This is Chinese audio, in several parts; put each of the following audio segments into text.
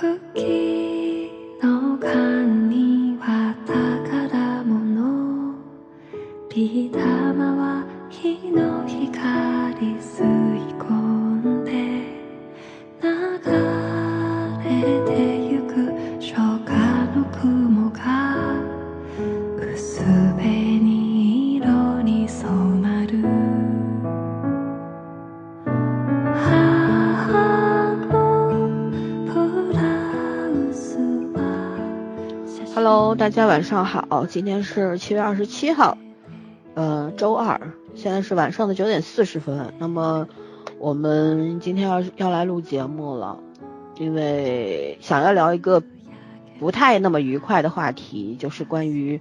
cookie. 好，今天是七月二十七号，呃，周二，现在是晚上的九点四十分。那么我们今天要要来录节目了，因为想要聊一个不太那么愉快的话题，就是关于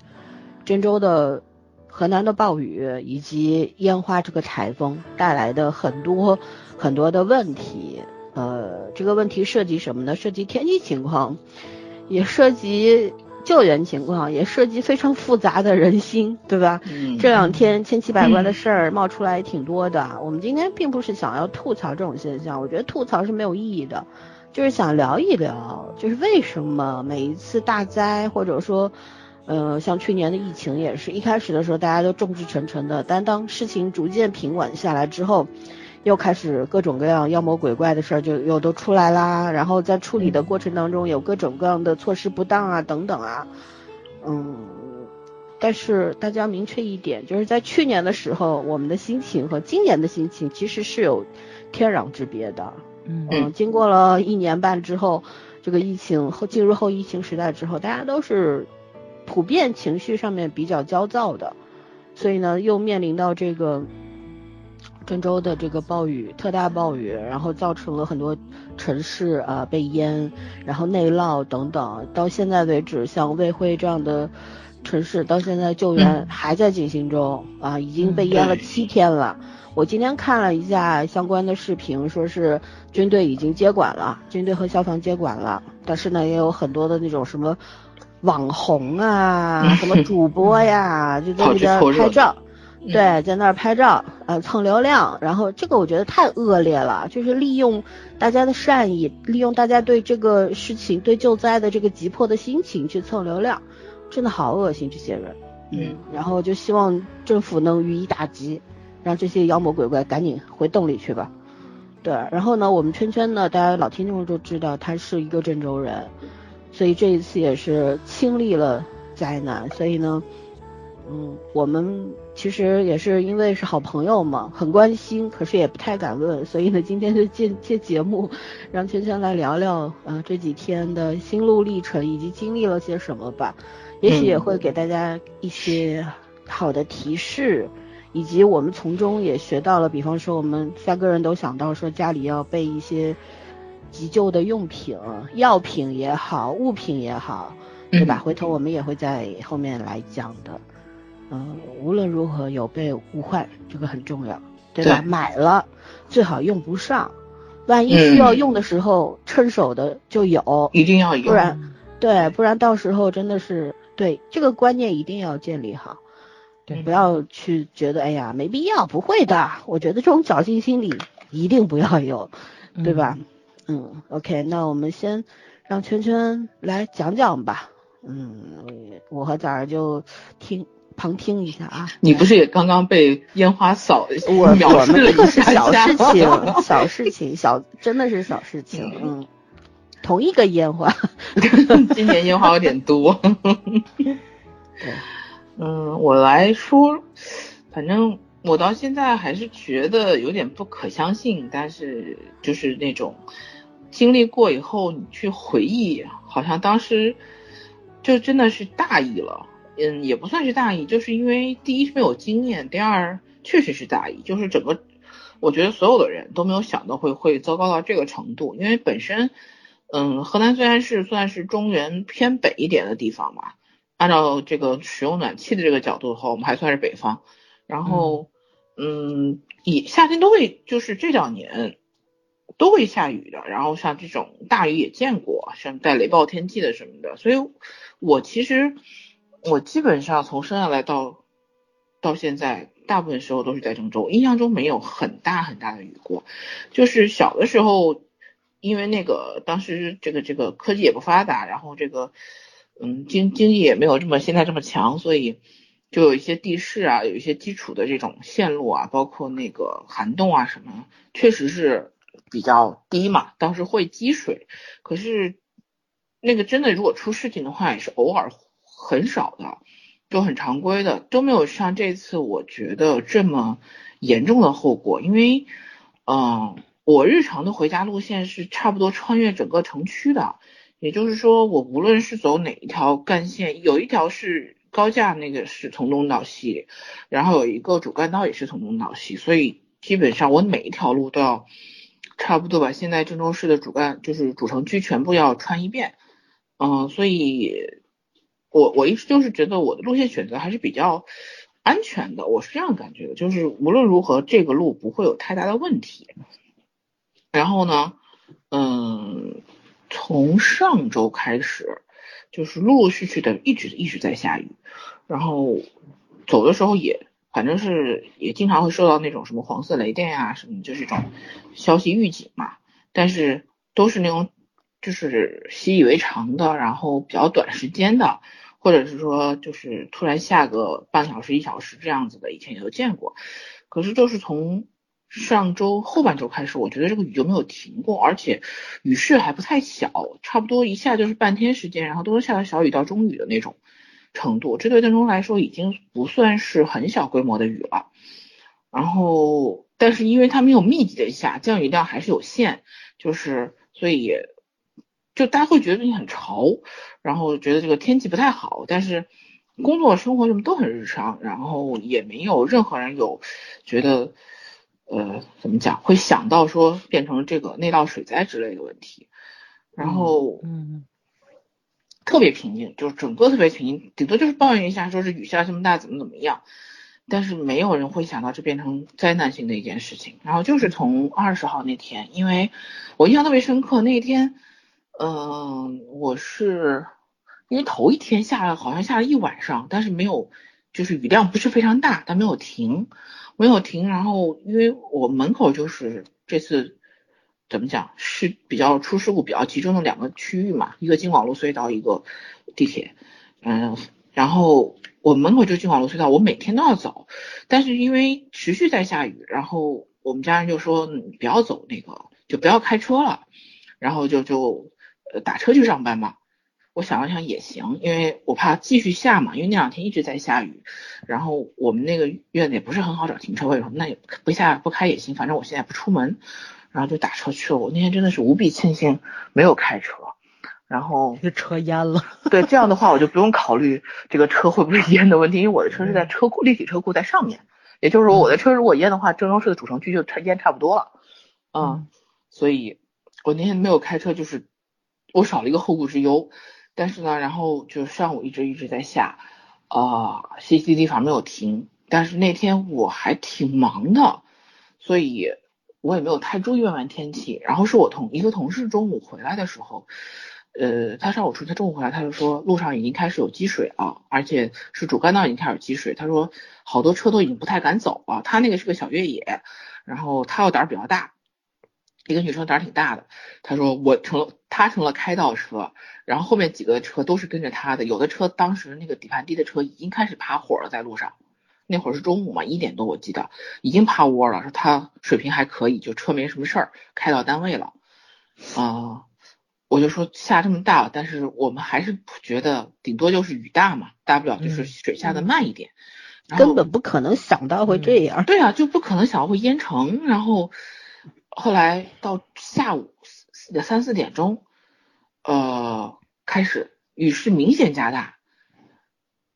郑州的河南的暴雨以及烟花这个台风带来的很多很多的问题。呃，这个问题涉及什么呢？涉及天气情况，也涉及救援情况，也涉及非常复杂的人心，对吧？嗯这两天千奇百怪的事儿冒出来也挺多的。我们今天并不是想要吐槽这种现象，我觉得吐槽是没有意义的，就是想聊一聊，就是为什么每一次大灾或者说，呃，像去年的疫情也是一开始的时候大家都众志成城的，但当事情逐渐平稳下来之后，又开始各种各样妖魔鬼怪的事儿就又都出来啦，然后在处理的过程当中有各种各样的措施不当啊等等啊，嗯，但是大家明确一点，就是在去年的时候，我们的心情和今年的心情其实是有天壤之别的。嗯。嗯，经过了一年半之后，这个疫情后进入后疫情时代之后，大家都是普遍情绪上面比较焦躁的，所以呢，又面临到这个郑州的这个暴雨，特大暴雨，然后造成了很多城市啊、被淹，然后内涝等等。到现在为止，像卫辉这样的城市，到现在救援还在进行中、啊，已经被淹了对七天了。我今天看了一下相关的视频，说是军队已经接管了，军队和消防接管了，但是呢，也有很多的那种什么网红啊，什么主播呀，就在那边拍照。嗯对，在那儿拍照，呃，蹭流量，然后这个我觉得太恶劣了，就是利用大家的善意，利用大家对这个事情、对救灾的这个急迫的心情去蹭流量，真的好恶心这些人。嗯，然后就希望政府能予以打击，让这些妖魔鬼怪赶紧回洞里去吧。对，然后呢，我们圈圈呢，大家老听众都知道他是一个郑州人，所以这一次也是亲历了灾难，所以呢，嗯，我们其实也是因为是好朋友嘛，很关心，可是也不太敢问，所以呢，今天就借借节目，让圈圈来聊聊，呃，这几天的心路历程以及经历了些什么吧，也许也会给大家一些好的提示，以及我们从中也学到了，比方说我们三个人都想到说家里要备一些急救的用品、药品也好，物品也好，对吧？嗯回头我们也会在后面来讲的。嗯，无论如何有备无患，这个很重要，对吧？对买了最好用不上，万一需要嗯用的时候、趁手的就有，一定要有，不然对，不然到时候真的是对这个观念一定要建立好，对不要去觉得哎呀没必要，不会的。我觉得这种侥幸心理一定不要有，对吧？嗯，OK，那我们先让圈圈来讲讲吧。嗯，我和崽儿就听旁听一下啊。你不是也刚刚被烟花扫我描述了一下小事情，小事情，小真的是小事情。嗯，同一个烟花。今年烟花有点多。对，嗯，我来说，反正我到现在还是觉得有点不可相信，但是就是那种经历过以后，你去回忆，好像当时就真的是大意了。嗯，也不算是大意，就是因为第一是没有经验，第二确实是大意，就是整个我觉得所有的人都没有想到会会糟糕到这个程度，因为本身，嗯，河南虽然是算是中原偏北一点的地方吧，按照这个使用暖气的这个角度的话，我们还算是北方。然后，嗯，也夏天都会，就是这两年都会下雨的。然后像这种大雨也见过，像带雷暴天气的什么的。所以，我其实我基本上从生下来到到现在，大部分时候都是在郑州，印象中没有很大很大的雨过。就是小的时候，因为那个当时这个这个科技也不发达，然后这个嗯经经济也没有这么现在这么强，所以就有一些地势啊，有一些基础的这种线路啊，包括那个涵洞啊什么，确实是比较低嘛，当时会积水，可是那个真的如果出事情的话，也是偶尔很少的，就很常规的，都没有像这次我觉得这么严重的后果，因为嗯。我日常的回家路线是差不多穿越整个城区的，也就是说，我无论是走哪一条干线，有一条是高架，那个是从东到西，然后有一个主干道也是从东到西，所以基本上我每一条路都要差不多把现在郑州市的主干就是主城区全部要穿一遍，嗯，所以我我一直就是觉得我的路线选择还是比较安全的，我是这样感觉的，就是无论如何这个路不会有太大的问题。然后呢，嗯，从上周开始，就是陆陆续续的一直一直在下雨，然后走的时候也反正是也经常会受到那种什么黄色雷电呀什么，就是这种消息预警嘛。但是都是那种就是习以为常的，然后比较短时间的，或者是说就是突然下个半小时一小时这样子的，以前也都见过。可是就是从上周后半周开始，我觉得这个雨就没有停过，而且雨势还不太小，差不多一下就是半天时间，然后都是下到小雨到中雨的那种程度。这对郑州来说已经不算是很小规模的雨了。然后，但是因为它没有密集的下，降雨量还是有限，就是所以就大家会觉得你很潮，然后觉得这个天气不太好，但是工作生活什么都很日常，然后也没有任何人有觉得。呃，怎么讲？会想到说变成这个内涝水灾之类的问题，然后嗯，特别平静，就是整个特别平静，顶多就是抱怨一下，说是雨下这么大，怎么怎么样，但是没有人会想到这变成灾难性的一件事情。然后就是从二十号那天，因为我印象特别深刻，那天，嗯，我是因为头一天下了，好像下了一晚上，但是没有，就是雨量不是非常大，但没有停。没有停，然后因为我门口就是这次怎么讲是比较出事故比较集中的两个区域嘛，一个京广路隧道，一个地铁，嗯，然后我门口就京广路隧道，我每天都要走，但是因为持续在下雨，然后我们家人就说不要走那个，就不要开车了，然后就就呃打车去上班吧。我想了想也行，因为我怕继续下嘛，因为那两天一直在下雨，然后我们那个院子也不是很好找停车位，那也不下不开也行，反正我现在不出门，然后就打车去了。我那天真的是无比庆幸没有开车，然后这车淹了。对，这样的话我就不用考虑这个车会不会淹的问题，因为我的车是在车库立体车库在上面，也就是说我的车如果淹的话，郑州市的主城区就淹差不多了。嗯，所以我那天没有开车，就是我少了一个后顾之忧。但是呢，然后就上午一直一直在下，啊，淅淅沥沥没有停。但是那天我还挺忙的，所以我也没有太注意外面天气。然后是我同一个同事中午回来的时候，呃，他上午出差，中午回来他就说路上已经开始有积水了，而且是主干道已经开始积水。他说好多车都已经不太敢走了。他那个是个小越野，然后他又胆儿比较大。一个女生胆儿挺大的，她说我成了，她成了开道车，然后后面几个车都是跟着她的，有的车当时那个底盘低的车已经开始趴火了，在路上，那会儿是中午嘛，一点多我记得已经趴窝了，说她水平还可以，就车没什么事儿，开到单位了，啊，我就说下这么大，但是我们还是觉得顶多就是雨大嘛，大不了就是水下的慢一点，根本不可能想到会这样，对啊，就不可能想到会淹城，然后。后来到下午四三四点钟，呃，开始雨势明显加大，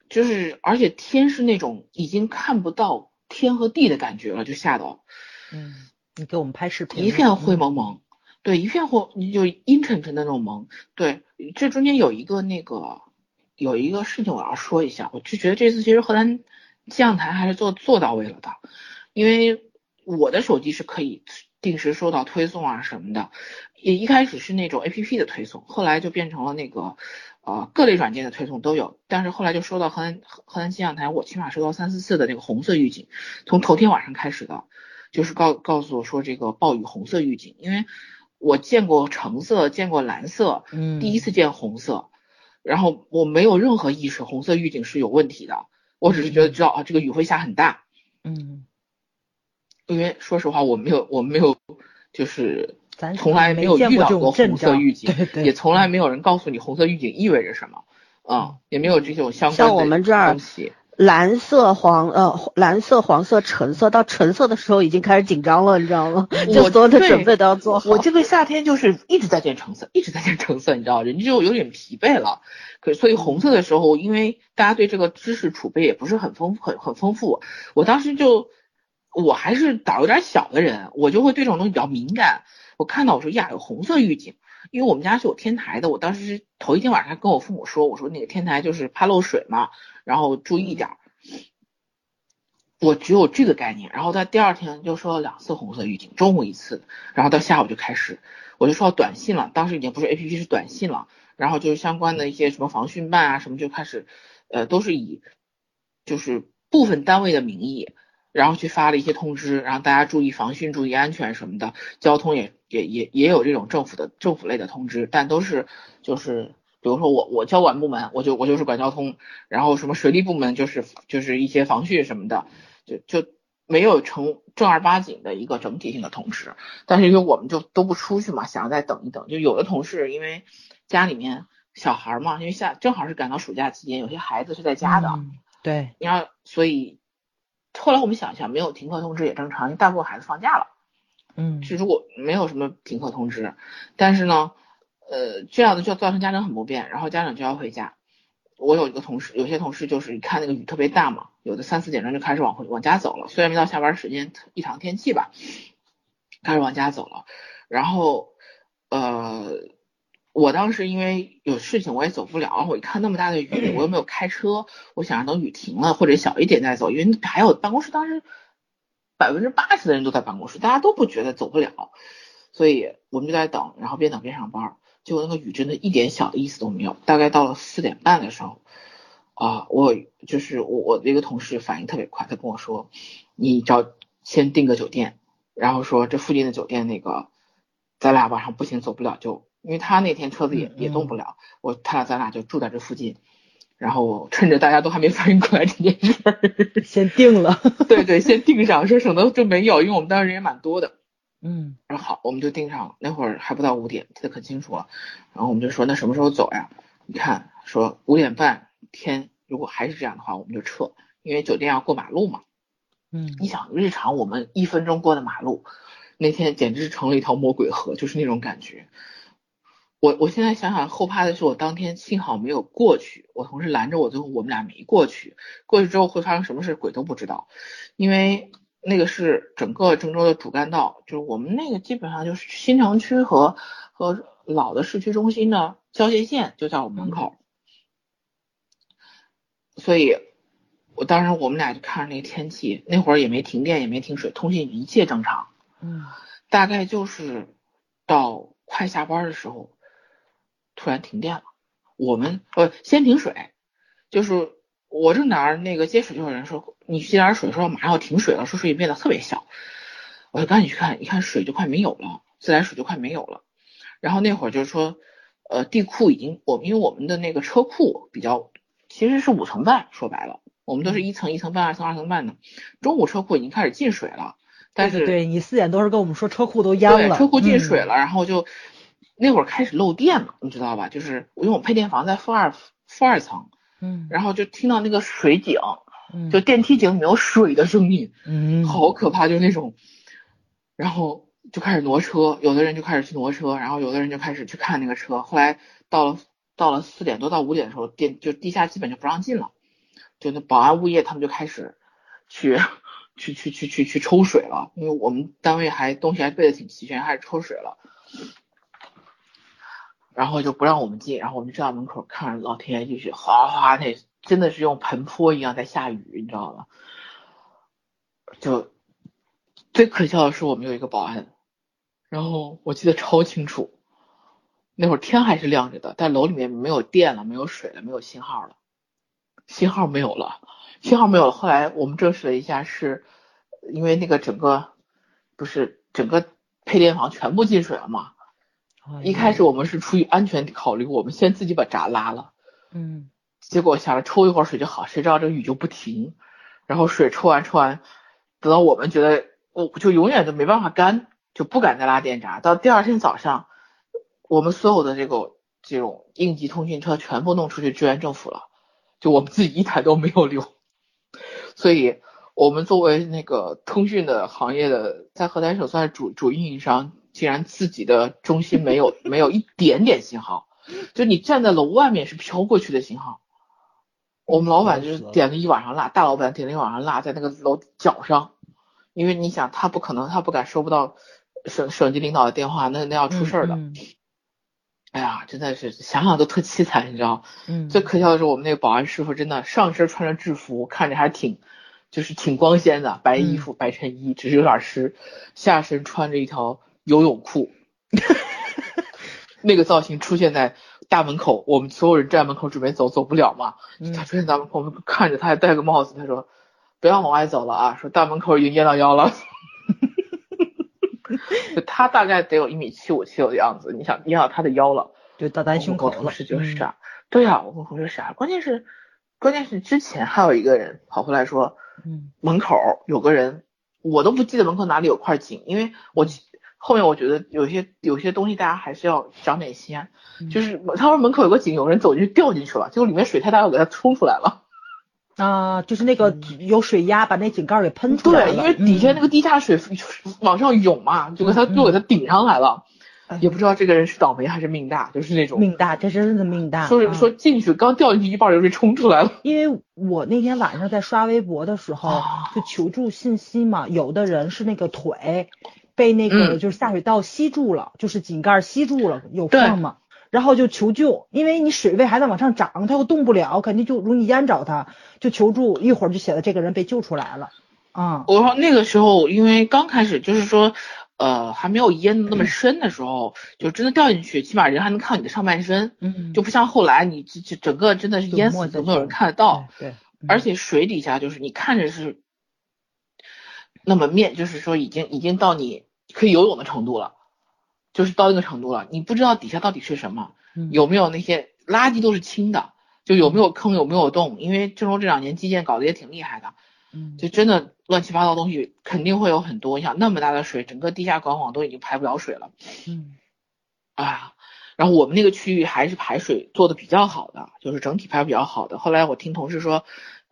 就是而且天是那种已经看不到天和地的感觉了，就下到，嗯，你给我们拍视频，一片灰蒙蒙，对，一片灰就阴沉沉的那种蒙，对，这中间有一个那个有一个事情我要说一下，我就觉得这次其实荷兰气象台还是做做到位了的，因为我的手机是可以。定时收到推送啊什么的，也一开始是那种 A P P 的推送，后来就变成了那个呃各类软件的推送都有，但是后来就收到河南河南气象台，我起码收到三四次的那个红色预警，从头天晚上开始的，就是告告诉我说这个暴雨红色预警，因为我见过橙色，见过蓝色，嗯，第一次见红色，然后我没有任何意识红色预警是有问题的，我只是觉得知道啊，这个雨会下很大，嗯，因为说实话我没有我没有就是咱从来没有遇到过红色预警，对对也从来没有人告诉你红色预警意味着什么，啊，也没有这种相关像我们这儿。蓝色、黄呃蓝色、黄色、橙色，到橙色的时候已经开始紧张了，你知道吗？就所有的准备都要做好。我这个夏天就是一直在见橙色，一直在见橙色，你知道，人就有点疲惫了。可所以红色的时候，因为大家对这个知识储备也不是很丰很很丰富，我当时就我还是胆有点小的人，我就会对这种东西比较敏感。我看到我说呀有红色预警，因为我们家是有天台的，我当时头一天晚上跟我父母说，我说那个天台就是怕漏水嘛，然后注意一点儿。我只有这个概念，然后在第二天就收了两次红色预警，中午一次，然后到下午就开始，我就收到短信了，当时已经不是 A P P 是短信了，然后就是相关的一些什么防汛办啊什么就开始，呃都是以就是部分单位的名义，然后去发了一些通知，然后大家注意防汛、注意安全什么的，交通也也也也有这种政府的政府类的通知，但都是就是。比如说我我交管部门，我就我就是管交通，然后什么水利部门就是就是一些防汛什么的，就就没有成正儿八经的一个整体性的通知。但是因为我们就都不出去嘛，想要再等一等。就有的同事因为家里面小孩嘛，因为下正好是赶到暑假期间，有些孩子是在家的，嗯对，你要所以后来我们想一想，没有停课通知也正常，因为大部分孩子放假了。嗯是如果没有什么停课通知，但是呢，呃，这样的就造成家长很不便，然后家长就要回家。我有一个同事，有些同事就是一看那个雨特别大嘛，有的三四点钟就开始往回往家走了，虽然没到下班时间，异常天气吧，开始往家走了。然后，呃，我当时因为有事情我也走不了，我一看那么大的雨，我又没有开车，我想让等雨停了或者小一点再走，因为还有办公室当时百分之八十的人都在办公室，大家都不觉得走不了，所以我们就在等，然后边等边上班。结果那个雨真的一点小的意思都没有。大概到了四点半的时候，啊，我就是我我的一个同事反应特别快，他跟我说，你找先订个酒店，然后说这附近的酒店那个，咱俩晚上不行走不了就，因为他那天车子也也动不了，我他俩咱俩就住在这附近，然后趁着大家都还没反应过来这件事儿，先定了，对对，先定上，说省得就没有，因为我们当时人也蛮多的。嗯然后好，我们就定上了，那会儿还不到五点，记得可清楚了。然后我们就说那什么时候走呀？你看说五点半天，如果还是这样的话，我们就撤，因为酒店要过马路嘛。嗯你想日常我们一分钟过的马路，那天简直成了一条魔鬼河，就是那种感觉。我我现在想想后怕的是我当天幸好没有过去，我同事拦着我，最后我们俩没过去。过去之后会发生什么事，鬼都不知道，因为那个是整个郑州的主干道，就是我们那个基本上就是新城区和和老的市区中心的交界线，就在我门口。所以，我当时我们俩就看着那个天气，那会儿也没停电，也没停水，通信一切正常。嗯大概就是到快下班的时候，突然停电了。我们呃先停水，就是我正哪儿那个接水，就有人说你去接点水，说马上要停水了，说水变得特别小。我就赶紧去看，一看水就快没有了，自来水就快没有了。然后那会儿就是说，呃，地库已经我们因为我们的那个车库比较其实是五层半，说白了，我们都是一层一层半、二层二层半的，中午车库已经开始进水了。但是对你四点多时跟我们说车库都淹了，对，车库进水嗯了，然后就那会儿开始漏电了，你知道吧？就是因为我配电房在负二负二层，嗯，然后就听到那个水井，嗯就电梯井里面有水的声音，嗯好可怕，就是那种，然后就开始挪车，有的人就开始去挪车，然后有的人就开始去看那个车。后来到了到了四点多到五点的时候，电就地下基本就不让进了，就那保安物业他们就开始去去去去去去抽水了，因为我们单位还东西还备的挺齐全，还是抽水了。然后就不让我们进，然后我们就站在门口看着老天爷继续哗哗那真的是用盆泼一样在下雨，你知道吗？就最可笑的是我们有一个保安，然后我记得超清楚，那会儿天还是亮着的，但楼里面没有电了，没有水了，没有信号了，信号没有了，信号没有了。后来我们证实了一下，是因为那个整个不是整个配电房全部进水了嘛，哎一开始我们是出于安全考虑，我们先自己把闸拉了，嗯结果想着抽一会儿水就好，谁知道这雨就不停，然后水抽完抽完，等到我们觉得我就永远都没办法干，就不敢再拉电闸。到第二天早上，我们所有的这个这种应急通讯车全部弄出去支援政府了，就我们自己一台都没有留。所以，我们作为那个通讯的行业的，在河南省算是主主运营商，竟然自己的中心没有 没有一点点信号，就你站在楼外面是飘过去的信号。我们老板就是点了一晚上蜡，大老板点了一晚上蜡在那个楼角上，因为你想他不可能，他不敢收不到省省级领导的电话，那那要出事儿的。嗯哎呀，真的是想想都特凄惨，你知道。嗯，最可笑的是，我们那个保安师傅真的上身穿着制服，看着还挺，就是挺光鲜的，白衣服、白衬衣，只是有点湿，下身穿着一条游泳裤，那个造型出现在大门口，我们所有人站门口准备走，走不了嘛，嗯他出现在大门口，我们看着他还戴个帽子，他说不要往外走了啊，说大门口已经淹到腰了。他大概得有一米七五七六的样子，你想淹到他的腰了。就到咱胸口了。我同事就是傻，对呀、我们同事傻，关键是关键是之前还有一个人跑回来说，嗯门口有个人，我都不记得门口哪里有块井，因为我后面我觉得有些有些东西大家还是要长点心，嗯就是他说门口有个井，有人走进去掉进去了，结果里面水太大，要给他冲出来了。啊，就是那个有水压把那井盖给喷出来对，因为底下那个个地下水往上涌嘛，就给他嗯就给他顶上来了，哎也不知道这个人是倒霉还是命大，就是那种命大，这真的命大。说是啊说进去刚掉进去一半就被冲出来了。因为我那天晚上在刷微博的时候啊，就求助信息嘛，有的人是那个腿被那个嗯。就是下水道吸住了，就是井盖吸住了，有对。矿嘛，然后就求救，因为你水位还在往上涨，他又动不了，肯定就容易淹着他，就求助，一会儿就写的这个人被救出来了，啊，我说那个时候，因为刚开始就是说，呃，还没有淹的那么深的时候，就真的掉进去，起码人还能看到你的上半身，嗯，就不像后来你这这整个真的是淹死都没有人看得到，对，对。而且水底下就是你看着是那么面，就是说已经已经到你可以游泳的程度了，就是到那个程度了，你不知道底下到底是什么，嗯有没有那些垃圾都是清的，就有没有坑有没有洞，因为郑州这两年基建搞得也挺厉害的。嗯就真的乱七八糟东西肯定会有很多。你想那么大的水，整个地下管网都已经排不了水了，嗯哎呀。然后我们那个区域还是排水做的比较好的，就是整体排比较好的。后来我听同事说，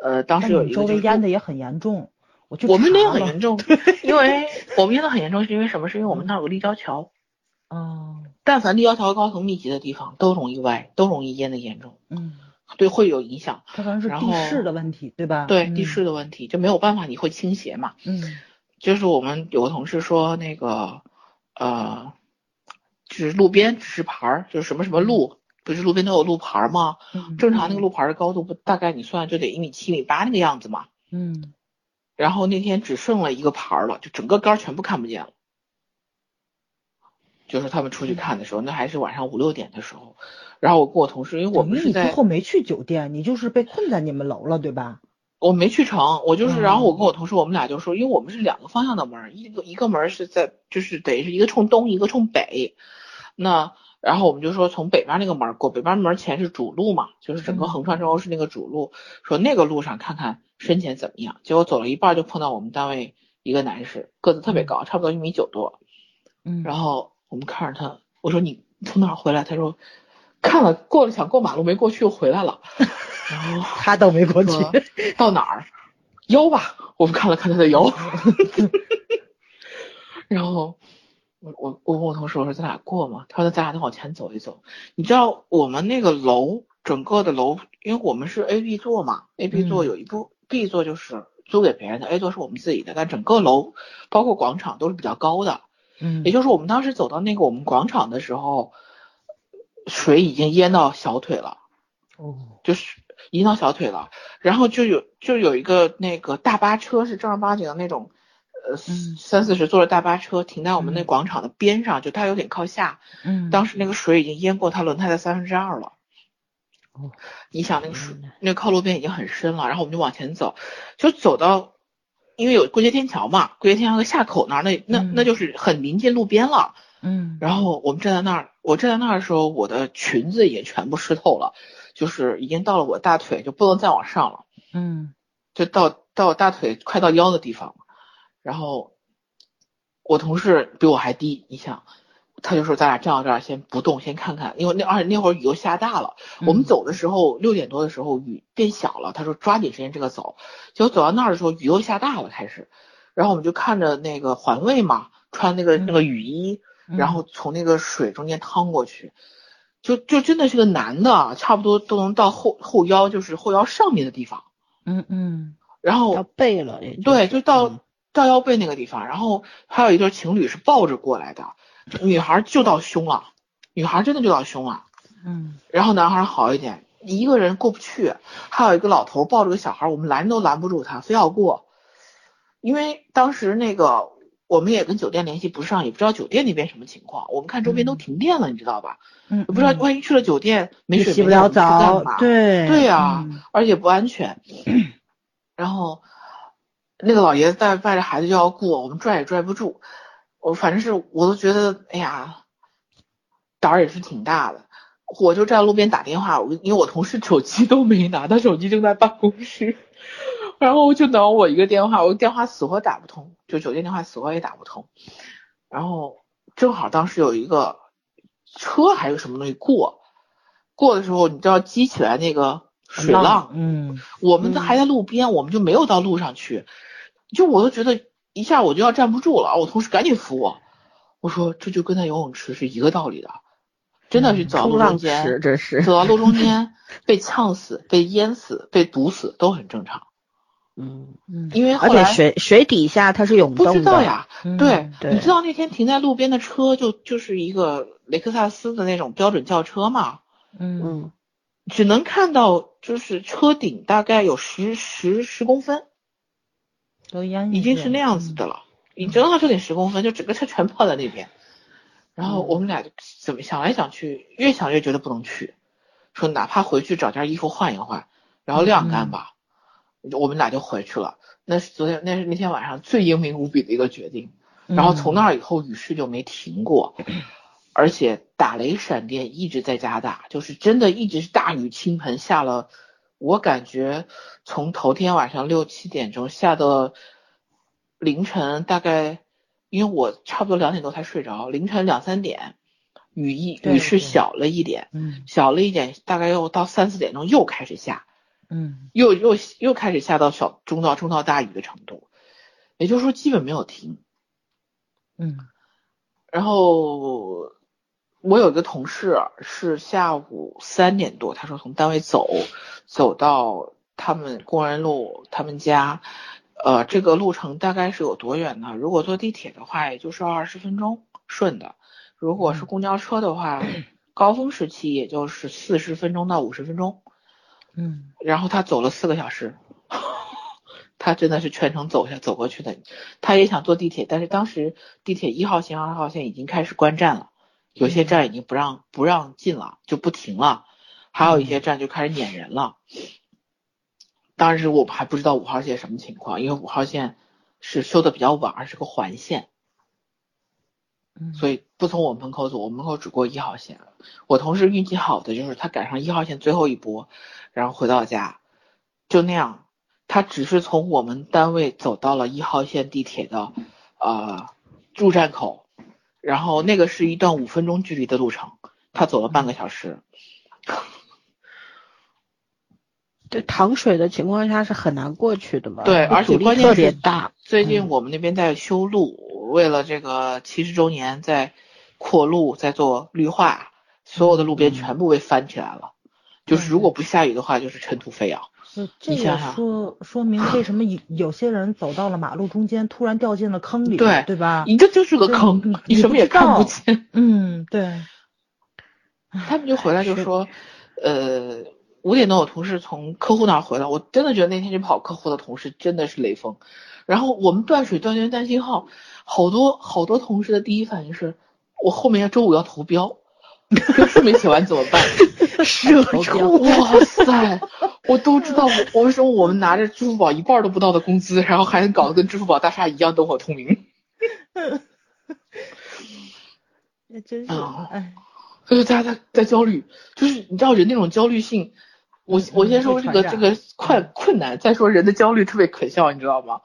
呃，当时有你周围一个就是淹的也很严重，我就我们那个很严重，因为我们淹的很严重，是因为什么？是因为我们那儿有个立交桥，嗯，但凡立交桥高层密集的地方都容易歪，都容易淹的严重，嗯，对，会有影响。它可能是地势的问题，对吧？对，嗯地势的问题就没有办法，你会倾斜嘛。嗯就是我们有个同事说那个呃，就是路边指示牌儿，就是什么什么路，不是路边都有路牌儿吗？嗯，正常那个路牌儿的高度不大概你算就得一米七、一米八那个样子嘛。嗯然后那天只剩了一个牌儿了，就整个杆儿全部看不见了。就是他们出去看的时候，那还是晚上五六点的时候。然后我跟我同事，因为我们是在后没去酒店，你就是被困在你们楼了，对吧？我没去成，我就是，嗯然后我跟我同事，我们俩就说，因为我们是两个方向的门，一个一个门是在，就是等于是一个冲东，一个冲北。那然后我们就说从北边那个门过，北边门前是主路嘛，就是整个嗯横穿之后是那个主路，说那个路上看看深浅怎么样。结果走了一半就碰到我们单位一个男士，个子特别高，差不多一米九多。嗯，然后我们看着他，我说你从哪儿回来？他说看了过了想过马路没过去又回来了。然后 他倒没过去，到哪儿？腰吧，我们看了看他的腰，然后我我我跟我同事我说咱俩过吗？他说咱俩再往前走一走。你知道我们那个楼整个的楼，因为我们是 A B 座嘛，A B 座嗯有一部 B 座就是租给别人的，A 座是我们自己的，但整个楼包括广场都是比较高的。嗯也就是我们当时走到那个我们广场的时候，水已经淹到小腿了。哦，就是淹到小腿了，然后就有就有一个那个大巴车是正儿八经的那种，呃嗯三四十座的大巴车停在我们那嗯广场的边上，就它有点靠下，嗯，当时那个水已经淹过它轮胎的三分之二了。哦你想那个水，那个靠路边已经很深了，然后我们就往前走，就走到，因为有过街天桥嘛，过街天桥的下口那儿，那那嗯那就是很临近路边了。嗯，然后我们站在那儿，我站在那儿的时候，我的裙子也全部湿透了，就是已经到了我大腿，就不能再往上了，嗯就到到我大腿快到腰的地方了。然后我同事比我还低，你想，他就说咱俩站到这儿先不动，先看看，因为那而且那会儿雨又下大了。我们嗯。走的时候六点多的时候雨变小了，他说抓紧时间这个走。结果走到那儿的时候雨又下大了，开始，然后我们就看着那个环卫嘛，穿那个那个雨衣，嗯。然后从那个水中间趟过去，就就真的是个男的，啊差不多都能到后后腰，就是后腰上面的地方。嗯嗯。然后要背了，也对，就到嗯。到腰背那个地方，然后还有一对情侣是抱着过来的，女孩就到胸了，女孩真的就到胸了，嗯然后男孩好一点，一个人过不去，还有一个老头抱着个小孩，我们拦都拦不住他，非要过，因为当时那个我们也跟酒店联系不上，也不知道酒店那边什么情况，我们看周边都嗯停电了，你知道吧？嗯，不知道嗯万一去了酒店没水洗不了澡嘛，对对呀、嗯而且不安全。然后那个老爷子带带着孩子就要过，我们拽也拽不住。我反正是我都觉得，哎呀，胆儿也是挺大的。我就站路边打电话，我因为我同事手机都没拿，他手机正在办公室，然后就等我一个电话，我电话死活打不通，就酒店电话死活也打不通。然后正好当时有一个车还有什么东西过，过的时候你知道激起来那个水浪，嗯我们还在路边，我们就没有到路上去，就我都觉得一下我就要站不住了，我同事赶紧扶我，我说这就跟在游泳池是一个道理的，真的是走到路中间，这是走到路中间被呛死、被淹死、被毒死都很正常，嗯，嗯，因为而且水水底下它是涌不动的，知道呀，嗯对，对你知道那天停在路边的车就就是一个雷克萨斯的那种标准轿车嘛，嗯嗯只能看到就是车顶大概有十十十公分。已经是那样子的了，你正好车顶十公分，就整个车全泡在那边。然后我们俩就怎么想来想去，越想越觉得不能去，说哪怕回去找件衣服换一换，然后晾干吧。我们俩就回去了。那是昨天，那是那天晚上最英明无比的一个决定。嗯，然后从那儿以后雨势就没停过，而且打雷闪电一直在加大，就是真的一直是大雨倾盆下了，我感觉从头天晚上六七点钟下到凌晨大概，因为我差不多两点多才睡着，凌晨两三点，雨一雨势小了一点，嗯小了一点，大概又到三四点钟又开始下，嗯又又又开始下到小中到中到大雨的程度，也就是说基本没有停。嗯然后我有一个同事是下午三点多，他说从单位走，走到他们工人路他们家，呃，这个路程大概是有多远呢？如果坐地铁的话，也就是二十分钟顺的；如果是公交车的话，高峰时期也就是四十分钟到五十分钟。嗯然后他走了四个小时，他真的是全程走下走过去的。他也想坐地铁，但是当时地铁一号线、二号线已经开始关站了，有些站已经不让不让进了，就不停了，还有一些站就开始撵人了。当时我们还不知道五号线什么情况，因为五号线是修的比较晚，而是个环线，嗯，所以不从我门口走，我门口只过一号线。我同事运气好的就是他赶上一号线最后一波，然后回到家，就那样，他只是从我们单位走到了一号线地铁的呃入站口，然后那个是一段五分钟距离的路程，他走了半个小时。对淌水的情况下是很难过去的嘛，对而且关键是别大，最近嗯我们那边在修路，为了这个七十周年在扩路，在做绿化，所有的路边全部被翻起来了。就是如果不下雨的话，就是尘土飞扬。就这也说说明为什么有有些人走到了马路中间，突然掉进了坑里，对对吧？你这就是个坑你，什么也看不见。嗯，对，他们就回来就说，呃，五点多我同事从客户那儿回来，我真的觉得那天去跑客户的同事真的是雷锋。然后我们断水断电断信号，好多好多同事的第一反应是，我后面要周五要投标，标 书没写完怎么办？社畜哇塞！我都知道，我为什么我们拿着支付宝一半都不到的工资，然后还能搞得跟支付宝大厦一样灯火通明？那真是，哦哎，就是大家在在焦虑，就是你知道人那种焦虑性，我嗯我先说这个这个困困难，再说人的焦虑特别可笑，你知道吗？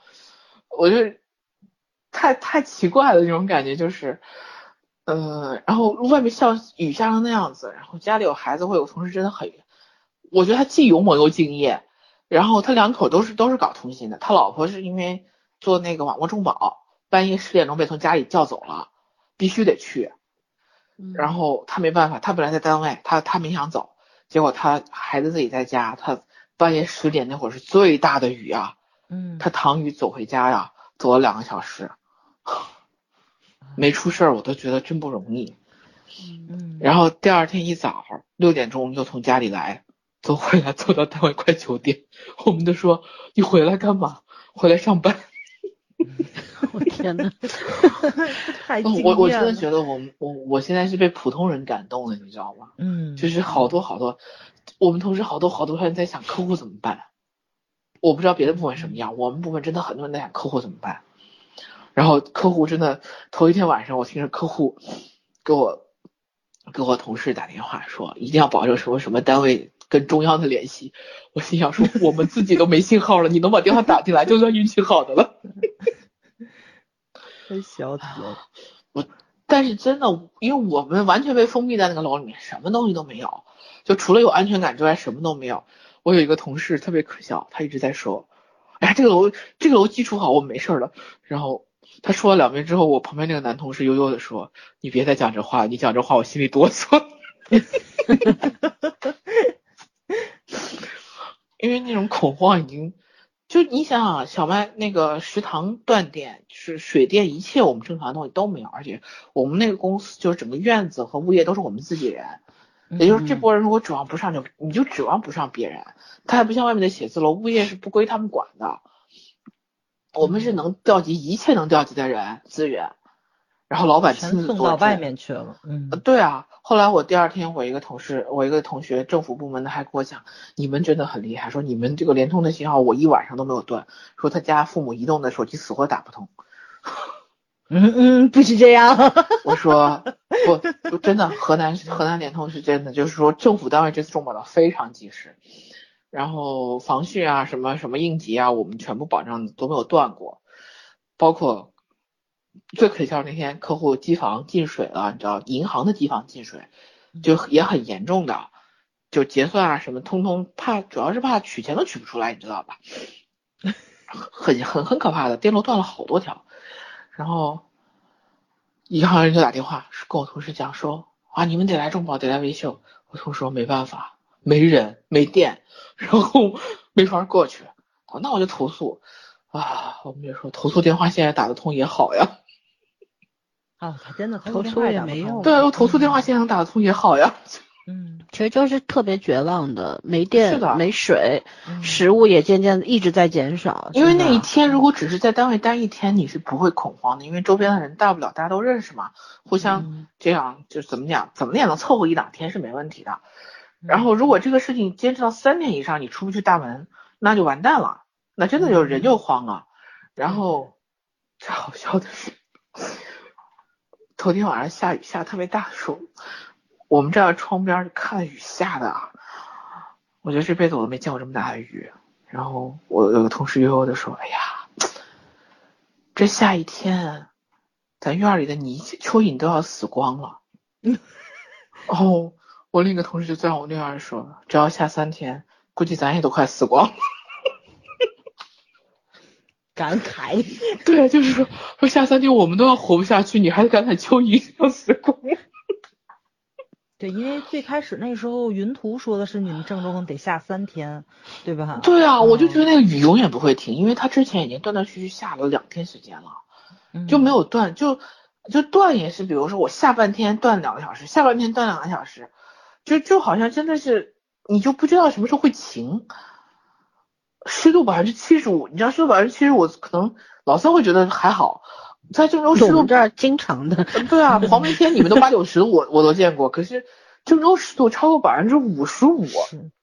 我就太太奇怪了那种感觉，就是，呃，然后外面下雨下成那样子，然后家里有孩子，或有同事真的很，我觉得他既勇猛又敬业，然后他两口都是都是搞通信的，他老婆是因为做那个网络中保，半夜十点钟被从家里叫走了，必须得去。然后他没办法，他本来在单位，他他没想走，结果他孩子自己在家，他半夜十点那会儿是最大的雨啊，嗯，他淌雨走回家呀，走了两个小时，没出事儿，我都觉得真不容易。嗯，然后第二天一早六点钟又从家里来，走回来走到单位快九点，我们都说你回来干嘛？回来上班。我天呐，太哦我我真的，觉得我们我我现在是被普通人感动了，你知道吗？嗯，就是好多好多，我们同事好多好多人在想客户怎么办，我不知道别的部门什么样，我们部门真的很多人在想客户怎么办。然后客户真的头一天晚上，我听着客户给我给我同事打电话说，一定要保证什么什么单位跟中央的联系。我心想说，我们自己都没信号了，你能把电话打进来，就算运气好的了。真小子，但是真的，因为我们完全被封闭在那个楼里面，什么东西都没有，就除了有安全感之外，什么都没有。我有一个同事特别可笑，他一直在说：“哎呀，这个楼这个楼基础好，我们没事儿了。”然后他说了两遍之后，我旁边那个男同事悠悠的说：“你别再讲这话，你讲这话我心里哆嗦。” 因为那种恐慌已经，就你想想，小麦那个食堂断电，是水电一切我们正常的东西都没有，而且我们那个公司就是整个院子和物业都是我们自己人，也就是这波人如果指望不上就你就指望不上别人，他还不像外面的写字楼，物业是不归他们管的，我们是能调集一切能调集的人资源，然后老板亲自送到外面去了，嗯。呃，对啊，后来我第二天，我一个同事，我一个同学，政府部门的还跟我讲，你们真的很厉害，说你们这个联通的信号我一晚上都没有断，说他家父母移动的手机死活打不通。嗯嗯，不是这样，我说 不，不真的，河南河南联通是真的，就是说政府单位这次中保的非常及时，然后防汛啊什么什么应急啊，我们全部保障都没有断过，包括最可笑那天客户机房进水了，你知道银行的机房进水，就也很严重的，就结算啊什么，通通怕，主要是怕取钱都取不出来，你知道吧？很很很可怕的，电路断了好多条，然后银行人就打电话是跟我同事讲说啊，你们得来中保，得来维修。我同事说没办法，没人没电，然后没法过去。好，那我就投诉啊。我们就说投诉电话现在打得通也好呀。啊，他真的投诉也没用对啊，我投诉电话现在能打得通也好呀。嗯，其实就是特别绝望的，没是电的没水，嗯食物也渐渐地一直在减少。因为那一天如果只是在单位待一天，你是不会恐慌的，因为周边的人大不了大家都认识嘛，互相嗯这样就怎么讲，怎么也能凑合一两天是没问题的。然后如果这个事情坚持到三天以上，你出不去大门，那就完蛋了，那真的就人就慌了。然后最好笑的是，头天晚上下雨下特别大的时候，我们站在窗边看雨下的，我觉得这辈子我都没见过这么大的雨。然后我有个同事悠悠的说：“哎呀，这下一天，咱院里的泥蚯蚓都要死光了。”然后我另一个同事就在我那边说：“只要下三天，估计咱也都快死光了。感慨，”对，就是说说下三天我们都要活不下去，你还感慨蚯蚓要死光？对，因为最开始那时候云图说的是你们郑州得下三天，对吧？对啊，我就觉得嗯那个雨永远不会停，因为它之前已经断断续续下了两天时间了。嗯就没有断，就就断也是，比如说我下半天断两个小时，下半天断两个小时，就就好像真的是你就不知道什么时候会晴。湿度百分之七十五，你知道湿度百分之七十五，可能老三会觉得还好，在郑州湿度这儿经常的，对啊，黄梅天你们都八九十度，我我都见过，可是郑州湿度超过百分之五十五，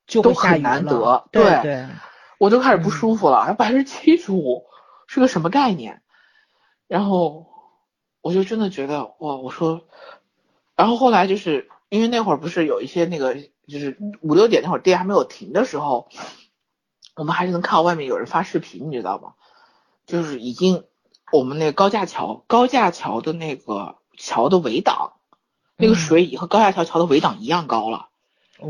就都很难得。对对对，我就开始不舒服了，百分之七十五是个什么概念？然后我就真的觉得哇，我说然后后来就是因为那会儿不是有一些那个，就是五六点那会儿电还没有停的时候，我们还是能看到外面有人发视频，你知道吗？就是已经我们那个高架桥，高架桥的那个桥的围挡，那个水已和高架桥桥的围挡一样高了，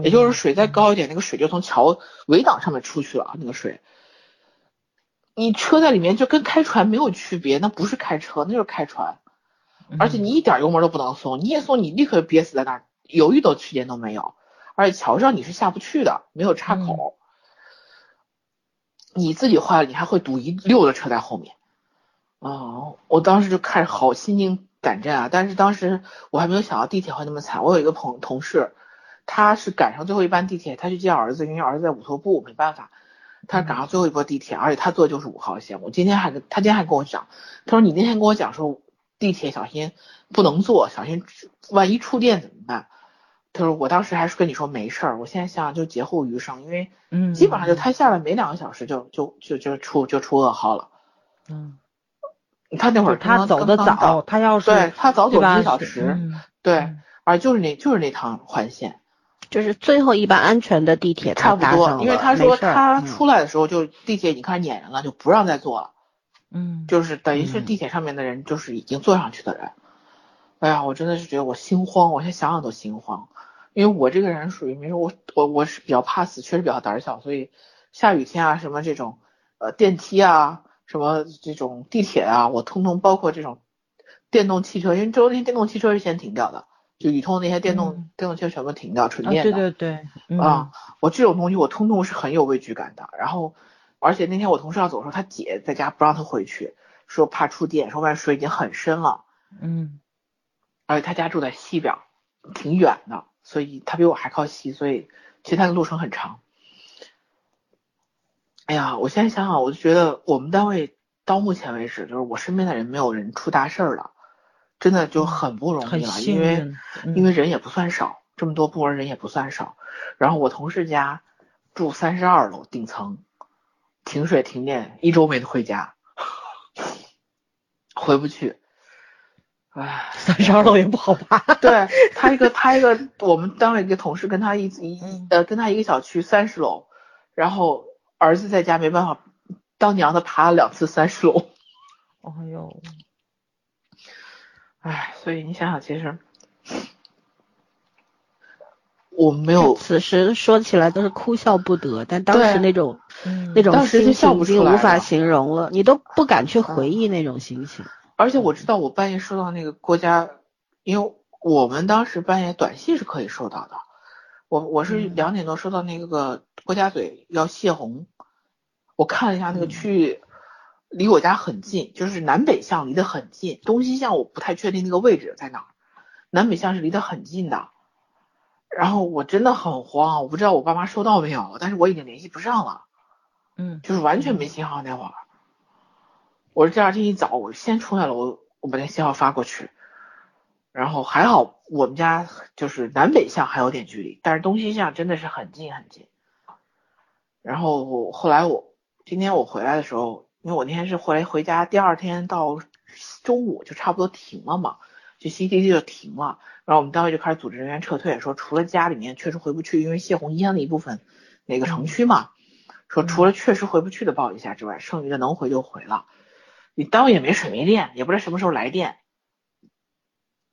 也就是水再高一点，那个水就从桥围挡上面出去了，那个水。你车在里面就跟开船没有区别，那不是开车，那就是开船，而且你一点油门都不能松，你一松你立刻憋死在那儿，犹豫的区间都没有。而且桥上你是下不去的，没有岔口，你自己坏了，你还会堵一溜的车在后面。哦，我当时就看着好心惊胆战啊！但是当时我还没有想到地铁会那么惨。我有一个朋同事，他是赶上最后一班地铁，他去接儿子，因为儿子在五头部，没办法。他赶上最后一波地铁，而且他坐的就是五号线。我今天还跟他今天还跟我讲，他说你那天跟我讲说地铁小心不能坐，小心万一触电怎么办？他说我当时还是跟你说没事儿，我现在想想就劫后余生，因为嗯，基本上就他下来没两个小时就就就就出就出噩耗了。嗯，他那会儿他走的早，他要是对他早走一个小时，对，而就是那就是那趟环线。就是最后一班安全的地铁，差不多，因为他说他出来的时候就地铁已经开始撵人了，就不让再坐了。嗯，就是等于是地铁上面的人就是已经坐上去的人。哎呀，我真的是觉得我心慌，我现在想想都心慌。因为我这个人属于，没说我我我是比较怕死，确实比较胆小，所以下雨天啊什么这种呃电梯啊什么这种地铁啊，我通通包括这种电动汽车，因为周天电动汽车是先停掉的。就宇通那些电动电动车全部停掉，纯电的。对对对。啊，我这种东西我通通是很有畏惧感的。然后，而且那天我同事要走的时候，他姐在家不让他回去，说怕触电，说外面水已经很深了。嗯。而且他家住在西边，挺远的，所以他比我还靠西，所以其实他的路程很长。哎呀，我现在想想，我就觉得我们单位到目前为止，就是我身边的人没有人出大事儿了。真的就很不容易了，因为因为人也不算少，这么多部门人也不算少。然后我同事家住三十二楼顶层，停水停电一周没得回家，回不去。唉，三十二楼也不好爬。对他一个他一个我们单位一个同事跟他一一呃跟他一个小区三十楼，然后儿子在家没办法当娘的爬了两次三十楼。哎呦。唉，所以你想想，其实我没有。此时说起来都是哭笑不得，但当时那种那种心情已经无法形容了，你都不敢去回忆那种心情。而且我知道，我半夜收到那个国家，因为我们当时半夜短信是可以收到的。我我是两点多收到那个国家嘴要泄洪，我看了一下那个区域。离我家很近，就是南北向离得很近，东西向我不太确定那个位置在哪儿。南北向是离得很近的，然后我真的很慌，我不知道我爸妈收到没有，但是我已经联系不上了，嗯，就是完全没信号那会儿。我是第二天一早我先出来了，我我把那信号发过去，然后还好我们家就是南北向还有点距离，但是东西向真的是很近很近。然后后来我今天我回来的时候。因为我那天是回回家，第二天到中午就差不多停了嘛，就 C D D 就停了，然后我们单位就开始组织人员撤退，说除了家里面确实回不去，因为泄洪淹了一部分哪个城区嘛，说除了确实回不去的报一下之外，剩余的能回就回了。你单位也没水没电，也不知道什么时候来电，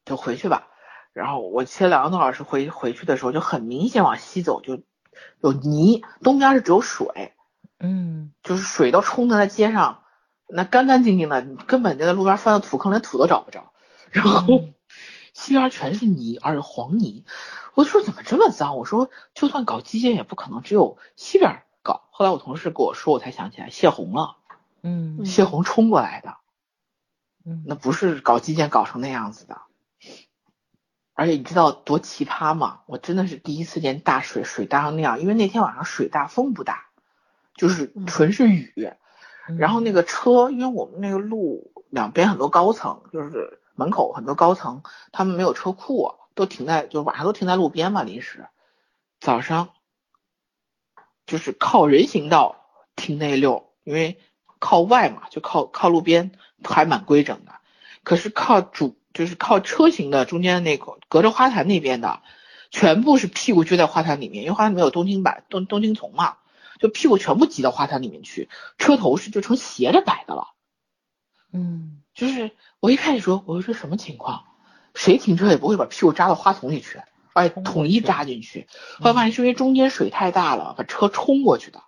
就回去吧。然后我骑了两个多小时回回去的时候，就很明显往西走就有泥，东边是只有水。嗯，就是水都冲在那街上，那干干净净的，根本就在路边翻到土坑，连土都找不着。然后西边全是泥，而且黄泥。我说怎么这么脏？我说就算搞基建也不可能只有西边搞。后来我同事跟我说，我才想起来泄洪了。嗯，泄洪冲过来的。嗯，那不是搞基建搞成那样子的。而且你知道多奇葩吗？我真的是第一次见大水，水大成那样。因为那天晚上水大风不大。就是纯是雨，然后那个车，因为我们那个路两边很多高层，就是门口很多高层，他们没有车库，都停在，就晚上都停在路边嘛，临时。早上就是靠人行道停那溜，因为靠外嘛，就靠靠路边还蛮规整的。可是靠主就是靠车型的中间那口隔着花坛那边的，全部是屁股撅在花坛里面，因为花坛里面有冬青板、冬冬青丛嘛，就屁股全部挤到花坛里面去，车头是就成斜着摆的了。嗯就是我一开始说，我说这什么情况？谁停车也不会把屁股扎到花丛里去，哎统一扎进去。后来发现是因为中间水太大了，把车冲过去的。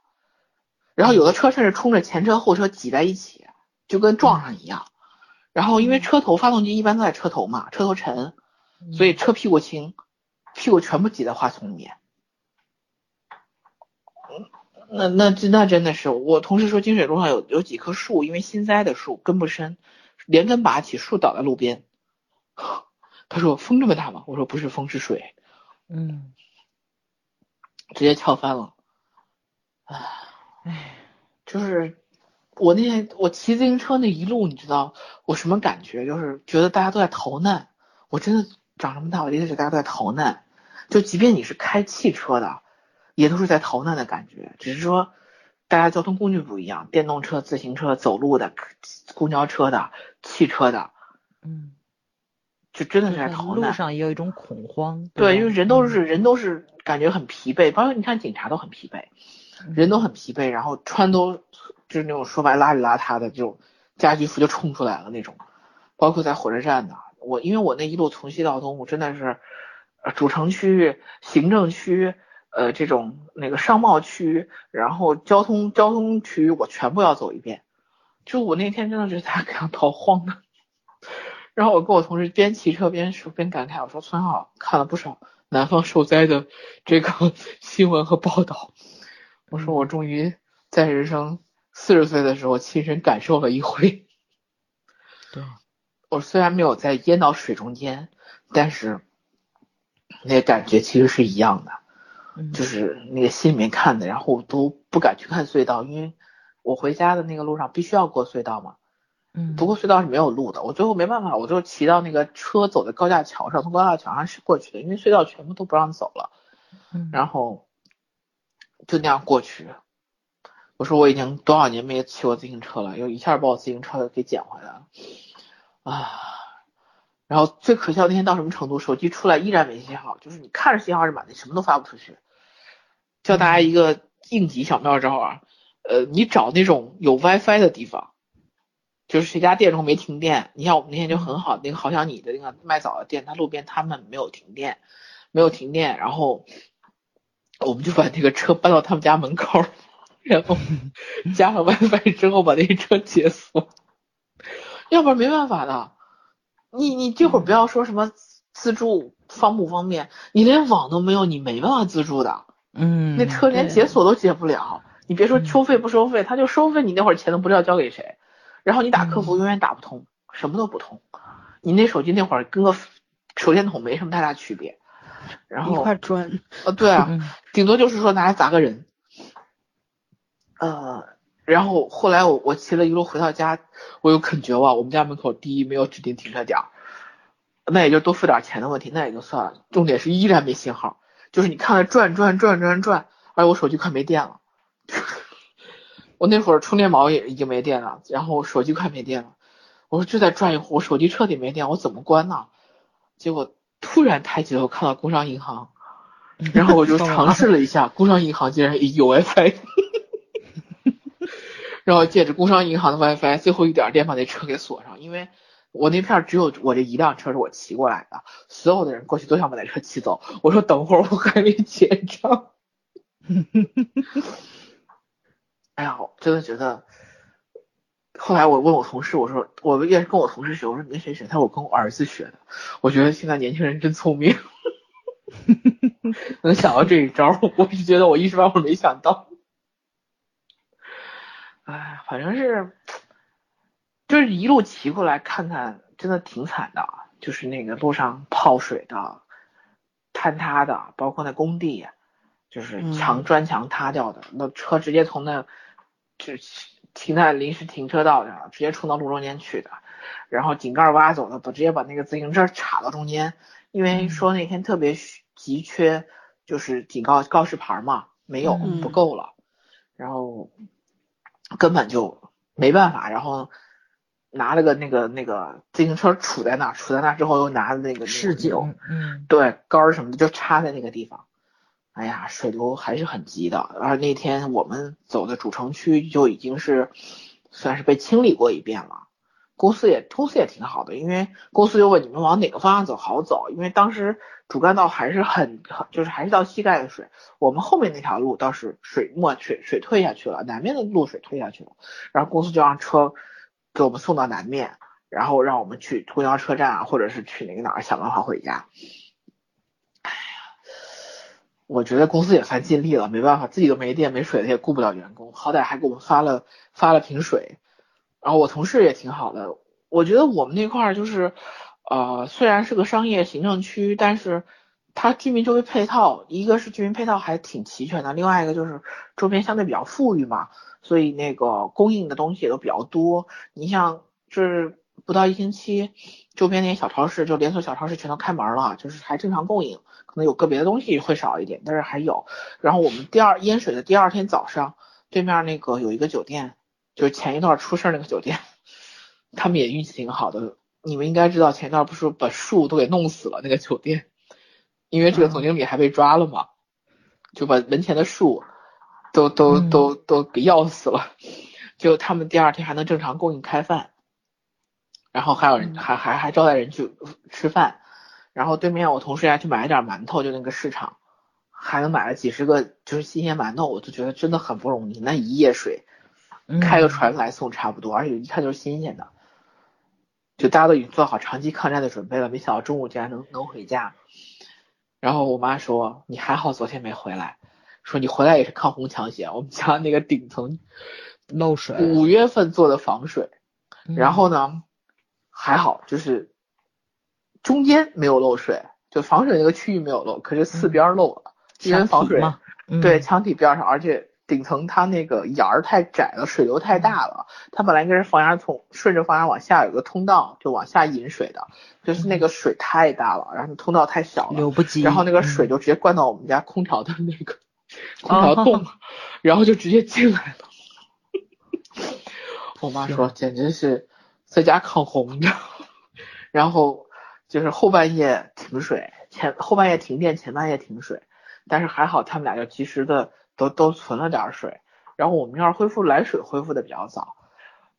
然后有的车甚至冲着前车后车挤在一起，就跟撞上一样。然后因为车头发动机一般都在车头嘛，车头沉，所以车屁股轻，屁股全部挤在花丛里面。那那那那真的是，我同事说金水路上有有几棵树，因为新栽的树根不深，连根拔起，树倒在路边。他说风这么大吗？我说不是风是水，嗯，直接翘翻了。唉唉，就是我那天我骑自行车那一路，你知道我什么感觉？就是觉得大家都在逃难。我真的长这么大，我第一次觉得大家都在逃难。就即便你是开汽车的，也都是在逃难的感觉。只是说大家交通工具不一样，电动车、自行车、走路的、公交车的、汽车的，嗯，就真的是在在逃难。路上也有一种恐慌。对，吧因为人都嗯是人都是感觉很疲惫，包括你看警察都很疲惫，嗯人都很疲惫，然后穿都就是那种说白邋里邋遢的这种家居服就冲出来了那种，包括在火车站的，我因为我那一路从西到东，我真的是呃主城区、行政区、呃这种那个商贸区，然后交通交通区我全部要走一遍，就我那天真的是 在赶逃荒的。然后我跟我同事边骑车边说边感慨，我说村上看了不少南方受灾的这个 新闻和报道，我说我终于在人生四十岁的时候亲身感受了一回。对，我虽然没有在淹到水中间，但是那个感觉其实是一样的，嗯就是那个心里面看的，然后我都不敢去看隧道，因为我回家的那个路上必须要过隧道嘛。嗯不过隧道是没有路的，我最后没办法，我就骑到那个车走的高架桥上，从高架桥上是过去的，因为隧道全部都不让走了，嗯然后就那样过去。我说我已经多少年没骑过自行车了，又一下把我自行车给捡回来了，啊！然后最可笑那天到什么程度，手机出来依然没信号，就是你看着信号是满的，什么都发不出去。教大家一个应急小妙招啊，呃，你找那种有 WiFi 的地方。就是谁家电中没停电，你像我们那天就很好，那个好像你的那个卖枣的店，它路边他们没有停电，没有停电，然后我们就把那个车搬到他们家门口，然后加上 WiFi 之后把那车解锁，要不然没办法的。你你这会儿不要说什么自助方不方便，你连网都没有，你没办法自助的，嗯，那车连解锁都解不了。你别说嗯收费不收费，他就收费，你那会儿钱都不知道交给谁。然后你打客服嗯永远打不通，什么都不通。你那手机那会儿跟个手电筒没什么太大区别。然后一后块砖，呃对啊，嗯顶多就是说拿来砸个人。呃，然后后来我我骑了一路回到家，我又很绝望。我们家门口第一没有指定停车点，那也就多付点钱的问题，那也就算了。重点是依然没信号，就是你看了转转转转转，哎我手机快没电了。我那会儿充电宝也已经没电了，然后手机快没电了。我说就再转一会儿，我手机彻底没电，我怎么关呢？结果突然抬起头看到工商银行，然后我就尝试了一下，工商银行竟然有 WiFi，然后借着工商银行的 WiFi，最后一点电把那车给锁上，因为我那片只有我这一辆车是我骑过来的，所有的人过去都想把那车骑走。我说等会儿我还没结账。哎呀，我真的觉得。后来我问我同事，我说我也是跟我同事学，我说你跟谁学？他说我跟我儿子学的。我觉得现在年轻人真聪明，能想到这一招，我是觉得我一时半会儿没想到。哎，反正是，就是一路骑过来看看，真的挺惨的。就是那个路上泡水的、坍塌的，包括那工地，就是墙砖墙塌掉的，那车直接从那就停在临时停车道上，直接冲到路中间去的。然后井盖挖走的，直接把那个自行车插到中间，因为说那天特别急缺，就是警告告示牌嘛，没有嗯不够了，然后根本就没办法，然后拿了个那个那个自行车杵在那儿，杵在那儿之后又拿那个试酒，嗯，对杆儿什么的就插在那个地方。哎呀，水流还是很急的。而那天我们走的主城区就已经是算是被清理过一遍了。公司也公司也挺好的，因为公司就问你们往哪个方向走好走，因为当时主干道还是很就是还是到膝盖的水，我们后面那条路倒是水没水水退下去了，南面的路水退下去了，然后公司就让车给我们送到南面，然后让我们去公交车站啊，或者是去那个哪儿想办法回家。我觉得公司也算尽力了，没办法，自己都没电没水了，也顾不了员工，好歹还给我们发了发了瓶水。然后我同事也挺好的，我觉得我们那块儿就是，呃，虽然是个商业行政区，但是它居民周围配套，一个是居民配套还挺齐全的，另外一个就是周边相对比较富裕嘛，所以那个供应的东西也都比较多。你像就是不到一星期，周边那些小超市就连锁小超市全都开门了，就是还正常供应，可能有个别的东西会少一点，但是还有。然后我们第二淹水的第二天早上，对面那个有一个酒店。就是前一段出事那个酒店，他们也运气挺好的。你们应该知道，前一段不是把树都给弄死了那个酒店，因为这个总经理还被抓了嘛，就把门前的树都都都都给要死了。就他们第二天还能正常供应开饭，然后还有人还还还招待人去吃饭。然后对面我同事还去买了点馒头，就那个市场还能买了几十个就是新鲜馒头，我就觉得真的很不容易。那一夜水。开个船来送差不多，而且一看就是新鲜的，就大家都已经做好长期抗战的准备了。没想到中午竟然能能回家。然后我妈说：“你还好昨天没回来，说你回来也是抗洪抢险。我们家那个顶层漏水，五月份做的防水，然后呢还好，就是中间没有漏水，就防水那个区域没有漏，可是四边漏了，因为防水对墙体边上，而且。”顶层它那个檐儿太窄了，水流太大了。它本来应该是房檐从顺着房檐往下有个通道，就往下引水的，就是那个水太大了，然后通道太小了，流不及。然后那个水就直接灌到我们家空调的那个 空调洞，然后就直接进来了。我妈说简直是在家抗洪，你知道。然后就是后半夜停水，前后半夜停电，前半夜停水，但是还好他们俩就及时的。都都存了点水，然后我们这儿恢复来水恢复的比较早，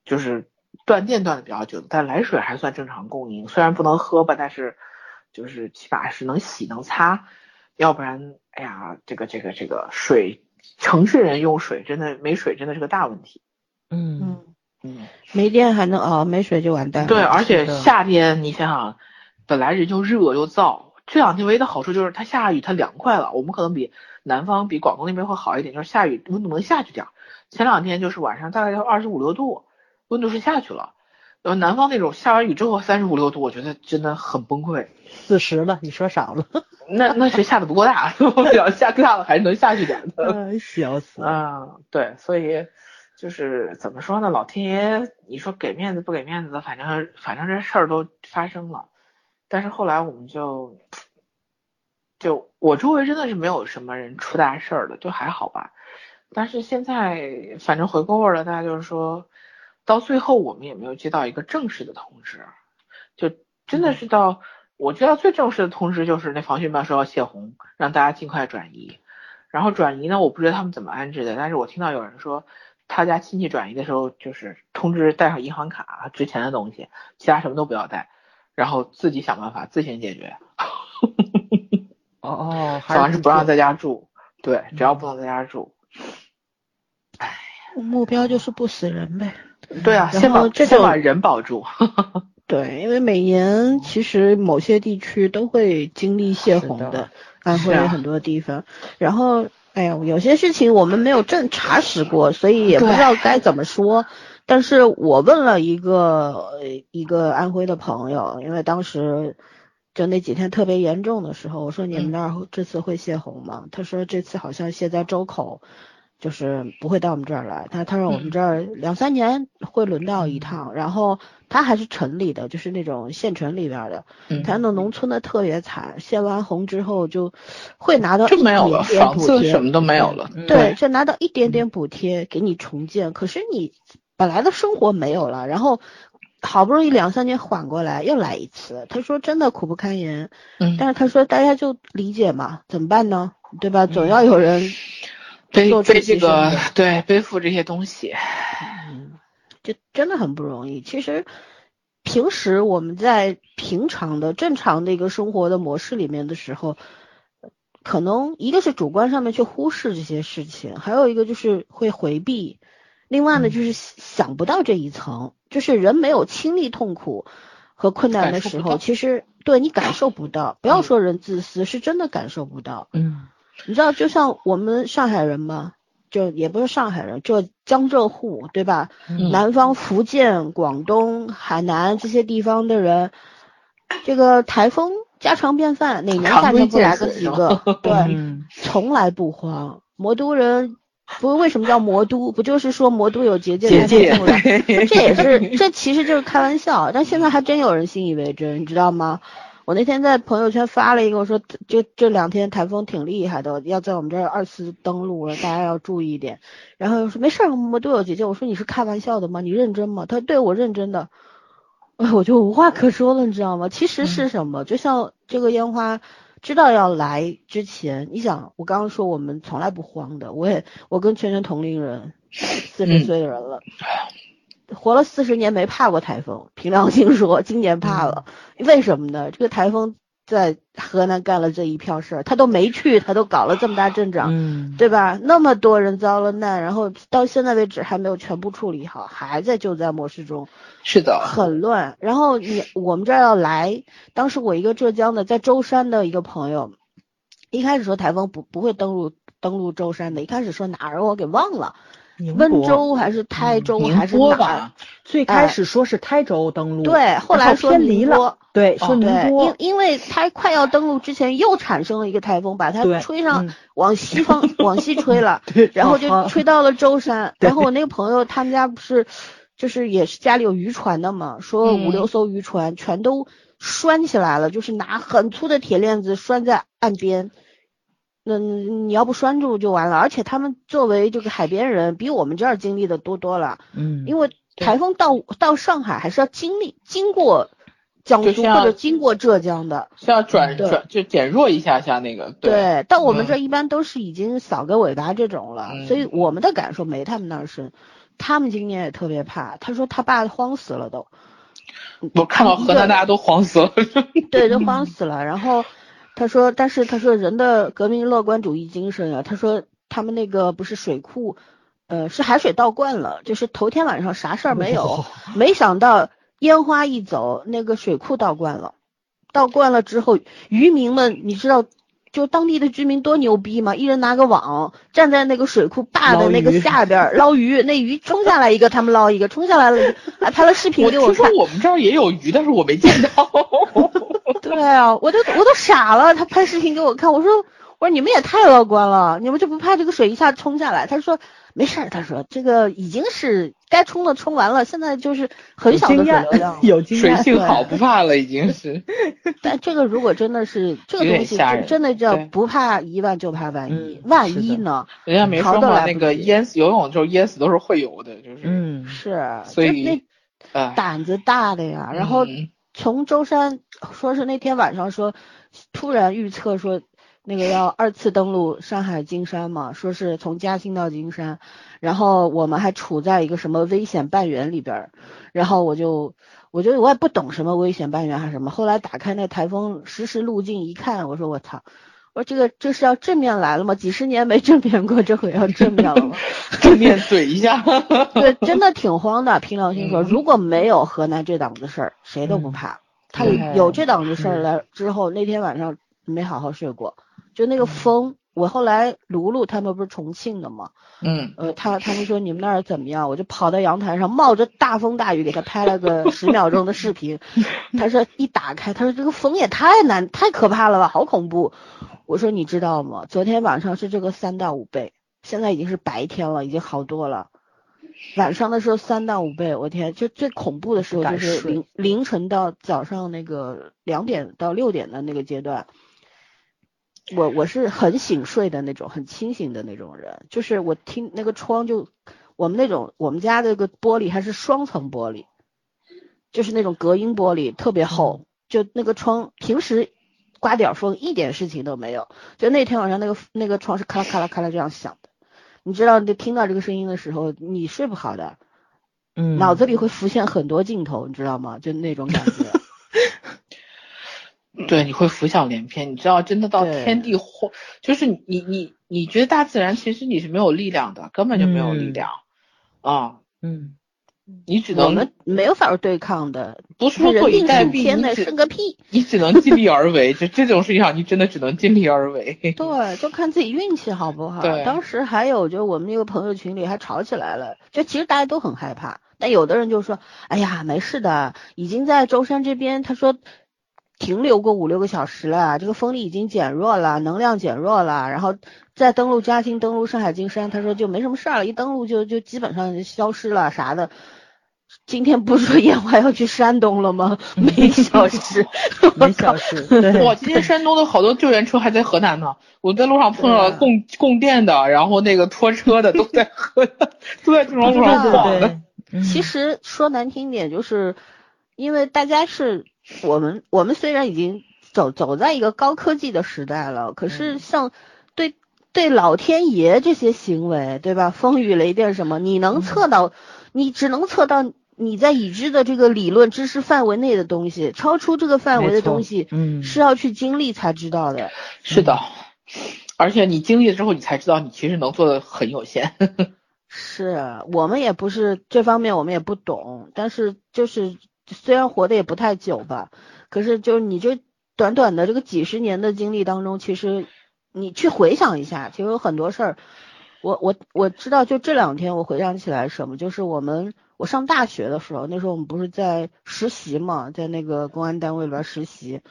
就是断电断的比较久，但来水还算正常供应，虽然不能喝吧，但是就是起码是能洗能擦，要不然哎呀，这个这个这个水，城市人用水真的没水真的是个大问题。嗯嗯，没电还能熬，没水就完蛋。对，而且夏天你想想，本来人就热又燥，这两天唯一的好处就是它下雨它凉快了，我们可能比。南方比广东那边会好一点，就是下雨温度能下去点儿。前两天就是晚上大概要二十五六度，温度是下去了。然后南方那种下完雨之后三十五六度，我觉得真的很崩溃。四十了，你说少了。那那是下的不够大，要下更大了还是能下去点的。笑死。啊，对，所以就是怎么说呢？老天爷，你说给面子不给面子的，反正反正这事儿都发生了。但是后来我们就。就我周围真的是没有什么人出大事儿的，就还好吧。但是现在反正回过味儿了，大家就是说到最后我们也没有接到一个正式的通知，就真的是到我知道最正式的通知就是那防汛办说要泄洪，让大家尽快转移。然后转移呢，我不知道他们怎么安置的，但是我听到有人说他家亲戚转移的时候就是通知带上银行卡、值钱的东西，其他什么都不要带，然后自己想办法自行解决。哦哦，好像是不让在家住，对，只要不能在家住。哎，目标就是不死人呗。对啊，先把先把人保住。对，因为每年其实某些地区都会经历泄洪的，安徽很多地方。然后，哎呀，有些事情我们没有正查实过，所以也不知道该怎么说。但是我问了一个一个安徽的朋友，因为当时。就那几天特别严重的时候，我说你们那儿这次会泄洪吗？他说这次好像泄在周口，就是不会到我们这儿来。他他说我们这儿两三年会轮到一趟，然后他还是城里的，就是那种县城里边的。他那农村的特别惨，泄完红之后就会拿到就没有了补贴，什么都没有了。对，就拿到一点点补贴给你重建，可是你本来的生活没有了，然后。好不容易两三年缓过来，又来一次。他说真的苦不堪言，嗯，但是他说大家就理解嘛，怎么办呢？对吧？总要有人背做出背这个 对背负这些东西，嗯，就真的很不容易。其实平时我们在平常的正常的一个生活的模式里面的时候，可能一个是主观上面去忽视这些事情，还有一个就是会回避，另外呢嗯。就是想不到这一层，就是人没有经历痛苦和困难的时候，其实对你感受不到。不要嗯。说人自私，是真的感受不到。嗯你知道，就像我们上海人嘛，就也不是上海人，就江浙沪，对吧？嗯南方福建、广东、海南这些地方的人，这个台风家常便饭，哪年夏天不来个几个？对，嗯从来不慌。魔都人不是为什么叫魔都？不就是说魔都有结界结界？这也是，这其实就是开玩笑，但现在还真有人信以为真，你知道吗？我那天在朋友圈发了一个，我说这这两天台风挺厉害的，要在我们这儿二次登陆了，大家要注意一点。然后说没事儿，我们都有姐姐。我说你是开玩笑的吗？你认真吗？他对我认真的。哎，我就无话可说了，你知道吗？其实是什么？就像这个烟花知道要来之前，你想，我刚刚说我们从来不慌的，我也我跟圈圈同龄人，四十嗯岁的人了。活了四十年没怕过台风，凭良心说，今年怕了。为什么呢？这个台风在河南干了这一票事儿，他都没去，他都搞了这么大阵仗，嗯，对吧？那么多人遭了难，然后到现在为止还没有全部处理好，还在救灾模式中，是的，很乱。然后你我们这儿要来，当时我一个浙江的在舟山的一个朋友，一开始说台风不不会登陆登陆舟山的，一开始说哪儿我给忘了，温州还是台州还是哪最开始说是台州登陆，对，后来说偏离了对，哦说宁对，波因，因为它快要登陆之前又产生了一个台风，把它吹上嗯往西方 往西吹了，然后就吹到了舟山。然后我那个朋友他们家不是就是也是家里有渔船的嘛，说五嗯六艘渔船全都拴起来了，就是拿很粗的铁链子拴在岸边。那你要不拴住就完了，而且他们作为这个海边人，比我们这儿经历的多多了。嗯，因为台风到到上海还是要经历经过江苏或者经过浙江的，是要转转就减弱一下下那个，对，到我们嗯这儿一般都是已经扫个尾巴这种了，嗯所以我们的感受没他们那儿深。他们今年也特别怕，他说他爸慌死了都，我看到河南大家都慌死了，对，都慌死了。然后他说，但是他说人的革命乐观主义精神啊，他说他们那个不是水库，呃，是海水倒灌了，就是头天晚上啥事儿没有，没想到烟花一走，那个水库倒灌了，倒灌了之后，渔民们你知道。就当地的居民多牛逼嘛？一人拿个网，站在那个水库坝的那个下边儿 捞鱼，那鱼冲下来一个，他们捞一个，冲下来了还拍了视频给我看。听说我们这儿也有鱼，但是我没见到。对啊，我都我都傻了。他拍视频给我看，我说我说你们也太乐观了，你们就不怕这个水一下冲下来？他说没事儿，他说这个已经是该冲的冲完了，现在就是很小的水 有经验流量有经验，性好，不怕了，已经是。但这个如果真的是这个东西，真真的叫不怕一万就怕万一，嗯万一呢？人家没说嘛，那个淹死游泳的时候淹死都是会游的，就是。嗯，是，所以胆子大的呀。然后嗯从舟山说是那天晚上说，突然预测说那个要二次登陆上海金山嘛，说是从嘉兴到金山，然后我们还处在一个什么危险半圆里边儿，然后我就我觉得我也不懂什么危险半圆还是什么，后来打开那台风实时路径一看，我说我操。我说这个这是要正面来了吗？几十年没正面过，这回要正面了吗？正面怼一下。对，真的挺慌的。凭良心说，嗯如果没有河南这档子事儿，谁都不怕。他有这档子事儿了之后，那天晚上没好好睡过，就那个风。我后来卢卢他们不是重庆的嘛，嗯，呃，他他们说你们那儿怎么样？我就跑到阳台上，冒着大风大雨给他拍了个 十秒钟的视频。他说 一打开，他说这个风也太难太可怕了吧，好恐怖。我说你知道吗？昨天晚上是这个三到五倍，现在已经是白天了，已经好多了。晚上的时候三到五倍，我天，就最恐怖的时候就是凌凌晨到早上那个两点到六点的那个阶段。我我是很醒睡的那种，很清醒的那种人，就是我听那个窗就，我们那种我们家那个玻璃还是双层玻璃，就是那种隔音玻璃特别厚，就那个窗平时刮点风一点事情都没有，就那天晚上那个那个窗是咔啦咔啦咔啦这样响的，你知道，就听到这个声音的时候，你睡不好的，嗯，脑子里会浮现很多镜头，你知道吗？就那种感觉。对，你会浮想联翩。你知道，真的到天地或，就是你你你觉得大自然其实你是没有力量的，根本就没有力嗯量啊，嗯，你只能我们没有法儿对抗的，不是说坐以人定待毙，胜天的你只生个屁。你只能尽力而为。就这种事情上，你真的只能尽力而为。对，就看自己运气好不好。对当时还有，就我们那个朋友群里还吵起来了，就其实大家都很害怕，但有的人就说，哎呀，没事的，已经在舟山这边，他说停留过五六个小时了，这个风力已经减弱了，能量减弱了，然后再登陆嘉兴、登陆上海金山，他说就没什么事儿了，一登陆就就基本上就消失了啥的。今天不是说烟花要去山东了吗？没消失，没消失，对，哇，今天山东的好多救援车还在河南呢。我在路上碰到了供供电的，然后那个拖车的都在河南，都在这种路上对晃的。其实说难听点，就是因为大家是我们，我们虽然已经走走在一个高科技的时代了，可是像对对老天爷这些行为，对吧？风雨雷电什么，你能测到，你只能测到你在已知的这个理论知识范围内的东西，超出这个范围的东西，嗯是要去经历才知道的。是的，而且你经历了之后，你才知道你其实能做的很有限。是我们也不是这方面，我们也不懂，但是就是虽然活得也不太久吧，可是就是你这短短的这个几十年的经历当中，其实你去回想一下，其实有很多事儿，我我我知道，就这两天我回想起来什么，就是我们我上大学的时候，那时候我们不是在实习嘛，在那个公安单位里边实习，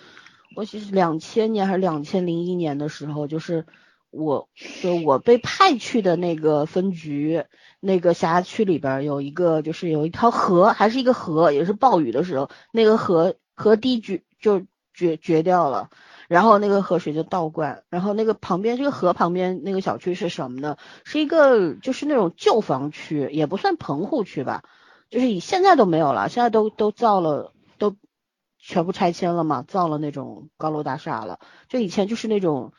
我其实两千年还是两千零一年的时候，就是我就我被派去的那个分局，那个辖区里边有一个就是有一条河，还是一个河，也是暴雨的时候，那个河河堤决就决决掉了。然后那个河水就倒灌，然后那个旁边这个河旁边那个小区是什么呢？是一个就是那种旧房区，也不算棚户区吧，就是以现在都没有了，现在都都造了，都全部拆迁了嘛，造了那种高楼大厦了。就以前就是那种，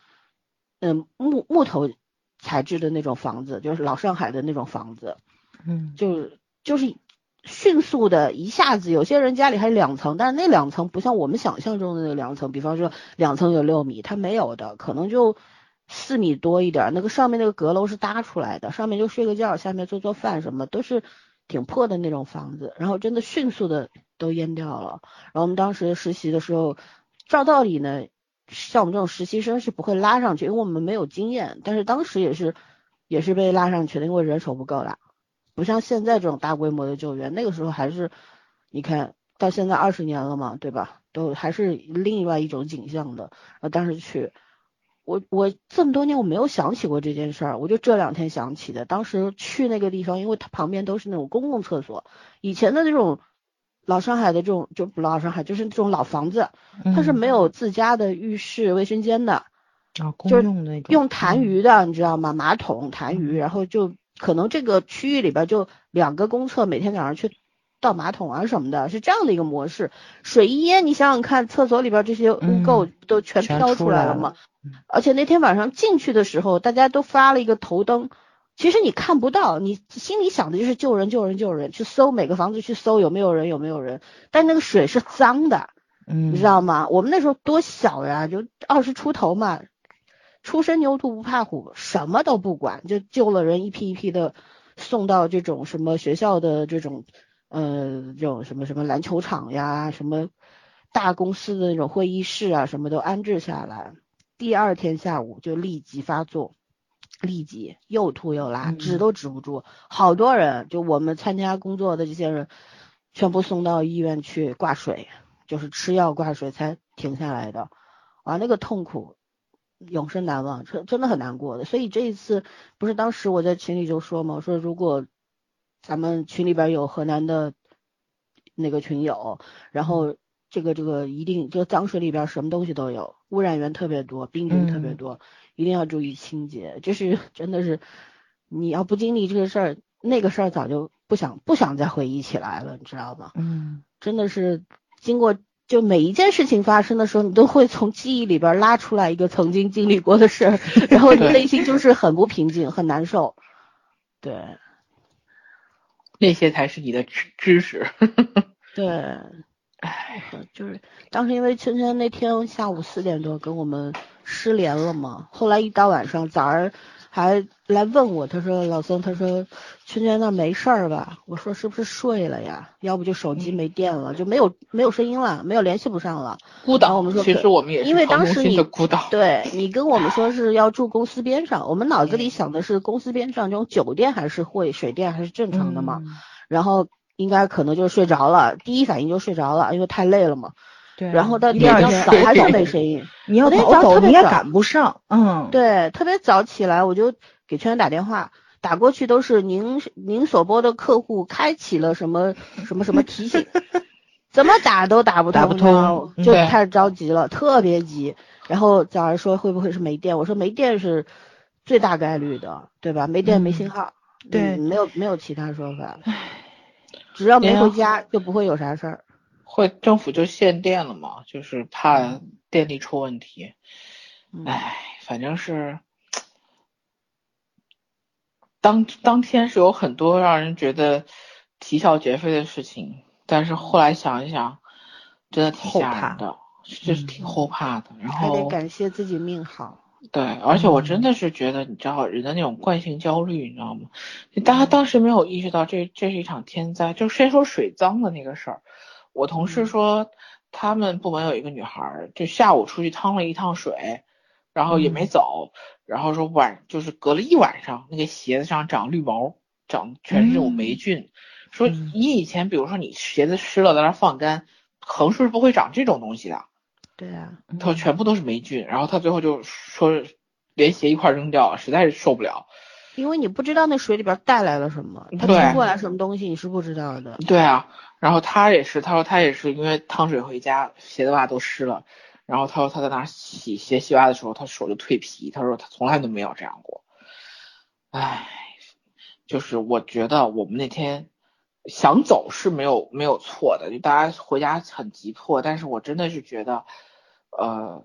嗯，木木头材质的那种房子，就是老上海的那种房子，嗯就是就是迅速的一下子，有些人家里还两层，但是那两层不像我们想象中的那个两层，比方说两层有六米，它没有的，可能就四米多一点。那个上面那个阁楼是搭出来的，上面就睡个觉，下面做做饭什么都是挺破的那种房子，然后真的迅速的都淹掉了。然后我们当时实习的时候，照道理呢，像我们这种实习生是不会拉上去，因为我们没有经验，但是当时也是也是被拉上去的，因为人手不够了。不像现在这种大规模的救援，那个时候还是，你看到现在二十年了嘛，对吧？都还是另外一种景象的。呃当时去，我我这么多年我没有想起过这件事儿，我就这两天想起的。当时去那个地方，因为它旁边都是那种公共厕所，以前的那种老上海的这种就不老上海，就是这种老房子，它是没有自家的浴室、卫生间的。啊，公就是用那种用痰盂的，你知道吗？马桶痰盂，然后就可能这个区域里边就两个公厕，每天早上去倒马桶啊什么的，是这样的一个模式。水一淹，你想想看，厕所里边这些污垢都全全飘出来了出来了嘛。而且那天晚上进去的时候，大家都发了一个头灯，其实你看不到，你心里想的就是救人、救人、救人，去搜每个房子去搜有没有人、有没有人，但那个水是脏的。嗯，你知道吗？我们那时候多小呀，就二十出头嘛，初生牛犊不怕虎，什么都不管，就救了人，一批一批的送到这种什么学校的这种，呃，这种什么什么篮球场呀，什么大公司的那种会议室啊，什么都安置下来。第二天下午就立即发作，立即又吐又拉，嗯止都止不住，好多人就我们参加工作的这些人，全部送到医院去挂水。就是吃药挂水才停下来的，啊，那个痛苦永生难忘，真真的很难过的。所以这一次不是当时我在群里就说嘛，我说如果咱们群里边有河南的那个群友，然后这个这个一定这个脏水里边什么东西都有，污染源特别多，病菌特别多，一定要注意清洁。就是真的是你要不经历这个事儿，那个事儿早就不想不想再回忆起来了，你知道吗？嗯真的是经过就每一件事情发生的时候，你都会从记忆里边拉出来一个曾经经历过的事儿，然后你内心就是很不平静，很难受。对那些才是你的知知识。对，唉，就是当时因为圈圈那天下午四点多跟我们失联了嘛，后来一到晚上早上还来问我，他说老宋，他说圈圈那没事儿吧？我说是不是睡了呀？要不就手机没电了，就没有没有声音了，没有联系不上了。孤岛，我们说其实我们也是因为当时你孤岛。对你跟我们说是要住公司边上，我们脑子里想的是公司边上这种酒店还是会水电还是正常的嘛，嗯然后应该可能就睡着了，第一反应就睡着了，因为太累了嘛。对，然后到第二天早早还是没声音，你要早走，你也赶不上，嗯，对，特别早起来我就给圈圈打电话，打过去都是您您所拨的客户开启了什么什么什么提醒，怎么打都打不打不通，就开始着急了，特别急。然后早上说会不会是没电？我说没电是最大概率的，对吧？没电没信嗯号，对嗯没有没有其他说法。只要没回家就不会有啥事儿。会政府就限电了嘛，就是怕电力出问题。嗯唉，反正是当当天是有很多让人觉得啼笑皆非的事情，但是后来想一想，真的挺后怕吓人的，就是挺后怕的。然后还得感谢自己命好。对，而且我嗯真的是觉得，你知道人的那种惯性焦虑，你知道吗？就大家当时没有意识到这这是一场天灾。就先说水脏的那个事儿，我同事嗯说他们部门有一个女孩儿，就下午出去趟了一趟水，然后也没嗯走，然后说晚就是隔了一晚上，那个鞋子上长绿毛，长全是这种霉嗯菌。说嗯你以前比如说你鞋子湿了在那儿放干，横竖是不会长这种东西的。对啊，他说全部都是霉菌，然后他最后就说连鞋一块扔掉了，实在是受不了。因为你不知道那水里边带来了什么，它对冲过来什么东西你是不知道的。对啊，然后他也是，他说他也是因为趟水回家，鞋子袜都湿了，然后他说他在那洗鞋洗袜的时候，他手就蜕皮，他说他从来都没有这样过。唉，就是我觉得我们那天想走是没有没有错的，就大家回家很急迫，但是我真的是觉得，呃，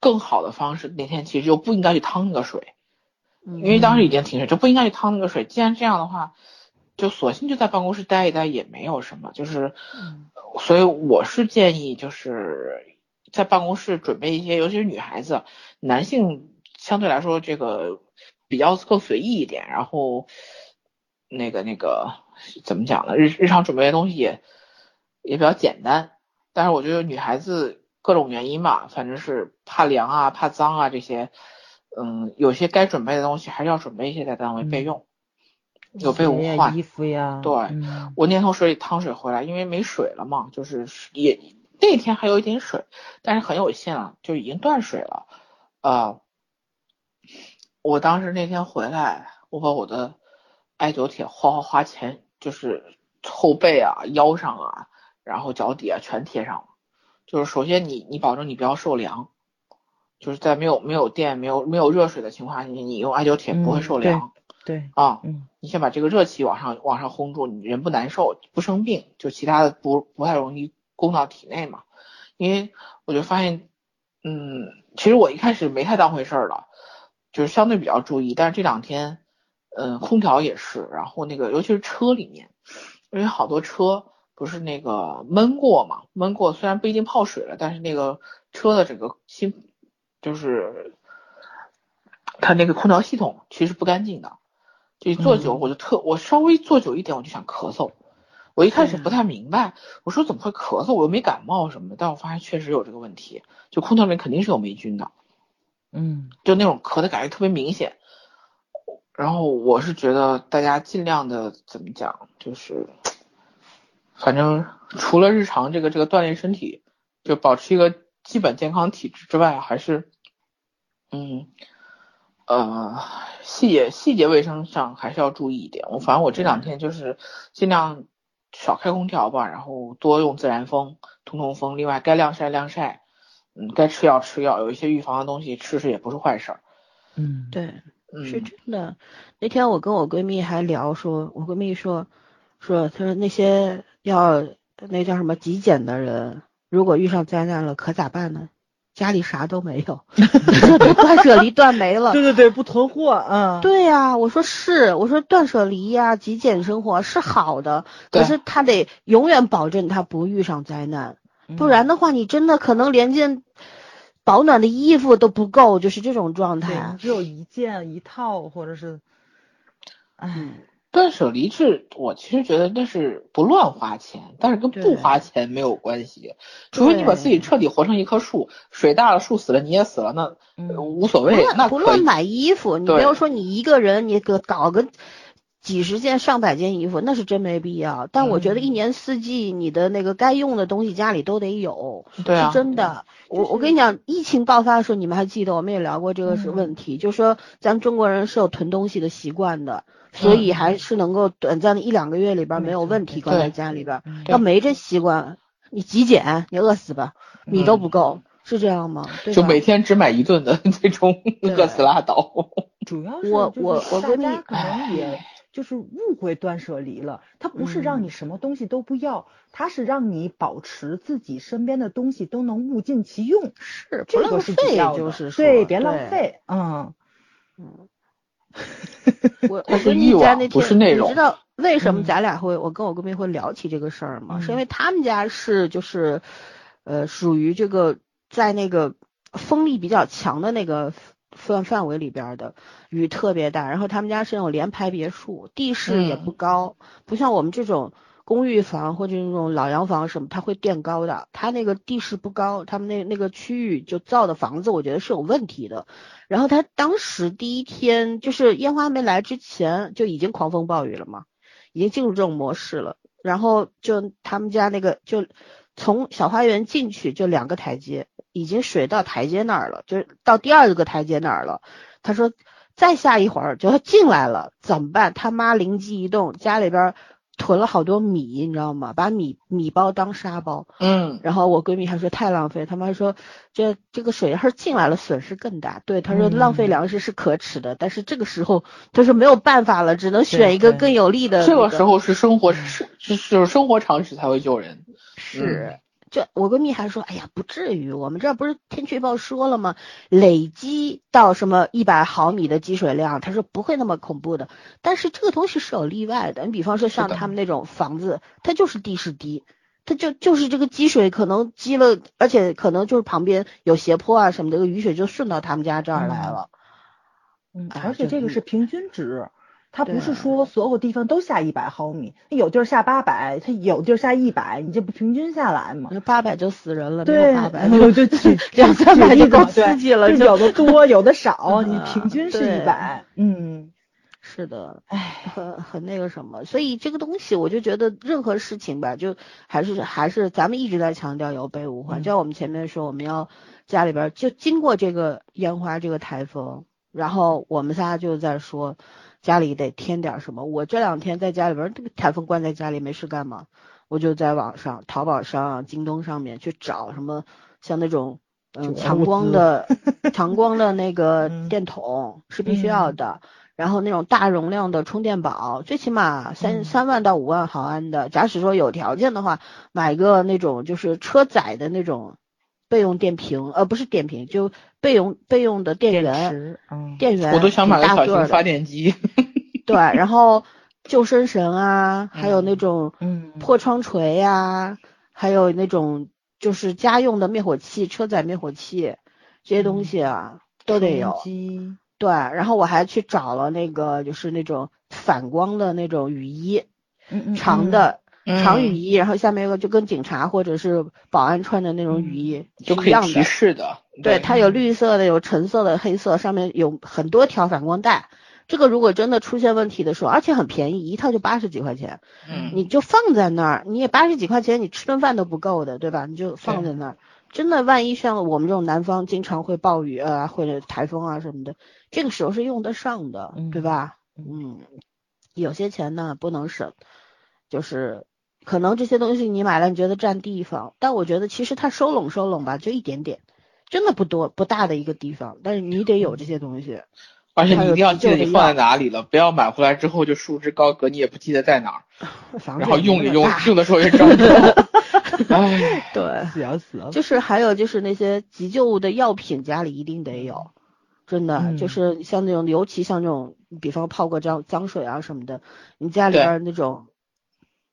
更好的方式那天其实就不应该去趟那个水。因因为当时已经停水，就不应该去趟那个水。既然这样的话，就索性就在办公室待一待也没有什么。就是，嗯所以我是建议，就是在办公室准备一些，尤其是女孩子，男性相对来说这个比较更随意一点，然后那个那个怎么讲呢？日日常准备的东西也也比较简单。但是我觉得女孩子各种原因吧，反正是怕凉啊、怕脏啊这些。嗯，有些该准备的东西还是要准备一些在单位备用，有备无患。衣服呀，对嗯我那天从水里趟水回来，因为没水了嘛，就是也那天还有一点水，但是很有限了，就已经断水了。呃，我当时那天回来，我把我的艾灸贴哗哗哗前就是后背啊、腰上啊，然后脚底啊全贴上了。就是首先你你保证你不要受凉，就是在没有没有电、没有没有热水的情况下，你你用艾灸贴不会受凉。对，啊，嗯你先把这个热气往上往上烘住，你人不难受，不生病，就其他的不不太容易攻到体内嘛。因为我就发现，嗯，其实我一开始没太当回事儿了，就是相对比较注意，但是这两天，嗯，空调也是，然后那个尤其是车里面，因为好多车不是那个闷过嘛，闷过虽然不一定泡水了，但是那个车的整个新就是它那个空调系统其实不干净的。就坐久，嗯我就特我稍微坐久一点，我就想咳嗽。我一开始不太明白，我说怎么会咳嗽？我又没感冒什么的，但我发现确实有这个问题，就空调里面肯定是有霉菌的，嗯就那种咳的感觉特别明显。然后我是觉得大家尽量的怎么讲，就是反正除了日常这个这个锻炼身体，就保持一个基本健康体质之外，还是嗯呃细节细节卫生上还是要注意一点。我反正我这两天就是尽量少开空调吧，然后多用自然风通通风。另外该晾晒晾晒，嗯，该吃药吃药，有一些预防的东西吃吃也不是坏事儿。嗯，对，嗯，是真的。那天我跟我闺蜜还聊说，我闺蜜说说，她说那些要那叫什么极简的人，如果遇上灾难了，可咋办呢？家里啥都没有，断舍离断没了。对对对，不囤货，嗯，对呀、我说是，我说断舍离呀、极简生活是好的，可是他得永远保证他不遇上灾难，嗯不然的话，你真的可能连件保暖的衣服都不够，就是这种状，态你。只有一件一套，或者是，哎，嗯，断舍离是，我其实觉得那是不乱花钱，但是跟不花钱没有关系。除非你把自己彻底活成一棵树，水大了树死了你也死了，那无所不谓，那不乱买衣服，你不对要说你一个人，你个搞个几十件、上百件衣服，那是真没必要。但我觉得一嗯年四季，你的那个该用的东西家里都得有。对啊是，真的。我我跟你讲，疫情爆发的时候，你们还记得我们也聊过这个是嗯问题，就是说咱们中国人是有囤东西的习惯的，所以还是能够短暂的一两个月里边没有问题，关在家里边。嗯要没这习惯，你极简，你饿死吧，米都不够，是这样吗？对就每天只买一顿的这种饿死拉倒。主要是我就是我我闺蜜大家可能也就是误会断舍离了，它不是让嗯。你什么东西都不要，它是让你保持自己身边的东西都能物尽其用，是不浪这个是主费，要的就是。说对，别浪。费，嗯。我我那是跟你欲望不在那天，是内容你知道。为什么嗯。咱俩会，我跟我闺蜜会聊起这个事儿吗？是因嗯。为他们家是就是，呃，属于这个在那个风力比较强的那个范范围里边儿的，雨特别大，然后他们家是那种联排别墅，地势也嗯不高，不像我们这种。公寓房或者那种老洋房什么，它会垫高的。它那个地势不高，他们那那个区域就造的房子，我觉得是有问题的。然后他当时第一天就是烟花没来之前就已经狂风暴雨了嘛，已经进入这种模式了。然后就他们家那个就从小花园进去就两个台阶，已经水到台阶那儿了，就是到第二个台阶那儿了。他说再下一会儿就要进来了，怎么办？他妈灵机一动，家里边儿囤了好多米，你知道吗？把米米包当沙包。嗯，然后我闺蜜还说太浪费，他妈说这这个水要是进来了损失更大。对，她说浪费嗯粮食是可耻的，但是这个时候她说没有办法了，只能选一个更有利的、这个时候是生活是是就是生活常识才会救人。是。这我闺蜜还说，哎呀，不至于，我们这儿不是天气预报说了吗？累积到什么一百毫米的积水量，她说不会那么恐怖的。但是这个东西是有例外的，你比方说像他们那种房子，它就是地势低，它就就是这个积水可能积了，而且可能就是旁边有斜坡啊什么的，这个雨水就顺到他们家这儿来了。嗯，哎而且这个是是平均值。它不是说所有地方都下一百毫米，有地儿下八百，它有地儿下一百，你这不平均下来吗？那八百就死人了，对，八百就就举 两三百就够刺刺激了，就有的多，有的少，你啊平均是一百，嗯，是的，唉，很很那个什么，所以这个东西我就觉得任何事情吧，就还是还是咱们一直在强调有备无患。嗯就像我们前面说，我们要家里边儿就经过这个烟花这个台风，然后我们仨就在说家里得添点儿什么。我这两天在家里边儿，这个台风关在家里没事干嘛，我就在网上淘宝上、啊京东上面去找什么像那种。嗯，强光的强光的那个嗯电筒是必须要嗯的，然后那种大容量的充电宝，最起码三嗯三万到五万毫安的。假使说有条件的话，买个那种就是车载的那种备用电瓶，呃，不是电瓶，就备用备用的电电源，嗯，电源我都想买个小型发电机。对，然后救生绳啊，还有那嗯种嗯。破窗锤呀、还有那种就是家用的灭火器、车载灭火器这些东嗯。西啊，都得有。对，然后我还去找了那个就是那种反光的那种雨衣，嗯嗯，长的长雨嗯衣，然后下面有个就跟警察或者是保安穿的那种雨衣就可以提一样的。示的。对，它有绿色的，有橙色的、黑色，上面有很多条反光带。这个如果真的出现问题的时候，而且很便宜，一套就八十几块钱，嗯，你就放在那儿，你也八十几块钱，你吃顿饭都不够的，对吧？你就放在那儿，真的，万一像我们这种南方经常会暴雨啊，或者台风啊什么的，这个时候是用得上的，对吧？嗯，有些钱呢不能省，就是可能这些东西你买了，你觉得占地方，但我觉得其实它收拢收拢吧，就一点点，真的不多不大的一个地方，但是你得有这些东西。而且你一定要记得你放在哪里了，不要买回来之后就束之高阁，你也不记得在哪儿，然后用也也用用的时候也找不着。唉，对，行行，就是还有就是那些急救物的药品家里一定得有，真的、嗯就是像那种，尤其像这种，比方泡过脏脏水啊什么的，你家里边儿那种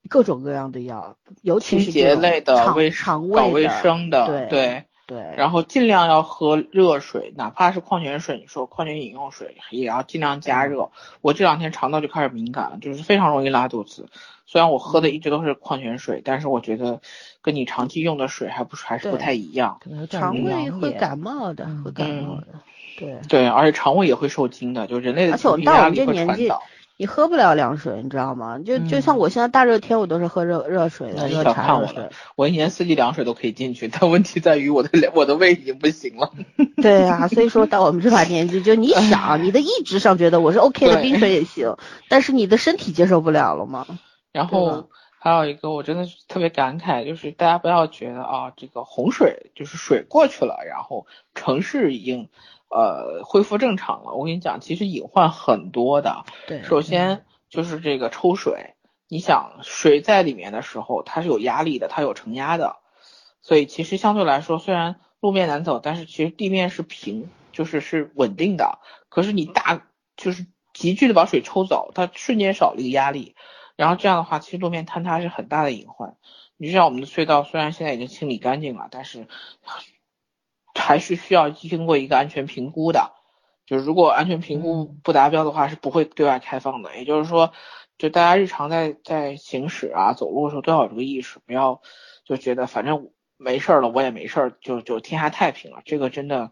各种各样的药，尤其清是清洁类的、肠卫肠搞卫生的，对对。对，然后尽量要喝热水，哪怕是矿泉水，你说矿泉饮用水也要尽量加热。我这两天肠道就开始敏感了，就是非常容易拉肚子。虽然我喝的一直都是矿泉水，但是我觉得跟你长期用的水还不是还是不太一样。可能有点肠胃会感冒的，嗯会感冒嗯的，对。对，而且肠胃也会受惊的，就人类的而且我情绪到我们压力会这年纪传导。你喝不了凉水，你知道吗？就就像嗯我现在大热天，我都是喝热热水的，热茶。我一年四季凉水都可以进去，但问题在于我的我的胃已经不行了。对啊，所以说到我们这把年纪，就你想，你的意志上觉得我是 OK 的，冰水也行，但是你的身体接受不了了吗？然后还有一个，我真的是特别感慨，就是大家不要觉得啊，这个洪水就是水过去了，然后城市已经呃恢复正常了。我跟你讲，其实隐患很多的。对，首先就是这个抽水，你想水在里面的时候，它是有压力的，它有承压的，所以其实相对来说，虽然路面难走，但是其实地面是平，就是是稳定的。可是你大就是急剧的把水抽走，它瞬间少了一个压力，然后这样的话，其实路面坍塌是很大的隐患。你就像我们的隧道，虽然现在已经清理干净了，但是还是需要经过一个安全评估的。就是如果安全评估不达标的话，是不会对外开放的。也就是说，就大家日常在在行驶啊、走路的时候都要有这个意识，不要就觉得反正没事儿了，我也没事儿，就就天下太平了。这个真的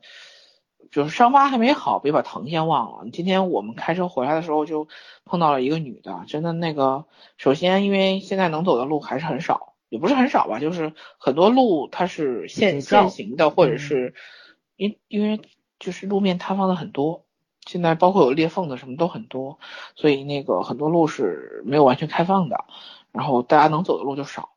就是伤疤还没好，别把疼先忘了。今天我们开车回来的时候就碰到了一个女的，真的那个，首先因为现在能走的路还是很少，也不是很少吧，就是很多路它是限限行的，或者嗯是因因为就是路面塌方的很多，现在包括有裂缝的什么都很多，所以那个很多路是没有完全开放的，然后大家能走的路就少。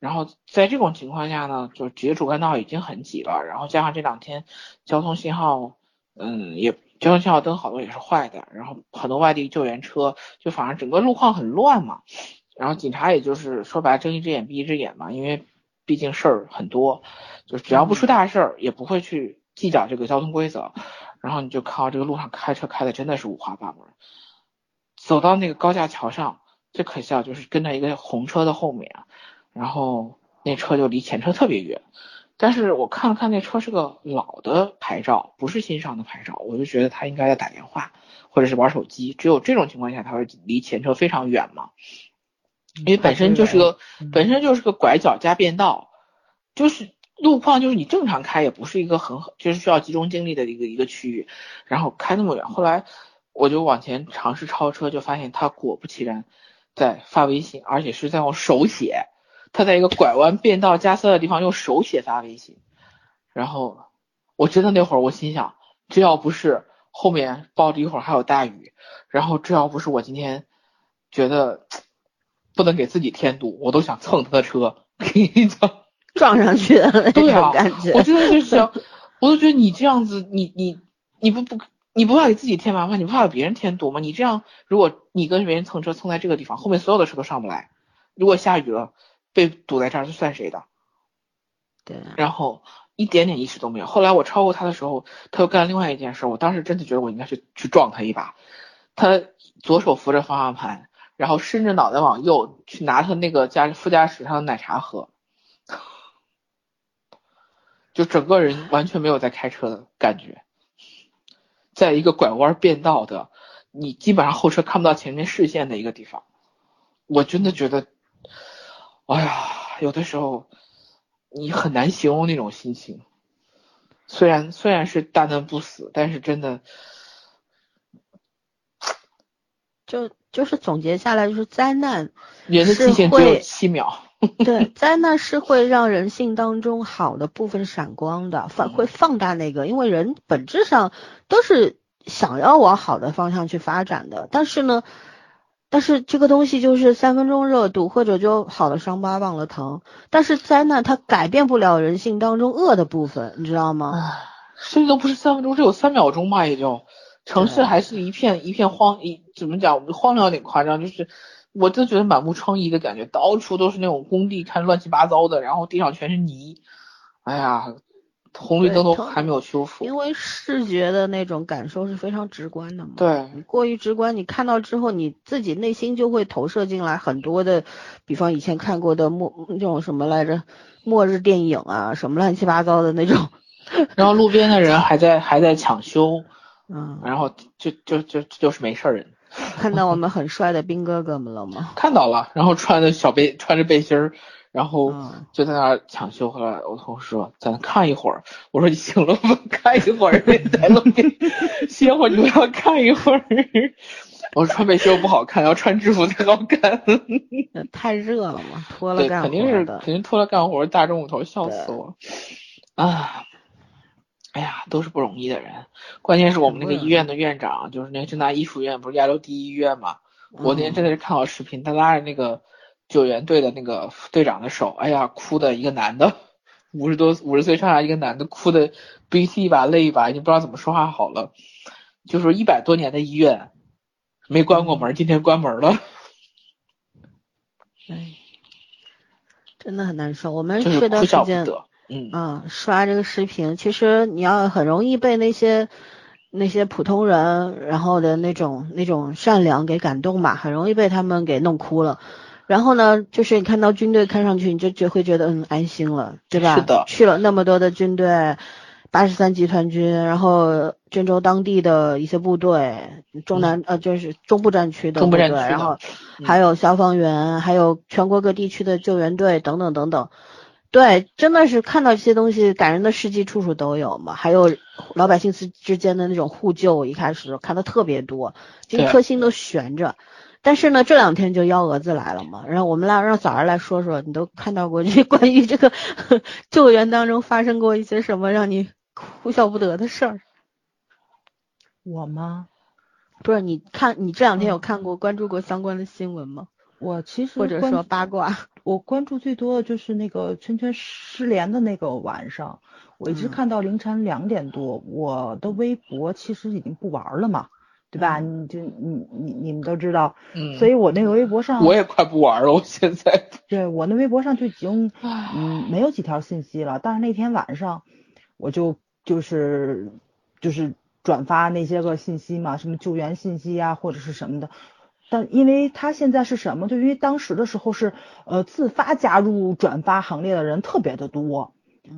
然后在这种情况下呢，就直接主干道已经很挤了，然后加上这两天交通信号，嗯，也交通信号灯好多也是坏的，然后很多外地救援车，就反正整个路况很乱嘛。然后警察也就是说白了睁一只眼闭一只眼嘛，因为毕竟事儿很多，就只要不出大事儿，也不会去计较这个交通规则。然后你就看到这个路上开车开的真的是五花八门，走到那个高架桥上，最可笑就是跟在一个红车的后面，然后那车就离前车特别远。但是我看了看那车是个老的牌照，不是新上的牌照，我就觉得他应该在打电话或者是玩手机。只有这种情况下，他会离前车非常远嘛。因为本身就是个嗯本身就是个拐角加变道，就是路况就是你正常开也不是一个很就是需要集中精力的一个一个区域，然后开那么远，后来我就往前尝试超车，就发现他果不其然在发微信，而且是在用手写，他在一个拐弯变道加塞的地方用手写发微信，然后我真的那会儿我心想，这要不是后面抱着一会儿还有大雨，然后这要不是我今天觉得。不能给自己添堵，我都想蹭他的车，跟你讲，撞上去的那种感觉。我真的就是想，我都觉得你这样子，你你你不不你不怕给自己添麻烦，你不怕给别人添堵吗？你这样，如果你跟别人蹭车蹭在这个地方，后面所有的车都上不来，如果下雨了被堵在这儿，这算谁的？对，然后一点点意识都没有。后来我超过他的时候，他又干了另外一件事，我当时真的觉得我应该去去撞他一把。他左手扶着方向盘。然后伸着脑袋往右去拿他那个驾副驾驶上的奶茶喝，就整个人完全没有在开车的感觉，在一个拐弯变道的，你基本上后车看不到前面视线的一个地方，我真的觉得，哎呀，有的时候你很难形容那种心情。虽然虽然是大难不死，但是真的。就就是总结下来，就是灾难，人的期限只有七秒。对，灾难是会让人性当中好的部分闪光的，放会放大那个，因为人本质上都是想要往好的方向去发展的。但是呢，但是这个东西就是三分钟热度，或者就好的伤疤忘了疼。但是灾难它改变不了人性当中恶的部分，你知道吗？甚至都不是三分钟，只有三秒钟吧，也就。城市还是一片一片荒，一怎么讲荒凉有点夸张，就是我就觉得满目疮痍的感觉，到处都是那种工地，看乱七八糟的，然后地上全是泥，哎呀，红绿灯都还没有修复。因为视觉的那种感受是非常直观的嘛。对，你过于直观，你看到之后，你自己内心就会投射进来很多的，比方以前看过的末那种什么来着，末日电影啊，什么乱七八糟的那种。然后路边的人还在还在抢修，嗯，然后就就就就是没事儿人。看到我们很帅的兵哥哥们了吗？看到了，然后穿着小背穿着背心儿，然后嗯就在那儿抢修。后来我同事说咱看一会儿，我说你行了吗？看一会儿，在路边歇会儿，你们要看一会儿。我说穿背心儿不好看，要穿制服才好看。太热了嘛，脱了对，干肯定是的。肯定脱了干活，大中午头笑死我啊！哎呀，都是不容易的人。关键是我们那个医院的院长，就是那个正大医附院，不是亚洲第一医院嘛？我那天真的是看到视频，他拉着那个救援队的那个队长的手，哎呀，哭的一个男的，五十多五十岁上下一个男的，哭的鼻涕一把泪一把，已经不知道怎么说话好了。就是一百多年的医院，没关过门，今天关门了，哎，真的很难受。我们真是这段哭时间，笑不得。嗯，啊，刷这个视频，其实你要很容易被那些那些普通人，然后的那种那种善良给感动吧，很容易被他们给弄哭了。然后呢，就是你看到军队看上去，你就就会觉得嗯安心了，对吧？是的去了那么多的军队，八十三集团军，然后郑州当地的一些部队，中南、呃就是中部战区的部队，嗯中部战区然后嗯还有消防员，还有全国各地区的救援队等等等等。对，真的是看到这些东西，感人的事迹处处都有嘛。还有老百姓之之间的那种互救，一开始看的特别多，就一颗心都悬着。但是呢，这两天就幺蛾子来了嘛。然后我们来让早儿来说说，你都看到过这些 关于这个救援当中发生过一些什么让你哭笑不得的事儿？我吗？不是，你看你这两天有嗯看过、关注过相关的新闻吗？我其实或者说八卦？我关注最多的就是那个圈圈失联的那个晚上，我一直嗯看到凌晨两点多。我的微博其实已经不玩了嘛，对吧？你就你你你们都知道，嗯，所以我那个微博上，我也快不玩了，我现在。对我那微博上就已经嗯没有几条信息了。但是那天晚上我就就是就是转发那些个信息嘛，什么救援信息啊或者是什么的。但因为他现在是什么？就因为当时的时候是呃自发加入转发行列的人特别的多，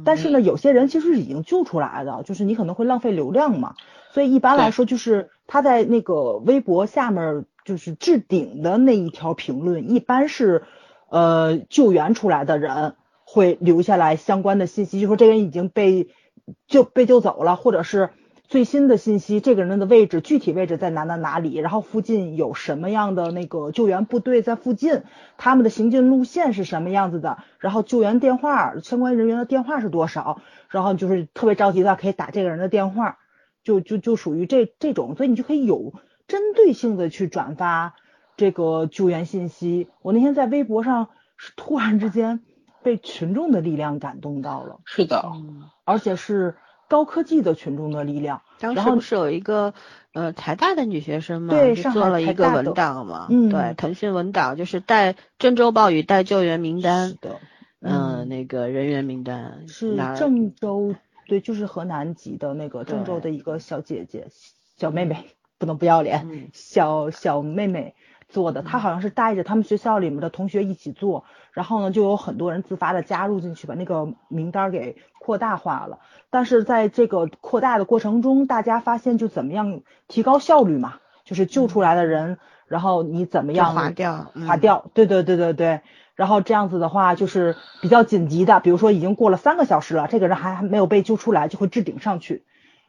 但是呢，有些人其实已经救出来的，就是你可能会浪费流量嘛，所以一般来说就是他在那个微博下面就是置顶的那一条评论，一般是呃救援出来的人会留下来相关的信息，就说这个人已经被就被救走了，或者是。最新的信息，这个人的位置具体位置在哪哪哪里，然后附近有什么样的那个救援部队在附近，他们的行进路线是什么样子的，然后救援电话相关人员的电话是多少，然后就是特别着急的话可以打这个人的电话，就就就属于这这种，所以你就可以有针对性的去转发这个救援信息。我那天在微博上是突然之间被群众的力量感动到了，是的，嗯，而且是高科技的群众的力量。当时不是有一个呃台大的女学生嘛，对上了一个文档嘛，嗯。对，腾讯文档就是带郑州暴雨带救援名单，是的，嗯、嗯。那个人员名单是郑州，对，就是河南籍的那个郑州的一个小姐姐、小妹妹，不能不要脸，嗯。小小妹妹做的。她好像是带着他们学校里面的同学一起做，然后呢，就有很多人自发的加入进去，把那个名单给扩大化了。但是在这个扩大的过程中，大家发现就怎么样提高效率嘛，就是救出来的人，然后你怎么样划掉，嗯，划掉，对对对对对。然后这样子的话，就是比较紧急的，比如说已经过了三个小时了，这个人还还没有被救出来，就会置顶上去。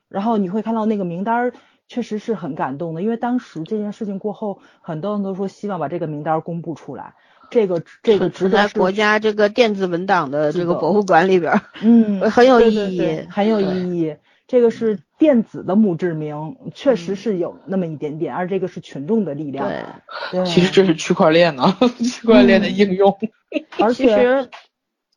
然后你会看到那个名单儿，确实是很感动的，因为当时这件事情过后，很多人都说希望把这个名单儿公布出来。这个这个值存在得是国家这个电子文档的这个博物馆里边儿，嗯很有意义对对很有意义。这个是电子的墓志铭，确实是有那么一点点，而这个是群众的力量。对，对，其实这是区块链呢，区块链的应用。而且其实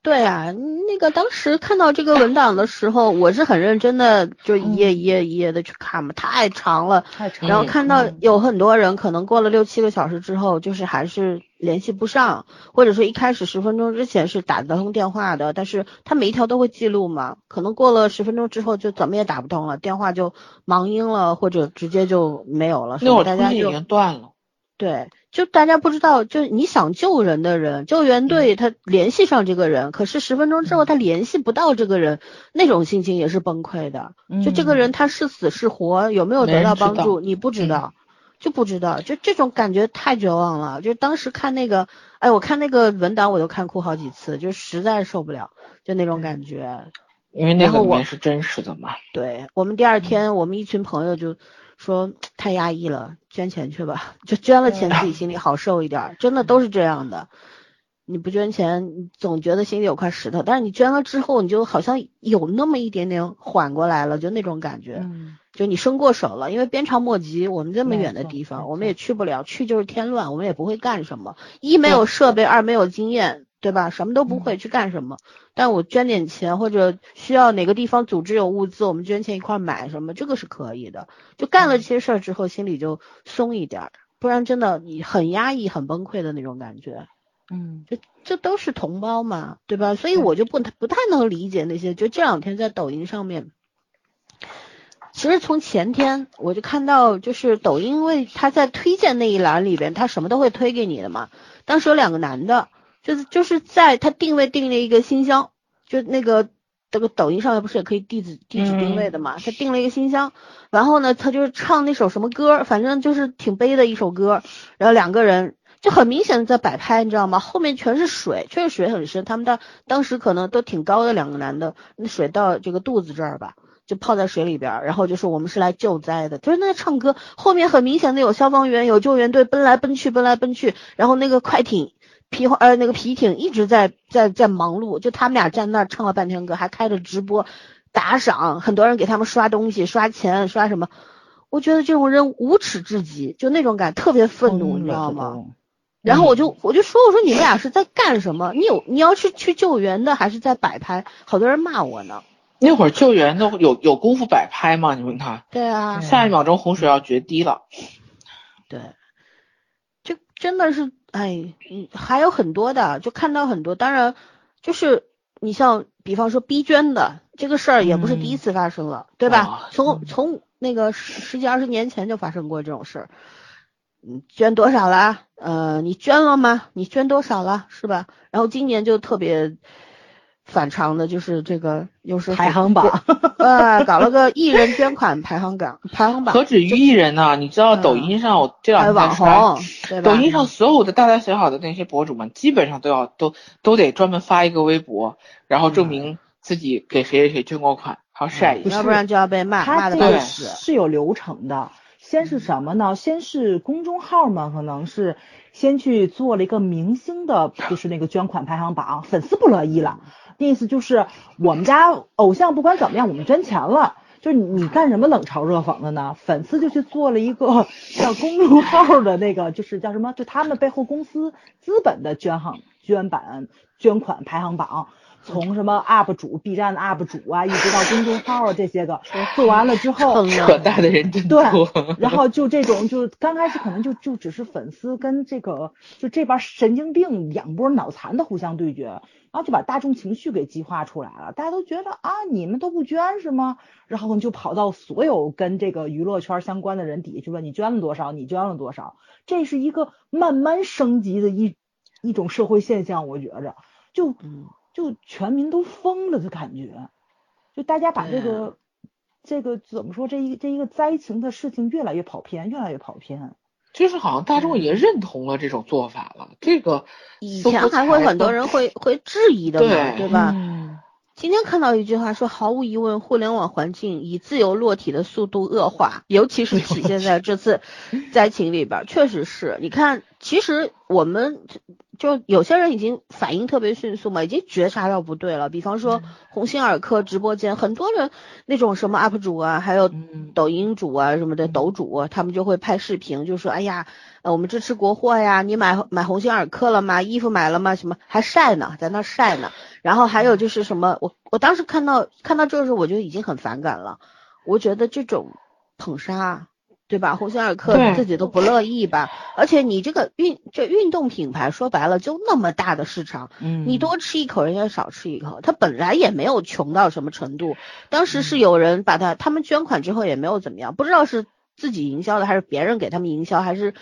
对啊，那个当时看到这个文档的时候，我是很认真的，就一页一页一页的去看嘛，太长了。太长然后看到嗯有很多人可能过了六七个小时之后，就是还是联系不上，或者说一开始十分钟之前是打得通电话的，但是他每一条都会记录嘛，可能过了十分钟之后就怎么也打不通了，电话就忙音了，或者直接就没有了，那会儿大家就通信已经断了。对，就大家不知道，就你想救人的人，救援嗯队他联系上这个人，可是十分钟之后他联系不到这个人，那种心情也是崩溃的。就这个人他是死是活，有没有得到帮助，你不知嗯道，就不知道，就这种感觉太绝望了。就当时看那个，哎，我看那个文档我都看哭好几次，就实在受不了，就那种感觉。因为那然后我个里面是真实的嘛。对我们第二天，我们一群朋友就说太压抑了，捐钱去吧，就捐了钱，自己心里好受一点儿，真的都是这样的。你不捐钱，你总觉得心里有块石头，但是你捐了之后，你就好像有那么一点点缓过来了，就那种感觉。嗯就你伸过手了，因为鞭长莫及，我们这么远的地方，我们也去不了，去就是添乱，我们也不会干什么。一没有设备，二没有经验，对吧？什么都不会，去干什么？但我捐点钱，或者需要哪个地方组织有物资，我们捐钱一块儿买什么，这个是可以的。就干了这些事儿之后，心里就松一点儿，不然真的你很压抑、很崩溃的那种感觉。嗯这这都是同胞嘛，对吧？所以我就不太不太能理解那些，就这两天在抖音上面，其实从前天我就看到，就是抖音，因为他在推荐那一栏里边，他什么都会推给你的嘛。当时有两个男的，就是就是在他定位定了一个新乡，就那个那个抖音上面不是也可以地址地址定位的嘛？他定了一个新乡，然后呢，他就是唱那首什么歌，反正就是挺悲的一首歌，然后两个人。就很明显的在摆拍，你知道吗？后面全是水，确实水很深。他们当当时可能都挺高的两个男的，那水到这个肚子这儿吧，就泡在水里边儿。然后就说我们是来救灾的，就是那唱歌，后面很明显的有消防员、有救援队奔来奔去，奔来奔去。然后那个快艇、皮划呃那个皮艇一直在在在忙碌，就他们俩站那儿唱了半天歌，还开着直播打赏，很多人给他们刷东西、刷钱、刷什么。我觉得这种人无耻至极，就那种感特别愤怒，你知道吗？？然后我就我就说我说你们俩是在干什么？你有你要是去救援的，还是在摆拍？好多人骂我呢。那会儿救援的有有功夫摆拍吗？你问他，对啊，嗯下一秒钟洪水要决堤了。对，就真的是哎，嗯，还有很多的，就看到很多。当然，就是你像比方说逼捐的这个事儿，也不是第一次发生了，对吧？啊从从那个十十几二十年前就发生过这种事儿。嗯，捐多少了？呃，你捐了吗？你捐多少了？是吧？然后今年就特别反常的，就是这个又是排行榜，呃，搞了个艺人捐款排行榜，排行榜何止于艺人呢？你知道嗯抖音上我这两天在刷，红，抖音上所有的大大小小的那些博主们，基本上都要都都得专门发一个微博，然后证明自己给谁谁谁捐过款，还要晒一下。要不然就要被骂，骂的他这死。是有流程的。先是什么呢？先是公众号嘛，可能是先去做了一个明星的，就是那个捐款排行榜，粉丝不乐意了。意思就是我们家偶像不管怎么样，我们捐钱了。就是你你干什么冷嘲热讽的呢？粉丝就去做了一个 叫公众号的那个，就是叫什么？就他们背后公司资本的捐行捐版捐款排行榜。从什么 UP 主、B 站的 UP 主啊，一直到公众号啊，这些个做完了之后，坑扯淡的人真对。然后就这种，就刚开始可能就就只是粉丝跟这个就这帮神经病两波脑残的互相对决，然后就把大众情绪给激化出来了。大家都觉得啊，你们都不捐是吗？然后就跑到所有跟这个娱乐圈相关的人底下去问你捐了多少，你捐了多少。这是一个慢慢升级的一一种社会现象，我觉着就嗯就全民都疯了的感觉，就大家把这个。这个怎么说？这一这一个灾情的事情越来越跑偏，越来越跑偏。就是好像大众也认同了这种做法了，这个以前还会很多人会会质疑的嘛，对对吧？嗯，今天看到一句话说，毫无疑问，互联网环境以自由落体的速度恶化，尤其是体现在这次 灾情里边儿，确实是。你看，其实我们就有些人已经反应特别迅速嘛，已经觉察到不对了。比方说鸿星尔克直播间，很多人那种什么 UP 主啊，还有嗯抖音主啊什么的抖主啊，他们就会拍视频，就说哎呀，呃，我们支持国货呀，你买买鸿星尔克了吗？衣服买了吗？什么还晒呢，在那晒呢。然后还有就是什么，我我当时看到看到这个时候，我就已经很反感了。我觉得这种捧杀，对吧？鸿星尔克对自己都不乐意吧？而且你这个运这运动品牌，说白了就那么大的市场，嗯，你多吃一口，人家少吃一口。他本来也没有穷到什么程度，当时是有人把他他们捐款之后也没有怎么样，不知道是自己营销的还是别人给他们营销，还是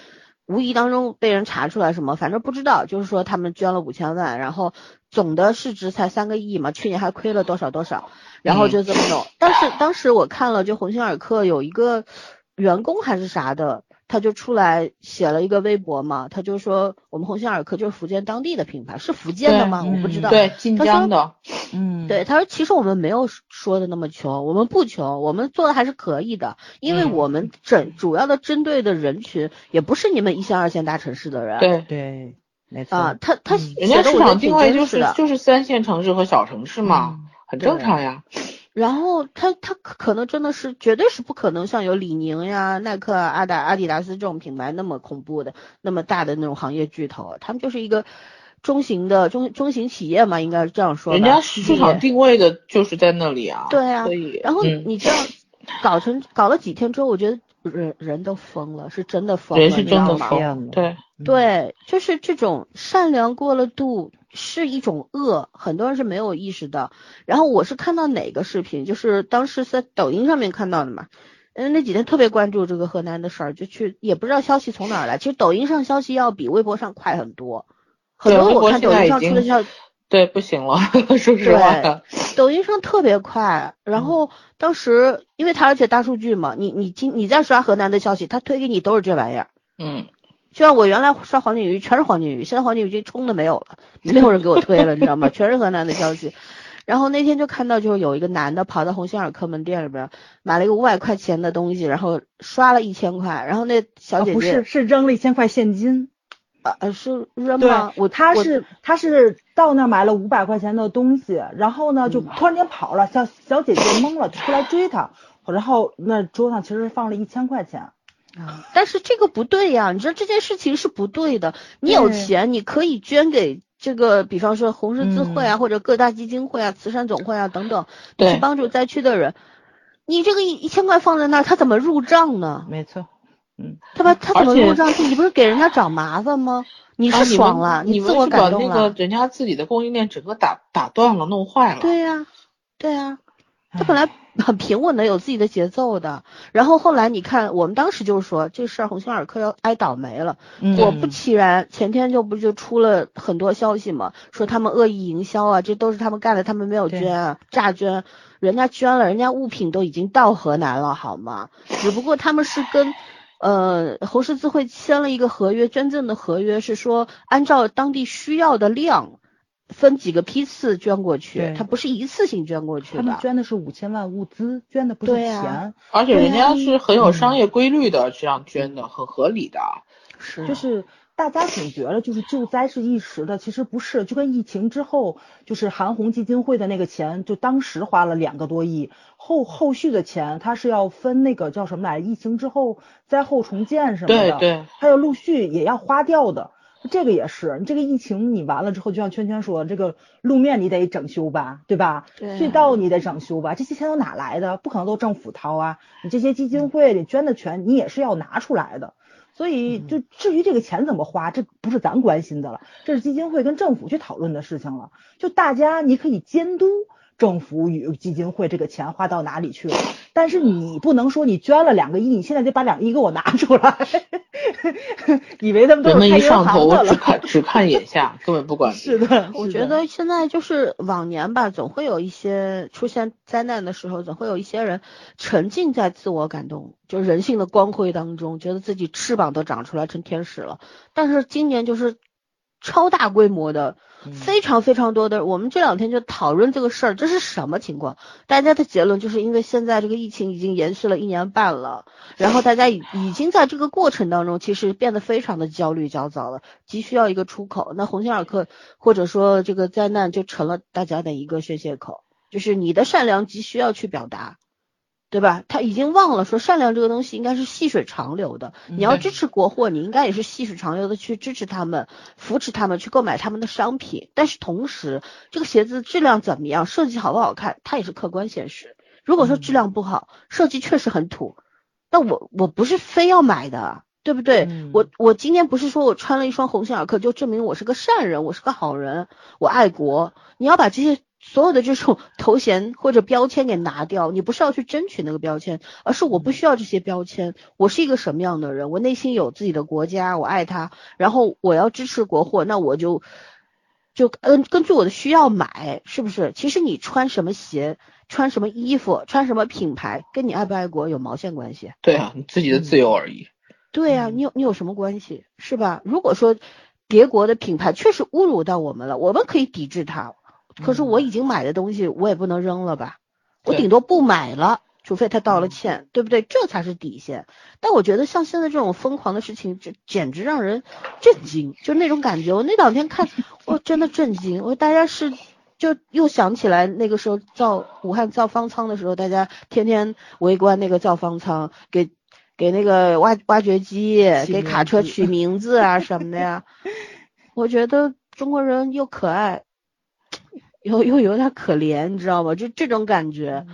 无意当中被人查出来什么，反正不知道。就是说他们捐了五千万，然后总的市值才三个亿嘛，去年还亏了多少多少，然后就这么弄。但是当时我看了，就鸿星尔克有一个员工还是啥的。他就出来写了一个微博嘛，他就说我们鸿星尔克就是福建当地的品牌，是福建的吗？我不知道。对，晋他说江的，嗯，对，他说其实我们没有说的那么穷，我们不穷，我们做的还是可以的，因为嗯我们整主要的针对的人群也不是你们一线二线大城市的人。对，对，没错啊，他他人家市场定位就是。就是三线城市和小城市嘛，嗯很正常呀。然后他他可可能真的是绝对是不可能像有李宁呀、耐克、阿达、阿迪达斯这种品牌那么恐怖的、那么大的那种行业巨头，他们就是一个中型的中中型企业嘛，应该是这样说。人家市场定位的就是在那里啊。对啊所以然后嗯你这样搞成搞了几天之后，我觉得人人都疯了，是真的疯了，人是真的疯对，对，就是这种善良过了度是一种恶，很多人是没有意识到。然后我是看到哪个视频，就是当时在抖音上面看到的嘛。嗯，那几天特别关注这个河南的事儿，就去也不知道消息从哪儿来。其实抖音上消息要比微博上快很多，很多我看抖音上出的消对，不行了，说实话。抖音上特别快。嗯然后当时因为它而且大数据嘛，你你今你在刷河南的消息，它推给你都是这玩意儿。嗯，就像我原来刷黄景瑜，全是黄景瑜，现在黄景瑜已经冲的没有了，没有人给我推了，你知道吗？全是河南的消息。然后那天就看到，就是有一个男的跑到鸿星尔克门店里边买了一个五百块钱的东西，然后刷了一千块，然后那小姐姐、啊不是是扔了一千块现金，呃呃是扔吗？我我他是他是到那儿买了五百块钱的东西，然后呢就嗯突然间跑了，小小姐姐懵了，就出来追他，然后那桌上其实放了一千块钱，啊，但是这个不对呀，你知道这件事情是不对的。你有钱，你可以捐给这个，比方说红十字会啊，或者各大基金会啊、慈善总会啊等等，对去帮助灾区的人。你这个一一千块放在那儿，他怎么入账呢？没错，嗯，他把他怎么而且入账？你不是给人家找麻烦吗？你啊是爽了，你自我感动了。那个人家自己的供应链整个打打断了，弄坏了。对呀、对呀、他本来很平稳的，有自己的节奏的。然后后来你看，我们当时就说这事儿鸿星尔克要挨倒霉了。嗯果不其然，前天就不就出了很多消息嘛，说他们恶意营销啊，这都是他们干的，他们没有捐啊，诈捐，人家捐了，人家物品都已经到河南了，好吗？只不过他们是跟呃红十字会签了一个合约，捐赠的合约是说按照当地需要的量。分几个批次捐过去对，它不是一次性捐过去他们的。捐的是五千万物资，捐的不是钱，而且人家是很有嗯商业规律的，这样捐的很合理的。是就是大家总觉得就是救灾是一时的，其实不是。就跟疫情之后，就是韩红基金会的那个钱，就当时花了两个多亿，后后续的钱它是要分那个叫什么来，疫情之后灾后重建什么的，对对，还有陆续也要花掉的。这个也是，你这个疫情你完了之后，就像圈圈说，这个路面你得整修吧，对吧？隧道你得整修吧，这些钱都哪来的？不可能都政府掏啊！你这些基金会你捐的钱，你也是要拿出来的。所以，就至于这个钱怎么花，这不是咱关心的了，这是基金会跟政府去讨论的事情了。就大家你可以监督政府与基金会这个钱花到哪里去了，但是你不能说你捐了两个亿，你现在就把两个亿给我拿出来，以为他们都人们是开银一上头行的了。只看只看眼下，根本不管。是的，我觉得现在就是往年吧，总会有一些出现灾难的时候，总会有一些人沉浸在自我感动，就是人性的光辉当中，觉得自己翅膀都长出来成天使了。但是今年就是超大规模的，嗯非常非常多的。我们这两天就讨论这个事儿，这是什么情况？大家的结论就是因为现在这个疫情已经延续了一年半了，然后大家已已经在这个过程当中，其实变得非常的焦虑焦躁了，急需要一个出口。那鸿星尔克或者说这个灾难就成了大家的一个宣泄口，就是你的善良急需要去表达。对吧？他已经忘了说善良这个东西应该是细水长流的。你要支持国货，你应该也是细水长流的去支持他们，扶持他们去购买他们的商品。但是同时，这个鞋子质量怎么样，设计好不好看，它也是客观现实。如果说质量不好，设计确实很土，那我我不是非要买的，对不对？嗯我我今天不是说我穿了一双鸿星尔克就证明我是个善人，我是个好人，我爱国。你要把这些所有的这种头衔或者标签给拿掉，你不是要去争取那个标签，而是我不需要这些标签。我是一个什么样的人？我内心有自己的国家，我爱它，然后我要支持国货，那我就就根根据我的需要买，是不是？其实你穿什么鞋，穿什么衣服，穿什么品牌，跟你爱不爱国有毛线关系？对啊，你自己的自由而已。对啊、你有你有什么关系，是吧？如果说别国的品牌确实侮辱到我们了，我们可以抵制它。可是我已经买的东西，我也不能扔了吧？我顶多不买了，除非他道了歉，对不对？这才是底线。但我觉得像现在这种疯狂的事情，这简直让人震惊，就那种感觉。我那两天看，我真的震惊。我大家是就又想起来那个时候造武汉造方舱的时候，大家天天围观那个造方舱，给给那个挖挖掘机给卡车取名字啊什么的呀。我觉得中国人又可爱，又又有点可怜，你知道吧？就这种感觉。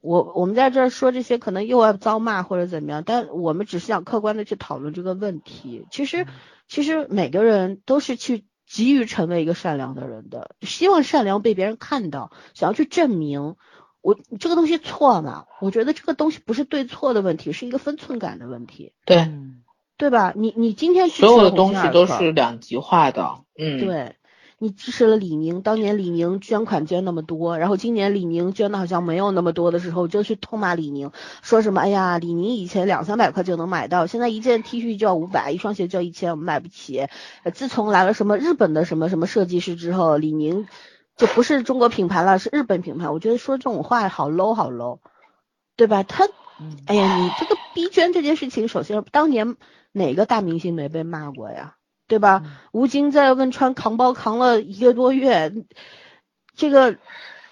我我们在这儿说这些，可能又要遭骂或者怎么样，但我们只是想客观的去讨论这个问题。其实，其实每个人都是去急于成为一个善良的人的，希望善良被别人看到，想要去证明我这个东西错嘛？我觉得这个东西不是对错的问题，是一个分寸感的问题，对，嗯对吧？你你今天所有的东西都是两极化的。嗯，，对。你支持了李宁，当年李宁捐款捐那么多，然后今年李宁捐的好像没有那么多的时候，就去痛骂李宁，说什么哎呀，李宁以前两三百块就能买到，现在一件 T 恤就要五百，一双鞋就要一千，我们买不起。呃自从来了什么日本的什么什么设计师之后，李宁就不是中国品牌了，是日本品牌。我觉得说这种话好 low 好 low，对吧？他嗯哎呀，你这个逼捐这件事情，首先当年哪个大明星没被骂过呀？对吧？吴京在汶川扛包扛了一个多月，这个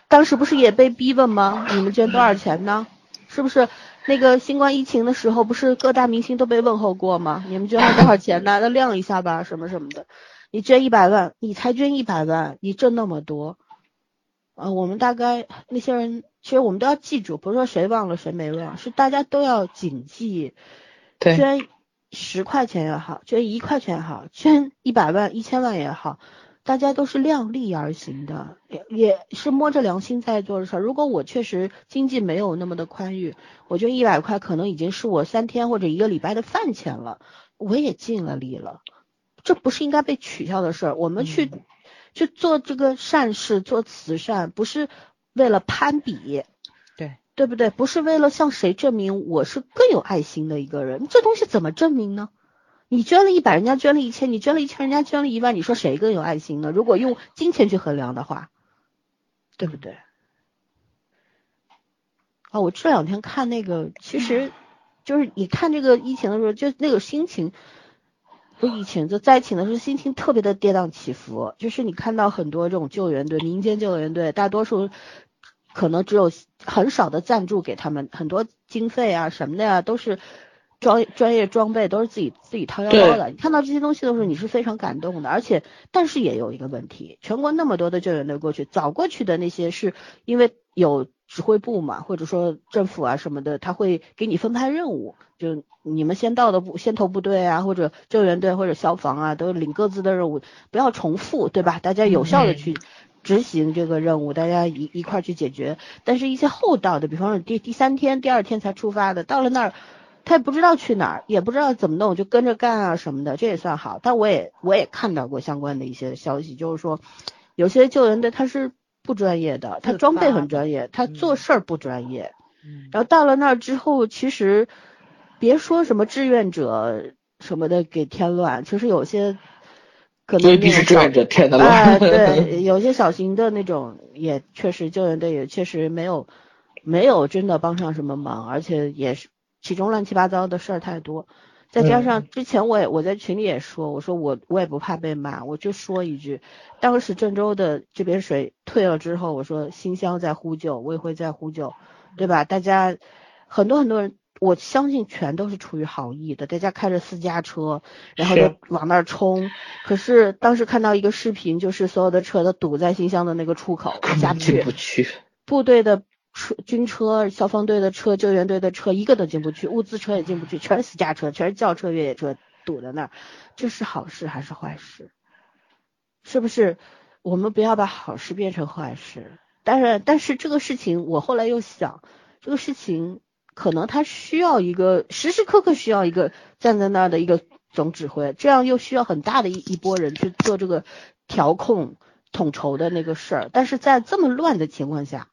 当时不是也被逼问吗？你们捐多少钱呢？是不是？那个新冠疫情的时候，不是各大明星都被问候过吗？你们捐了多少钱呢？那亮一下吧，什么什么的。你捐一百万，你才捐一百万，你挣那么多，啊，我们大概那些人，其实我们都要记住，不是说谁忘了谁没忘，是大家都要谨记，对捐十块钱也好，捐一块钱也好，捐一百万、一千万也好，大家都是量力而行的，也也是摸着良心在做的事儿。如果我确实经济没有那么的宽裕，我捐一百块可能已经是我三天或者一个礼拜的饭钱了，我也尽了力了，这不是应该被取笑的事儿。我们去、嗯去做这个善事、做慈善，不是为了攀比，对，不对？不是为了向谁证明我是更有爱心的一个人，这东西怎么证明呢？你捐了一百，人家捐了一千，你捐了一千，人家捐了一万，你说谁更有爱心呢？如果用金钱去衡量的话，对不对？啊，我这两天看那个，其实 就是你看这个疫情的时候，就那个心情，不是疫情，就灾情的时候，心情特别的跌宕起伏。就是你看到很多这种救援队，民间救援队，大多数可能只有很少的赞助给他们，很多经费啊什么的呀、都是专专业装备都是自己自己掏腰包的。你看到这些东西的时候，你是非常感动的。而且，但是也有一个问题，全国那么多的救援队过去，早过去的那些是因为有指挥部嘛，或者说政府啊什么的，他会给你分派任务，就你们先到的部先头部队啊，或者救援队或者消防啊，都领各自的任务，不要重复，对吧？大家有效的去执行这个任务，大家一一块儿去解决。但是，一些后到的，比方说第第三天、第二天才出发的，到了那儿。他也不知道去哪儿，也不知道怎么弄，就跟着干啊什么的，这也算好。但我也我也看到过相关的一些消息，就是说有些救援队他是不专业的，他装备很专业，他做嗯事儿不专业。嗯然后到了那儿之后，其实别说什么志愿者什么的给添乱，其实有些可能未必是志愿者添的了。哎，对，有些小型的那种也确实救援队也确实没有没有真的帮上什么忙，而且也是其中乱七八糟的事儿太多。再加上之前我也我在群里也说，我说我我也不怕被骂，我就说一句，当时郑州的这边水退了之后，我说新乡在呼救，我也会在呼救，对吧？大家很多很多人，我相信全都是出于好意的，大家开着私家车，然后就往那儿冲。可是当时看到一个视频，就是所有的车都堵在新乡的那个出口下不去，不去。部队的。车、军车、消防队的车、救援队的车，一个都进不去，物资车也进不去，全是私家车，全是轿车、越野车堵在那儿，这是好事还是坏事？是不是？我们不要把好事变成坏事。但是，但是这个事情我后来又想，这个事情可能他需要一个时时刻刻需要一个站在那儿的一个总指挥，这样又需要很大的一一波人去做这个调控、统筹的那个事儿。但是在这么乱的情况下。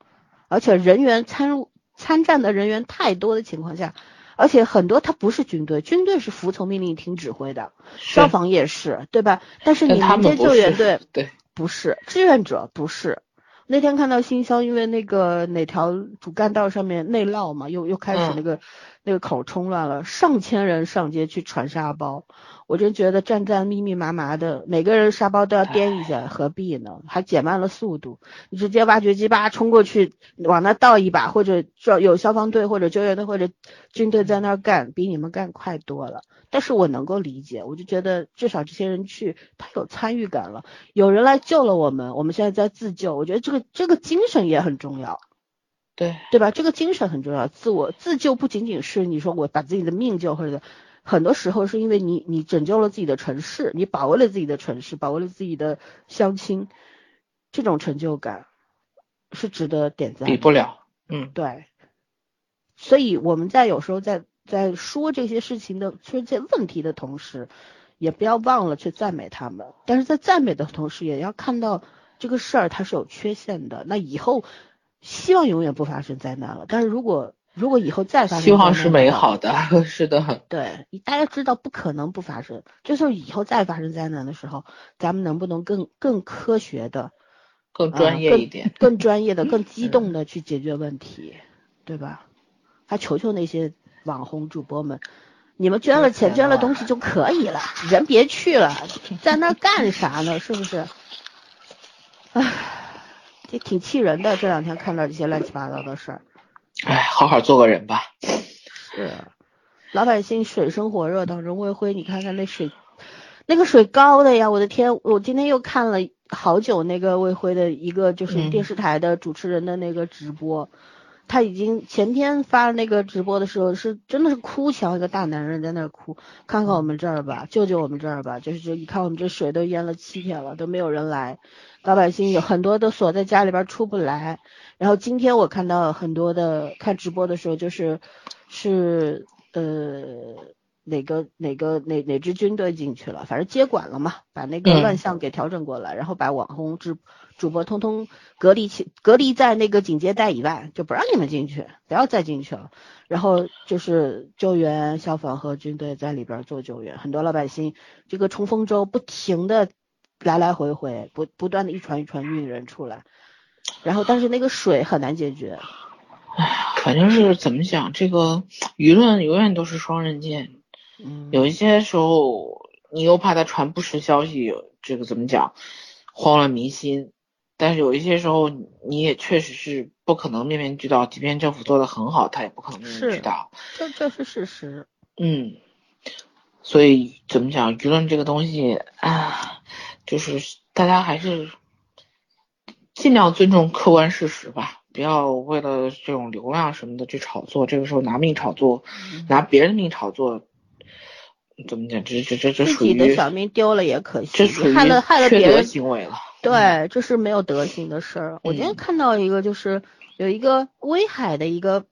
而且人员参入参战的人员太多的情况下，而且很多他不是军队，军队是服从命令听指挥的，消防也是，对吧？但是你民间救援队 对不是志愿者不是。那天看到新乡，因为那个哪条主干道上面内涝嘛，又又开始那个那个口冲乱了，上千人上街去传沙包。我真觉得站在密密麻麻的，每个人沙包都要掂一下，何必呢？还减慢了速度。你直接挖掘机吧冲过去，往那倒一把，或者说有消防队或者救援队或者军队在那儿干，比你们干快多了。但是我能够理解，我就觉得至少这些人去，他有参与感了，有人来救了我们，我们现在在自救，我觉得这个这个精神也很重要。对对吧？这个精神很重要，自我自救不仅仅是你说我把自己的命救或者。很多时候是因为你，你拯救了自己的城市，你保卫了自己的城市，保卫了自己的乡亲，这种成就感是值得点赞。比不了，嗯，对。所以我们在有时候在在说这些事情的说这些问题的同时，也不要忘了去赞美他们。但是在赞美的同时，也要看到这个事儿它是有缺陷的。那以后希望永远不发生灾难了。但是如果如果以后再发生，希望是美好的，是的。对，大家知道不可能不发生，就是以后再发生灾难的时候，咱们能不能更更科学的、更专业一点、更专业的、更激动的去解决问题，对吧？还求求那些网红主播们，你们捐了钱、捐了东西就可以了，人别去了，在那干啥呢？是不是？唉，这挺气人的。这两天看到这些乱七八糟的事儿。哎，好好做个人吧。是，老百姓水深火热当中，魏辉，你看看那水，那个水高的呀！我的天，我今天又看了好久那个魏辉的一个就是电视台的主持人的那个直播，他已经前天发那个直播的时候是真的是哭墙，一个大男人在那哭，看看我们这儿吧，救救我们这儿吧，就是一看我们这水都淹了七天了，都没有人来，老百姓有很多都锁在家里边出不来。然后今天我看到很多的看直播的时候，就是是呃哪个哪个哪哪支军队进去了，反正接管了嘛，把那个乱象给调整过来，然后把网红主主播通通隔离起隔离在那个警戒带以外，就不让你们进去，不要再进去了。然后就是救援消防和军队在里边做救援，很多老百姓这个冲锋舟不停的来来回回，不不断的一船一船运人出来。然后，但是那个水很难解决。哎，反正是怎么讲，这个舆论永远都是双刃剑。嗯，有一些时候你又怕他传不实消息，这个怎么讲，慌了民心。但是有一些时候你也确实是不可能面面俱到，即便政府做的很好，他也不可能面面俱到。这这是事实。嗯，所以怎么讲，舆论这个东西啊，就是大家还是。尽量尊重客观事实吧，不要为了这种流量什么的去炒作。这个时候拿命炒作，拿别人的命炒作，怎么讲？这这这这属于自己的小命丢了也可惜，这属于害了害了别人行为了。对，这是没有德行的事儿。我今天看到一个，就是有一个威海的一个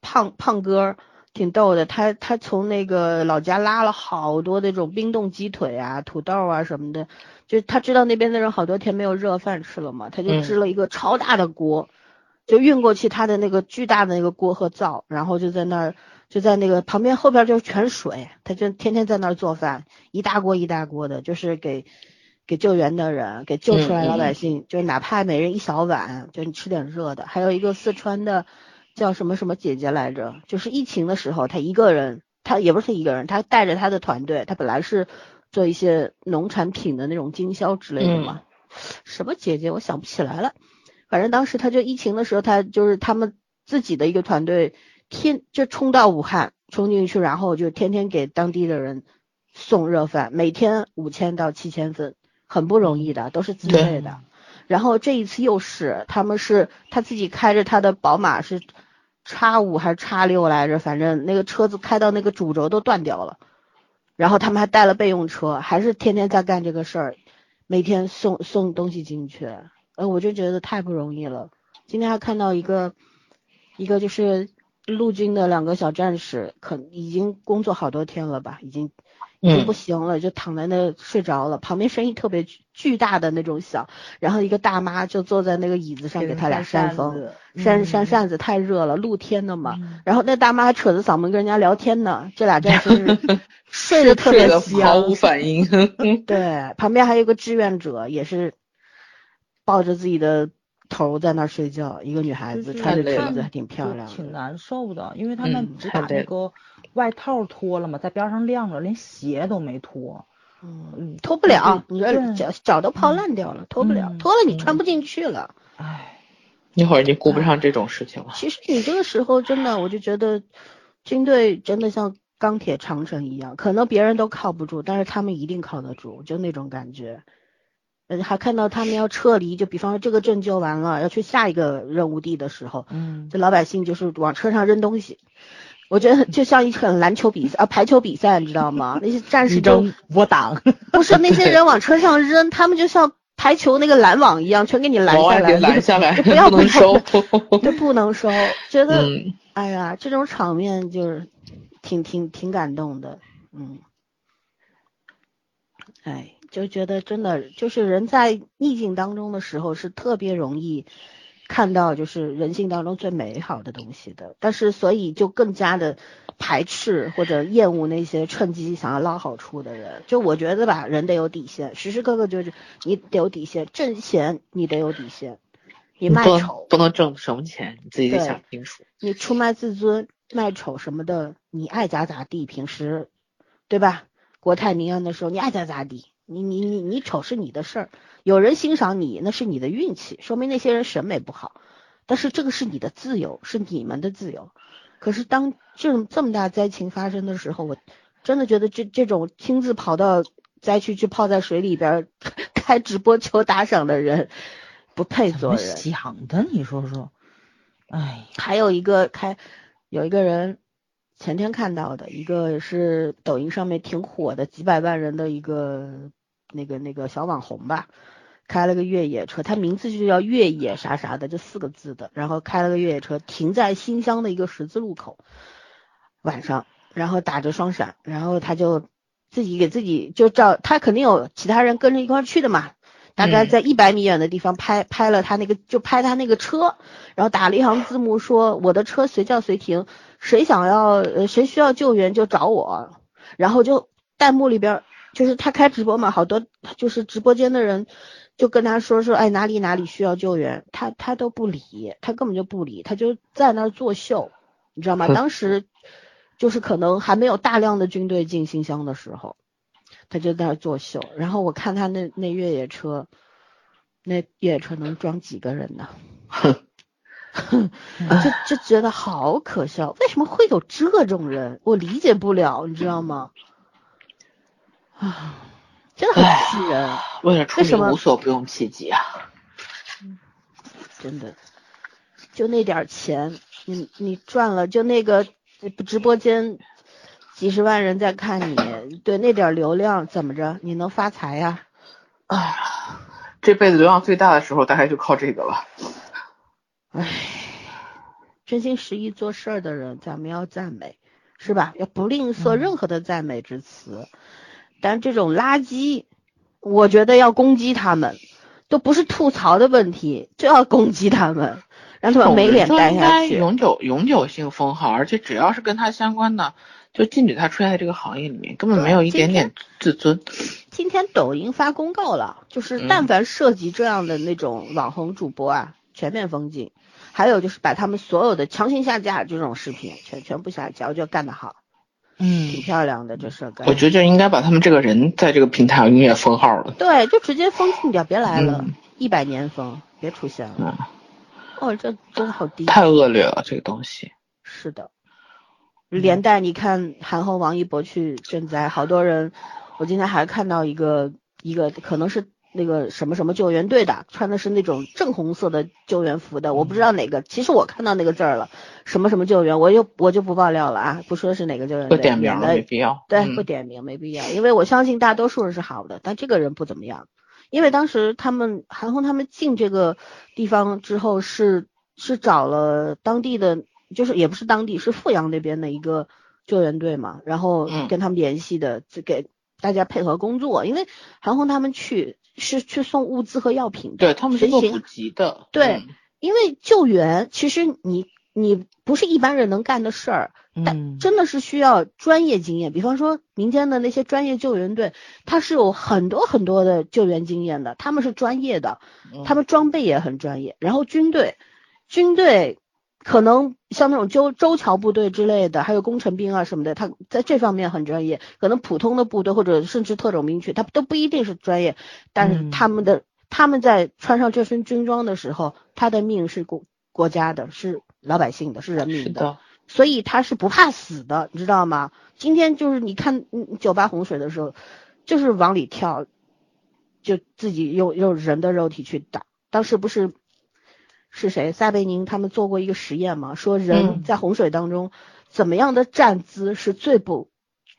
胖胖哥，挺逗的。他他从那个老家拉了好多那种冰冻鸡腿啊、土豆啊什么的。就他知道那边的人好多天没有热饭吃了嘛，他就支了一个超大的锅，就运过去他的那个巨大的那个锅和灶，然后就在那儿就在那个旁边后边就全水，他就天天在那儿做饭，一大锅一大锅的，就是给给救援的人，给救出来老百姓，就是哪怕每人一小碗，就你吃点热的。还有一个四川的叫什么什么姐姐来着，就是疫情的时候，她一个人，她也不是她一个人，她带着她的团队，她本来是做一些农产品的那种经销之类的嘛。什么姐姐，我想不起来了。反正当时她就疫情的时候，她就是他们自己的一个团队，天就冲到武汉，冲进去，然后就天天给当地的人送热饭，每天五千到七千份，很不容易的，都是自费的。然后这一次又是，他们是他自己开着他的宝马是叉五还是叉六来着，反正那个车子开到那个主轴都断掉了，然后他们还带了备用车，还是天天在干这个事儿。每天送送东西进去，呃，我就觉得太不容易了。今天还看到一个，一个就是陆军的两个小战士，可已经工作好多天了吧，已经已经不行了，就躺在那睡着了。旁边声音特别巨大的那种响，然后一个大妈就坐在那个椅子上给他俩扇风，扇扇扇子，太热了，露天的嘛。然后那大妈还扯着嗓门跟人家聊天呢，这俩真是。睡得特别香，毫无反应。对，旁边还有个志愿者，也是抱着自己的头在那儿睡觉。一个女孩子穿着裙子还挺漂亮，挺难受的，因为他们只把那个外套脱了嘛，在边上晾着，连鞋都没脱。嗯，脱不了，你说脚脚都泡烂掉了，脱不了，脱了你穿不进去了。唉，一会儿你顾不上这种事情了。其实你这个时候真的，我就觉得军队真的像。钢铁长城一样，可能别人都靠不住，但是他们一定靠得住，就那种感觉。嗯，还看到他们要撤离，就比方说这个镇救完了，要去下一个任务地的时候，嗯，这老百姓就是往车上扔东西。我觉得就像一场篮球比赛啊，排球比赛，你知道吗？那些战士都我挡，不是那些人往车上扔，他们就像排球那个拦网一样，全给你拦下来，拦下来，不要不能收，就不能收。觉得，哎呀，这种场面就是。挺挺挺感动的，嗯，哎，就觉得真的就是人在逆境当中的时候是特别容易看到就是人性当中最美好的东西的，但是所以就更加的排斥或者厌恶那些趁机想要捞好处的人。就我觉得吧，人得有底线，时时刻刻就是你得有底线，挣钱你得有底线，你卖丑不能挣什么钱，你自己得想清楚。你出卖自尊。卖丑什么的，你爱咋咋地。平时，对吧？国泰民安的时候，你爱咋咋地。你你你你丑是你的事儿，有人欣赏你那是你的运气，说明那些人审美不好。但是这个是你的自由，是你们的自由。可是当这种这么大灾情发生的时候，我真的觉得这这种亲自跑到灾区去泡在水里边 开直播求打赏的人，不配做人。想的，你说说。哎，还有一个开。有一个人前天看到的，一个是抖音上面挺火的，几百万人的一个那个那个小网红吧，开了个越野车，他名字就叫越野啥啥的就四个字的，然后开了个越野车停在新乡的一个十字路口，晚上，然后打着双闪，然后他就自己给自己就照，他肯定有其他人跟着一块去的嘛。大概在一百米远的地方拍拍了他那个，就拍他那个车，然后打了一行字幕说：“我的车随叫随停，谁想要呃谁需要救援就找我。”然后就弹幕里边就是他开直播嘛，好多就是直播间的人就跟他说说：“哎哪里哪里需要救援。”他他都不理，他根本就不理，他就在那儿作秀，你知道吗？当时就是可能还没有大量的军队进新乡的时候。他就在那作秀，然后我看他那那越野车，那越野车能装几个人呢？哼，就就觉得好可笑，为什么会有这种人？我理解不了，你知道吗？啊，真的很气人。为了出名无所不用其极啊！真的，就那点钱，你你赚了，就那个直播间。几十万人在看你，对那点流量怎么着？你能发财呀？哎呀，这辈子流量最大的时候大概就靠这个了。唉，真心实意做事儿的人，咱们要赞美，是吧？要不吝啬任何的赞美之词。但这种垃圾，我觉得要攻击他们，都不是吐槽的问题，就要攻击他们，让他们没脸待下去。永久永久性封号，而且只要是跟他相关的。就禁止他出现在这个行业里面，根本没有一点点自尊。今天抖音发公告了，就是嗯但凡涉及这样的那种网红主播啊，全面封禁。还有就是把他们所有的强行下架这种视频全全部下架，我觉得干得好，嗯挺漂亮的这事儿干。我觉得就应该把他们这个人在这个平台上永远封号了。对，就直接封禁掉，别来了嗯，一百年封，别出现了。嗯，哦，这真的好低。太恶劣了，这个东西。是的，嗯连带你看韩红、王一博去赈灾，好多人，我今天还看到一个一个可能是那个什么什么救援队的，穿的是那种正红色的救援服的，我不知道哪个，其实我看到那个字儿了，什么什么救援，我就我就不爆料了啊，不说是哪个救援队，不点名了，免得没必要。对，嗯不点名没必要，因为我相信大多数人是好的，但这个人不怎么样。因为当时他们韩红他们进这个地方之后是是找了当地的，就是也不是当地，是阜阳那边的一个救援队嘛，然后嗯跟他们联系的，就给大家配合工作。因为韩红他们去是去送物资和药品的，对他们是做补给的。对嗯因为救援其实你你不是一般人能干的事儿，但嗯，真的是需要专业经验。比方说民间的那些专业救援队，他是有很多很多的救援经验的，他们是专业的，嗯他们装备也很专业。然后军队，军队可能像那种周周桥部队之类的，还有工程兵啊什么的，他在这方面很专业。可能普通的部队或者甚至特种兵去，他都不一定是专业，但是嗯他们的、他们在穿上这身军装的时候，他的命是国国家的，是老百姓的，是人民是的，所以他是不怕死的，你知道吗？今天就是你看嗯九八洪水的时候，就是往里跳，就自己用用人的肉体去打。当时不是是谁撒贝宁他们做过一个实验嘛，说人嗯在洪水当中怎么样的站姿是最不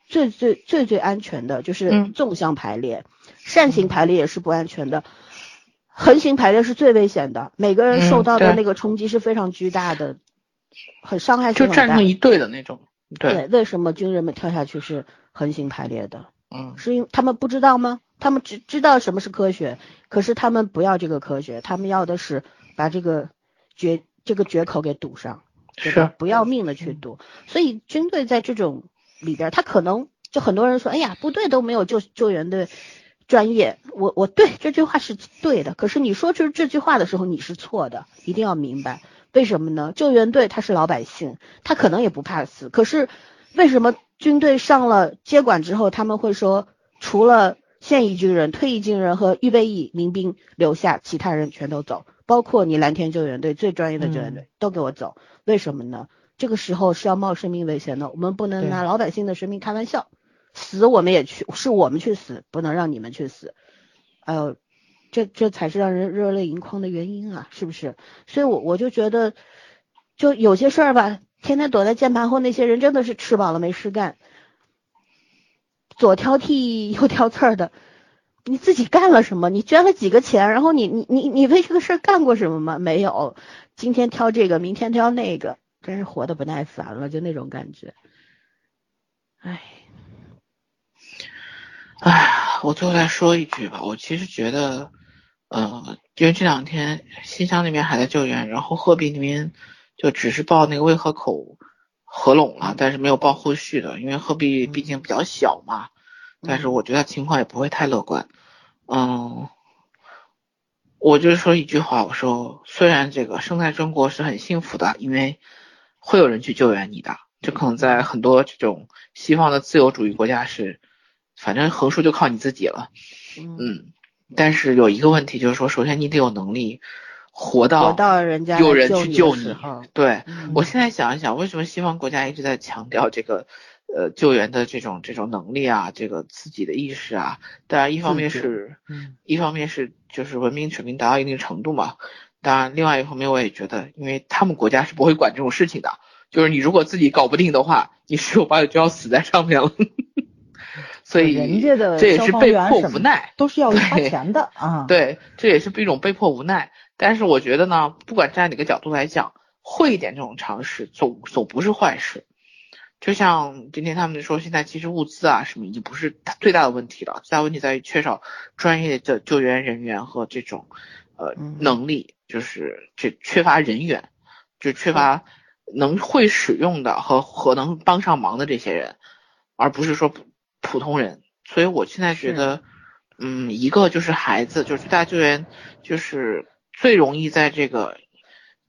最最最最安全的，就是嗯纵向排列，扇形排列也是不安全的。横行排列是最危险的，每个人受到的那个冲击是非常巨大的，很伤害是就很大站成一队的那种。对，对，为什么军人们跳下去是横行排列的？嗯，是因为他们不知道吗？他们只知道什么是科学，可是他们不要这个科学，他们要的是把这个绝这个绝口给堵上，对吧是，嗯不要命的去堵。所以军队在这种里边儿，他可能就很多人说，哎呀，部队都没有救救援队专业。我我对这句话是对的，可是你说出这句话的时候，你是错的，一定要明白为什么呢？救援队他是老百姓，他可能也不怕死，可是为什么军队上了接管之后，他们会说，除了现役军人、退役军人和预备役民兵留下，其他人全都走，包括你蓝天救援队最专业的救援队、都给我走。为什么呢？这个时候是要冒生命危险的，我们不能拿老百姓的生命开玩笑。死我们也去，是我们去死，不能让你们去死。哎呦，这这才是让人热泪盈眶的原因啊，是不是？所以我我就觉得，就有些事儿吧，天天躲在键盘后那些人真的是吃饱了没事干，左挑剔右挑刺儿的。你自己干了什么？你捐了几个钱？然后你你你你为这个事儿干过什么吗？没有。今天挑这个，明天挑那个，真是活得不耐烦了，就那种感觉。唉，唉，我最后再说一句吧，我其实觉得，呃，因为这两天新乡那边还在救援，然后鹤壁那边就只是报那个渭河口合拢了，但是没有报后续的，因为鹤壁毕竟比较小嘛，但是我觉得情况也不会太乐观。嗯，我就说一句话，我说虽然这个生在中国是很幸福的，因为会有人去救援你的，这可能在很多这种西方的自由主义国家是，反正横竖就靠你自己了。嗯，嗯，但是有一个问题就是说，首先你得有能力活到活到人家有人去救你。对，嗯我现在想一想，为什么西方国家一直在强调这个呃救援的这种这种能力啊，这个自己的意识啊？当然，一方面是嗯一方面是就是文明水平达到一定程度嘛。当然，另外一方面我也觉得，因为他们国家是不会管这种事情的，就是你如果自己搞不定的话，你十有八九就要死在上面了。所以人家的这也是被迫无奈。都是要花钱的啊。，对，这也是一种被迫无奈。但是我觉得呢，不管站哪个角度来讲，会一点这种常识总总不是坏事。就像今天他们说，现在其实物资啊什么已经不是最大的问题了，最大问题在于缺少专业的救援人员和这种呃嗯能力，就是这缺乏人员，就缺乏能会使用的和和能帮上忙的这些人，而不是说普普通人。所以我现在觉得，嗯，一个就是孩子，就是最大救援，就是最容易在这个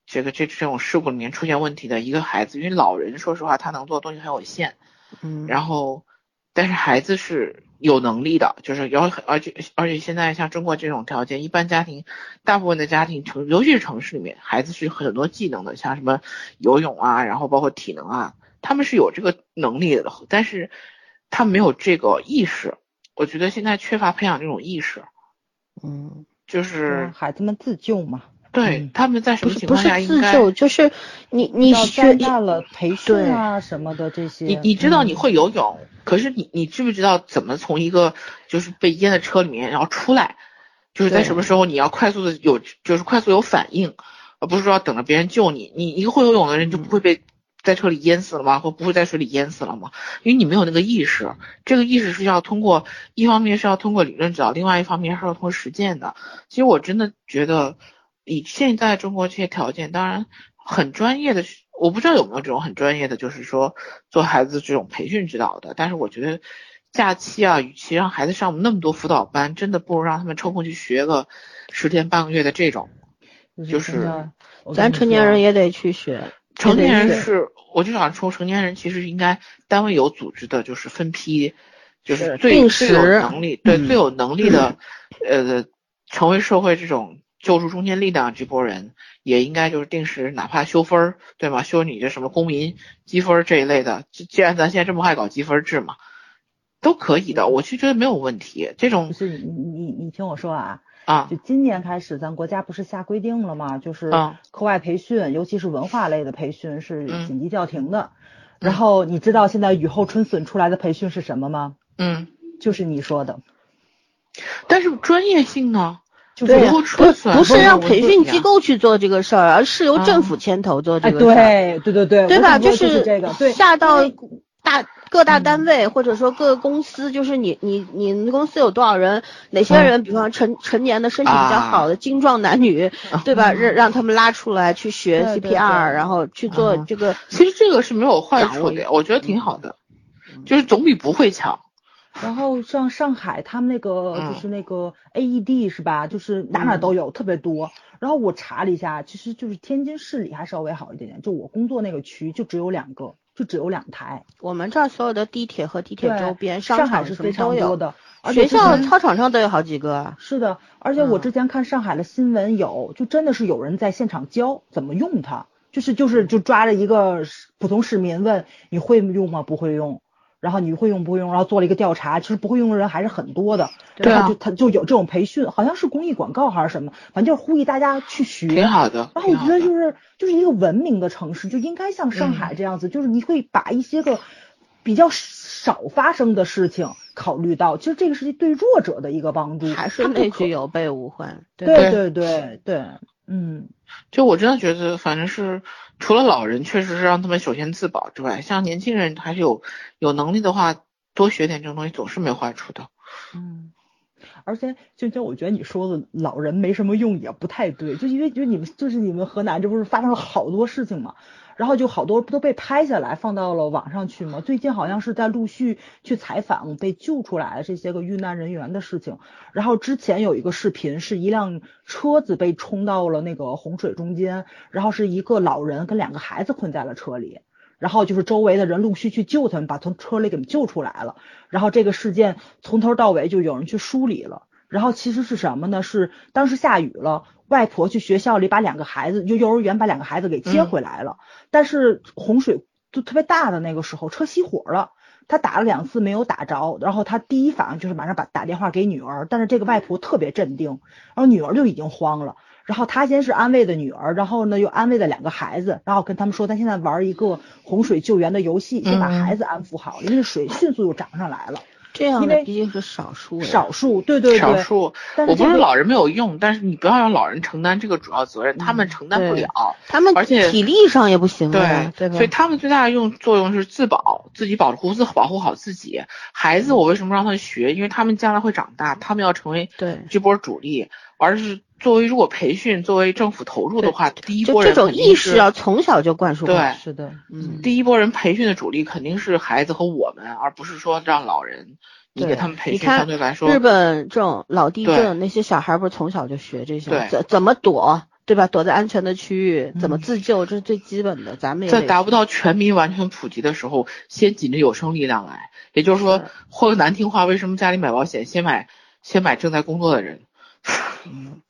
这个这这种事故里面出现问题的一个孩子，因为老人说实话他能做的东西很有限，嗯，然后但是孩子是有能力的，就是有而且而且现在像中国这种条件，一般家庭大部分的家庭城，尤其是城市里面，孩子是很多技能的，像什么游泳啊，然后包括体能啊，他们是有这个能力的，但是。他没有这个意识，我觉得现在缺乏培养这种意识。嗯，就是孩子们自救嘛。对，他们在什么情况下应该？不是自救，就是你你学到了培训啊什么的这些。你你知道你会游泳，可是你你知不知道怎么从一个就是被淹的车里面然后出来？就是在什么时候你要快速的有就是快速有反应，而不是说要等着别人救你。你一个会游泳的人就不会被。在车里淹死了吗？或不会在水里淹死了吗？因为你没有那个意识，这个意识是要通过一方面是要通过理论指导，另外一方面是要通过实践的。其实我真的觉得，以现在中国这些条件，当然很专业的，我不知道有没有这种很专业的，就是说做孩子这种培训指导的。但是我觉得假期啊，与其让孩子上那么多辅导班，真的不如让他们抽空去学个十天半个月的这种，就是咱成年人也得去学。成年人是，我就想说，成年人其实应该单位有组织的，就是分批，就是最最有能力，对最有能力的，呃，成为社会这种救助中间力量这波人，也应该就是定时，哪怕修分儿，对吗？修你这什么公民积分这一类的，既然咱现在这么爱搞积分制嘛，都可以的，我其实觉得没有问题。这种不是你你你听我说啊。啊，就今年开始，咱国家不是下规定了吗？就是课外培训，尤其是文化类的培训是紧急叫停的。然后你知道现在雨后春笋出来的培训是什么吗？嗯，就是你说的。但是专业性呢？就不是让培训机构去做这个事儿，而是由政府牵头做这个事儿。对对对对，对吧？就是这个，对，下到大。各大单位或者说各个公司，就是你你你们公司有多少人？哪些人？比方成成年的身体比较好的精壮男女，对吧？让让他们拉出来去学 CPR，然后去做这个。其实这个是没有坏处的，我觉得挺好的，就是总比不会强。然后像上海，他们那个就是那个 AED 是吧？就是哪哪都有，特别多。然后我查了一下，其实就是天津市里还稍微好一点点，就我工作那个区就只有两个。就只有两台，我们这儿所有的地铁和地铁周边上海是非常多的，学校操场上都有好几个。是的，而且我之前看上海的新闻有，就真的是有人在现场教怎么用它，就是就是就抓着一个普通市民问你会用吗？不会用。然后你会用不会用？然后做了一个调查，其实不会用的人还是很多的。对啊，就他就有这种培训，好像是公益广告还是什么，反正就是呼吁大家去学。挺好的。然后我觉得就是就是一个文明的城市，就应该像上海这样子，就是你会把一些个比较少发生的事情考虑到，其实这个是对弱者的一个帮助。还是那句有备无患。对对对对，嗯。就我真的觉得，反正是除了老人，确实是让他们首先自保之外，像年轻人还是有有能力的话，多学点这种东西总是没坏处的。嗯，而且就就我觉得你说的老人没什么用也不太对，就因为就你们就是你们河南这不是发生了好多事情嘛。然后就好多不都被拍下来放到了网上去吗？最近好像是在陆续去采访被救出来的这些个遇难人员的事情。然后之前有一个视频是一辆车子被冲到了那个洪水中间，然后是一个老人跟两个孩子困在了车里，然后就是周围的人陆续去救他们，把从车里给救出来了。然后这个事件从头到尾就有人去梳理了。然后其实是什么呢？是当时下雨了。外婆去学校里把两个孩子，就幼儿园把两个孩子给接回来了，但是洪水就特别大的那个时候，车熄火了，他打了两次没有打着，然后他第一反应就是马上把打电话给女儿，但是这个外婆特别镇定，然后女儿就已经慌了，然后他先是安慰的女儿，然后呢又安慰了两个孩子，然后跟他们说，他现在玩一个洪水救援的游戏，先把孩子安抚好，因为水迅速又涨上来了。这样的毕竟是少数，少数，对对对，少数。我不是老人没有用，但是你不要让老人承担这个主要责任，他们承担不了，他们而且体力上也不行，对对所以他们最大的用作用是自保，自己保护自保护好自己。孩子，我为什么让他学？因为他们将来会长大，他们要成为对。这波主力，而是。作为如果培训作为政府投入的话，第一波人这种意识要从小就灌输对好。是的，嗯，第一波人培训的主力肯定是孩子和我们，而不是说让老人你给他们培训，你看相对来说日本这种老地震，那些小孩不是从小就学这些，对怎怎么躲，对吧？躲在安全的区域，怎么嗯自救，这是最基本的。咱们也在达不到全民完全普及的时候，先紧着有生力量来。也就是说是，或者难听话，为什么家里买保险先买先买正在工作的人？嗯，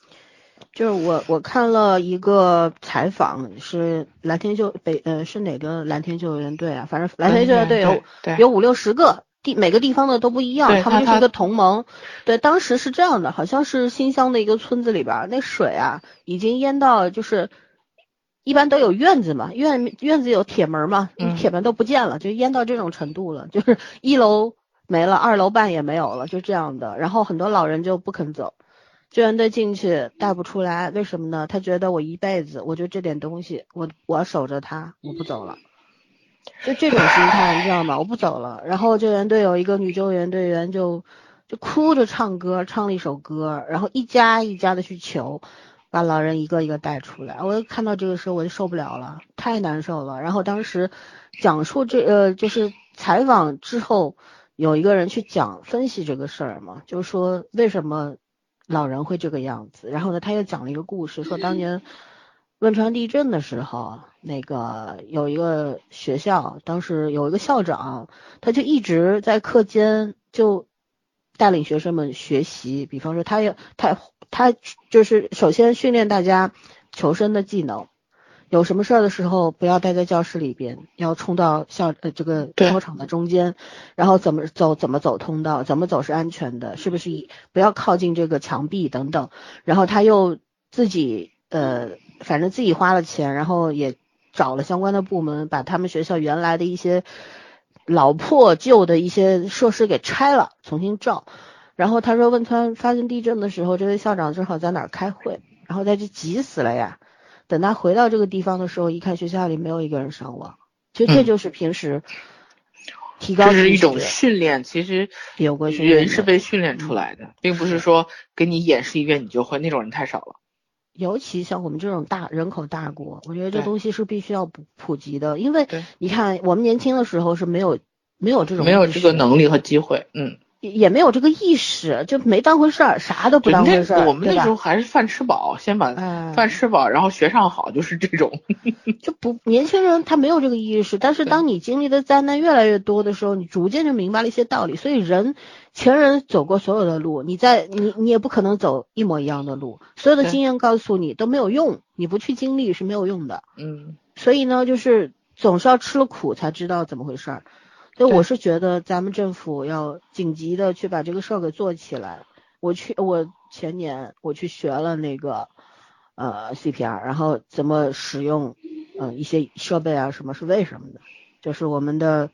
就是我我看了一个采访，是蓝天救北呃是哪个蓝天救援队啊？反正蓝天救援队有对有五六十个地，每个地方的都不一样，他们就是一个同盟。对，当时是这样的，好像是新乡的一个村子里边，那水啊已经淹到就是。一般都有院子嘛，院院子有铁门嘛，嗯铁门都不见了，就淹到这种程度了，就是一楼没了，二楼半也没有了，就这样的。然后很多老人就不肯走，救援队进去带不出来，为什么呢？他觉得我一辈子，我就这点东西，我我守着他，我不走了。就这种心态，你知道吗？我不走了。然后救援队有一个女救援队员就就哭着唱歌，唱了一首歌，然后一家一家的去求，把老人一个一个带出来。我看到这个时候我就受不了了，太难受了。然后当时讲述这呃就是采访之后，有一个人去讲分析这个事儿嘛，就是说为什么老人会这个样子。然后呢，他又讲了一个故事，说当年汶川地震的时候，那个有一个学校，当时有一个校长，他就一直在课间就带领学生们学习，比方说他要他他就是首先训练大家求生的技能。有什么事儿的时候，不要待在教室里边，要冲到校呃这个对操场的中间，然后怎么走怎么走通道，怎么走是安全的，是不是不要靠近这个墙壁等等。然后他又自己呃，反正自己花了钱，然后也找了相关的部门，把他们学校原来的一些老破旧的一些设施给拆了，重新造。然后他说汶川发生地震的时候，这位校长正好在哪儿开会，然后在这急死了呀。等他回到这个地方的时候，一看学校里没有一个人伤亡，其实这嗯。就是平时提高这是一种训练，其实有过训练人是被训练出来的，并不是说给你演示一遍你就会，那种人太少了。尤其像我们这种大人口大国，我觉得这东西是必须要普普及的，因为你看我们年轻的时候是没有没有这种没有这个能力和机会，嗯，也也没有这个意识，就没当回事儿，啥都不，当回事儿，我们那时候还是饭吃饱，先把哎饭吃饱，然后学上好，就是这种。就不年轻人他没有这个意识，但是当你经历的灾难越来越多的时候，你逐渐就明白了一些道理。所以人前人走过所有的路，你在你你也不可能走一模一样的路，所有的经验告诉你都没有用，你不去经历是没有用的。嗯，所以呢，就是总是要吃了苦才知道怎么回事儿。所以对我是觉得咱们政府要紧急的去把这个事儿给做起来。我去，我前年我去学了那个呃 CPR，然后怎么使用呃一些设备啊，什么是为什么的，就是我们的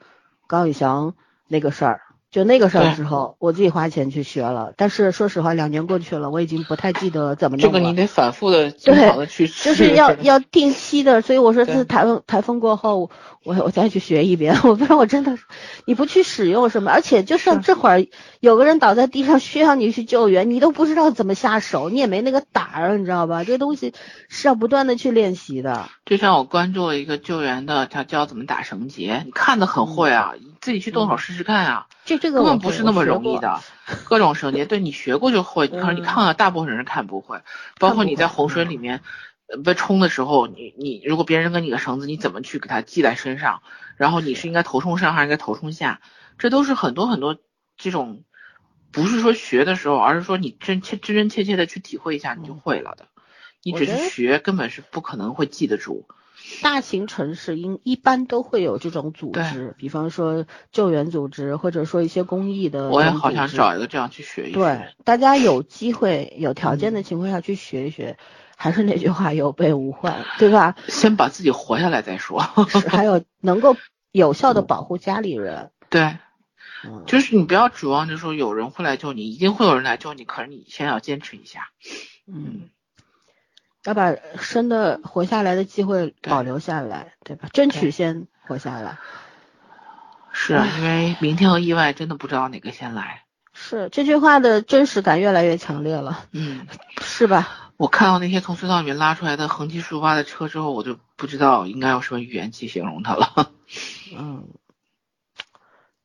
高以翔那个事儿。就那个事儿对之后，我自己花钱去学了，但是说实话，两年过去了，我已经不太记得怎么弄了。这个你得反复的、经常的去，就是要要定期的，所以我说对是台风台风过后，我我再去学一遍，我不然我真的你不去使用什么，而且就算这会儿有个人倒在地上需要你去救援，你都不知道怎么下手，你也没那个胆儿，你知道吧？这东西是要不断的去练习的。就像我关注了一个救援的，他教怎么打绳结，你看的很会啊，你自己去动手试试看啊，这这个根本不是那么容易。的。各种绳结，对你学过就会，可是你嗯 看了，大部分人是看不会。包括你在洪水嗯里面呃被冲的时候，你你如果别人扔给你个绳子，你怎么去给它系在身上？然后你是应该头冲上还是应该头冲下？这都是很多很多这种，不是说学的时候，而是说你真切真真切切的去体会一下，你就会了的。你只是学，根本是不可能会记得住。大型城市应一般都会有这种组织，比方说救援组织，或者说一些公益的。我也好想找一个这样去学一学。对，大家有机会、有条件的情况下去学一学。还是那句话，有备无患，对吧？先把自己活下来再说。是还有能够有效的保护家里人。对，嗯，就是你不要指望着说有人会来救你，一定会有人来救你，可是你先要坚持一下。嗯，要把生的活下来的机会保留下来，对吧？争取先活下来。是啊，因为明天和意外真的不知道哪个先来。是这句话的真实感越来越强烈了，嗯，是吧？我看到那些从隧道里面拉出来的横七竖八的车之后，我就不知道应该用什么语言去形容它了。嗯，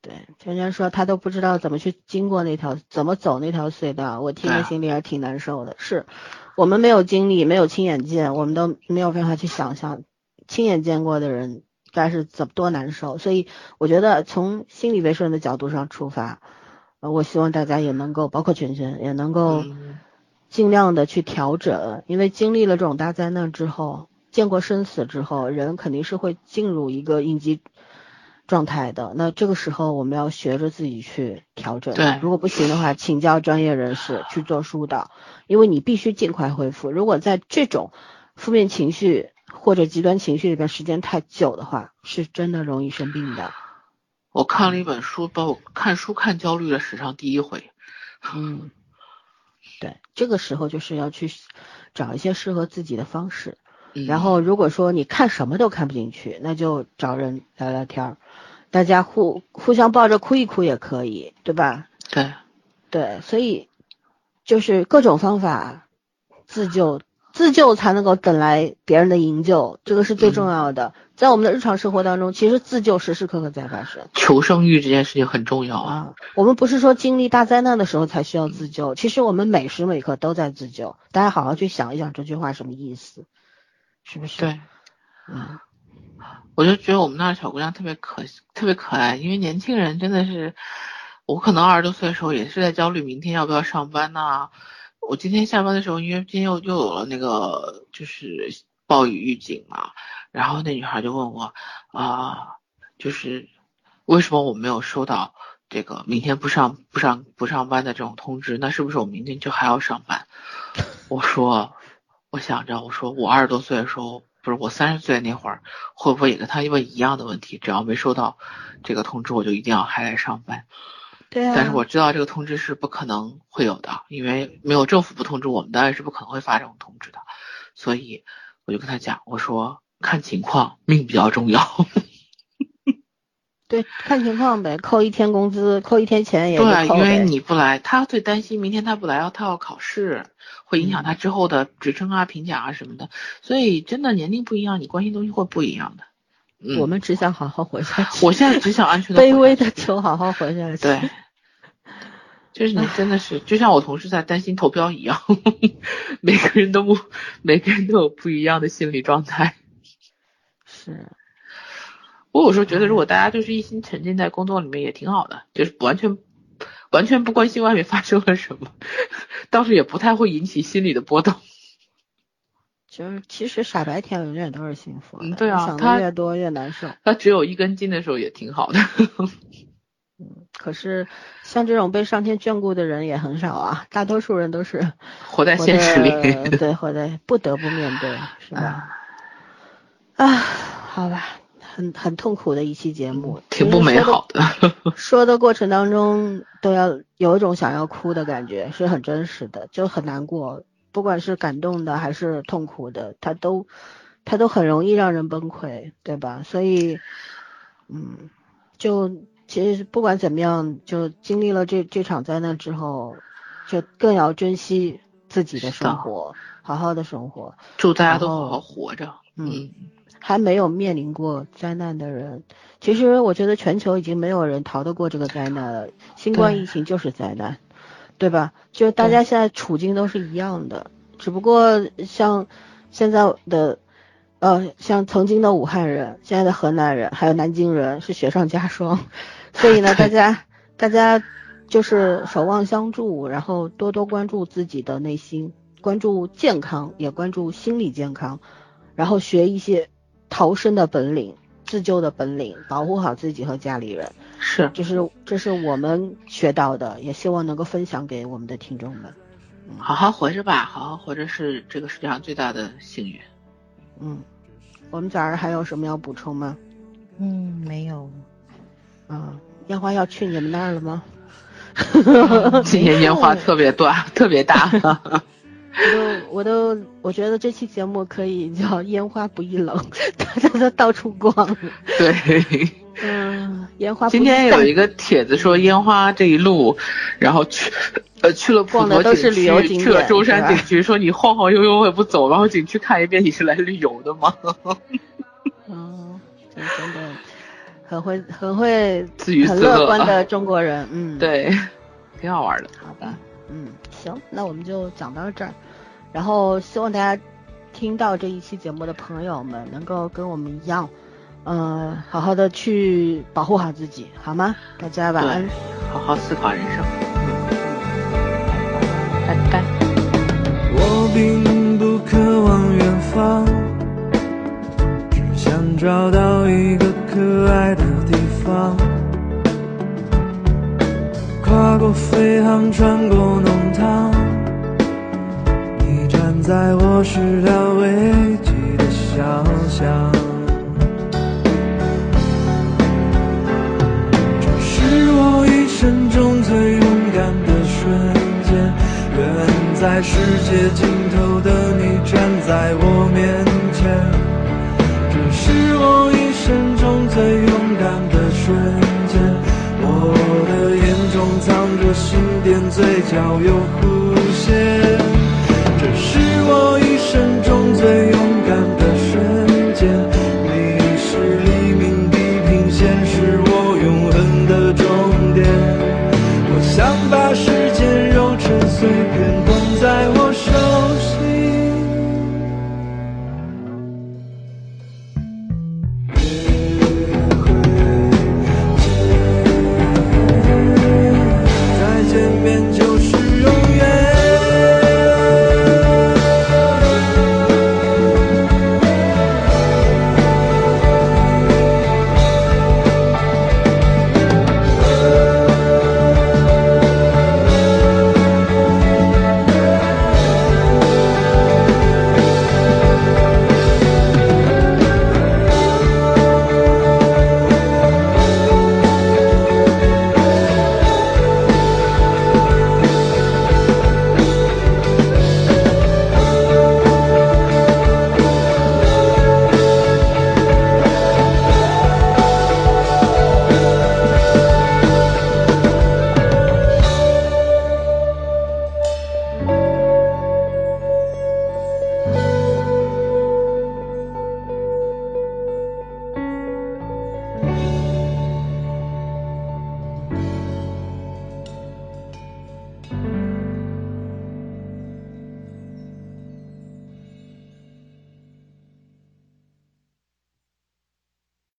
对，圈圈说他都不知道怎么去经过那条，怎么走那条隧道，我听着心里还挺难受的。是我们没有经历，没有亲眼见，我们都没有办法去想象亲眼见过的人该是怎么多难受。所以我觉得从心理卫生的角度上出发，呃，我希望大家也能够，包括圈圈也能够嗯尽量的去调整，因为经历了这种大灾难之后，见过生死之后，人肯定是会进入一个应激状态的。那这个时候，我们要学着自己去调整。对如果不行的话，请教专业人士去做疏导，因为你必须尽快恢复。如果在这种负面情绪或者极端情绪里边时间太久的话，是真的容易生病的。我看了一本书，把我看书看焦虑了史上第一回。嗯，对，这个时候就是要去找一些适合自己的方式。嗯然后如果说你看什么都看不进去，那就找人聊聊天儿，大家互互相抱着哭一哭也可以，对吧？对，对，所以就是各种方法自救，自救才能够等来别人的营救，这个是最重要的。在我们的日常生活当中，其实自救时时刻刻在发生。求生欲这件事情很重要啊。啊，我们不是说经历大灾难的时候才需要自救，其实我们每时每刻都在自救。大家好好去想一想这句话什么意思，是不是？，对，嗯，我就觉得我们那儿小姑娘特别可特别可爱，因为年轻人真的是，我可能二十多岁的时候也是在焦虑明天要不要上班呐、我今天下班的时候，因为今天又又有了那个就是暴雨预警嘛，然后那女孩就问我啊、就是为什么我没有收到这个明天不上不上不上班的这种通知？那是不是我明天就还要上班？我说，我想着，我说我二十多岁的时候，不是我三十岁那会儿，会不会也跟他问一样的问题？只要没收到这个通知，我就一定要还来上班。对啊。但是我知道这个通知是不可能会有的，因为没有政府不通知我们，当然是不可能会发这种通知的。所以我就跟他讲，我说看情况，命比较重要。对，看情况呗，扣一天工资，扣一天钱也就对，因为你不来，他最担心明天他不来，要他要考试，会影响他之后的职称啊、评奖啊什么的。所以真的年龄不一样，你关心东西会不一样的。嗯，我们只想好好活下去。我现在只想安全的。卑微的求好好活下去。对，就是你真的是就像我同事在担心投标一样，每个人都不，每个人都有不一样的心理状态。是，我有时候觉得，如果大家就是一心沉浸在工作里面也挺好的，就是完全完全不关心外面发生了什么，倒是也不太会引起心理的波动。就是其实傻白甜永远都是幸福的。嗯对啊想的越多越难受。他只有一根筋的时候也挺好的。可是像这种被上天眷顾的人也很少啊，大多数人都是 活在活现实里对，活在不得不面对，是吧？啊，好吧，很很痛苦的一期节目，挺不美好的。说的过程当中都要有一种想要哭的感觉，是很真实的，就很难过，不管是感动的还是痛苦的，它都它都很容易让人崩溃，对吧？所以，嗯，就其实不管怎么样，就经历了这这场灾难之后，就更要珍惜自己的生活，好好的生活。祝大家都好好活着。嗯，还没有面临过灾难的人，其实我觉得全球已经没有人逃得过这个灾难了。新冠疫情就是灾难，对吧？就大家现在处境都是一样的，只不过像现在的，呃，像曾经的武汉人，现在的河南人，还有南京人是雪上加霜，所以呢，大家大家就是守望相助，然后多多关注自己的内心，关注健康，也关注心理健康。然后学一些逃生的本领、自救的本领，保护好自己和家里人，是，就是这是我们学到的，也希望能够分享给我们的听众们。好好活着吧，好好活着是这个世界上最大的幸运。嗯，我们早上还有什么要补充吗？嗯，没有。啊，烟花要去你们那儿了吗？今年烟花特别大，特别大。我都我都我觉得这期节目可以叫烟花不易冷，大家都到处逛。对，嗯，烟花不今天有一个帖子说烟花这一路，然后去呃去了普逛的都是旅游区，景去了中点是吧山景区，说你晃晃悠悠也不走，然后景区看一遍，你是来旅游的吗？嗯，真的很会很会自娱很自乐乐观的中国人，嗯，，对，挺好玩的。好的，嗯，行，那我们就讲到这儿，然后希望大家听到这一期节目的朋友们能够跟我们一样，呃，好好的去保护好自己，好吗？大家晚安。好好思考人生。拜拜。我并不渴望远方，只想找到一个可爱的地方。跨过飞航，穿过弄堂，在我始料未及的想象。这是我一生中最勇敢的瞬间。远在世界尽头的你站在我面前，这是我一生中最勇敢的瞬间。我的眼中藏着心电，嘴角有弧线，这是我一生中最勇敢的瞬间你是黎明地平线是我永恒的终点。我想把时间揉成碎片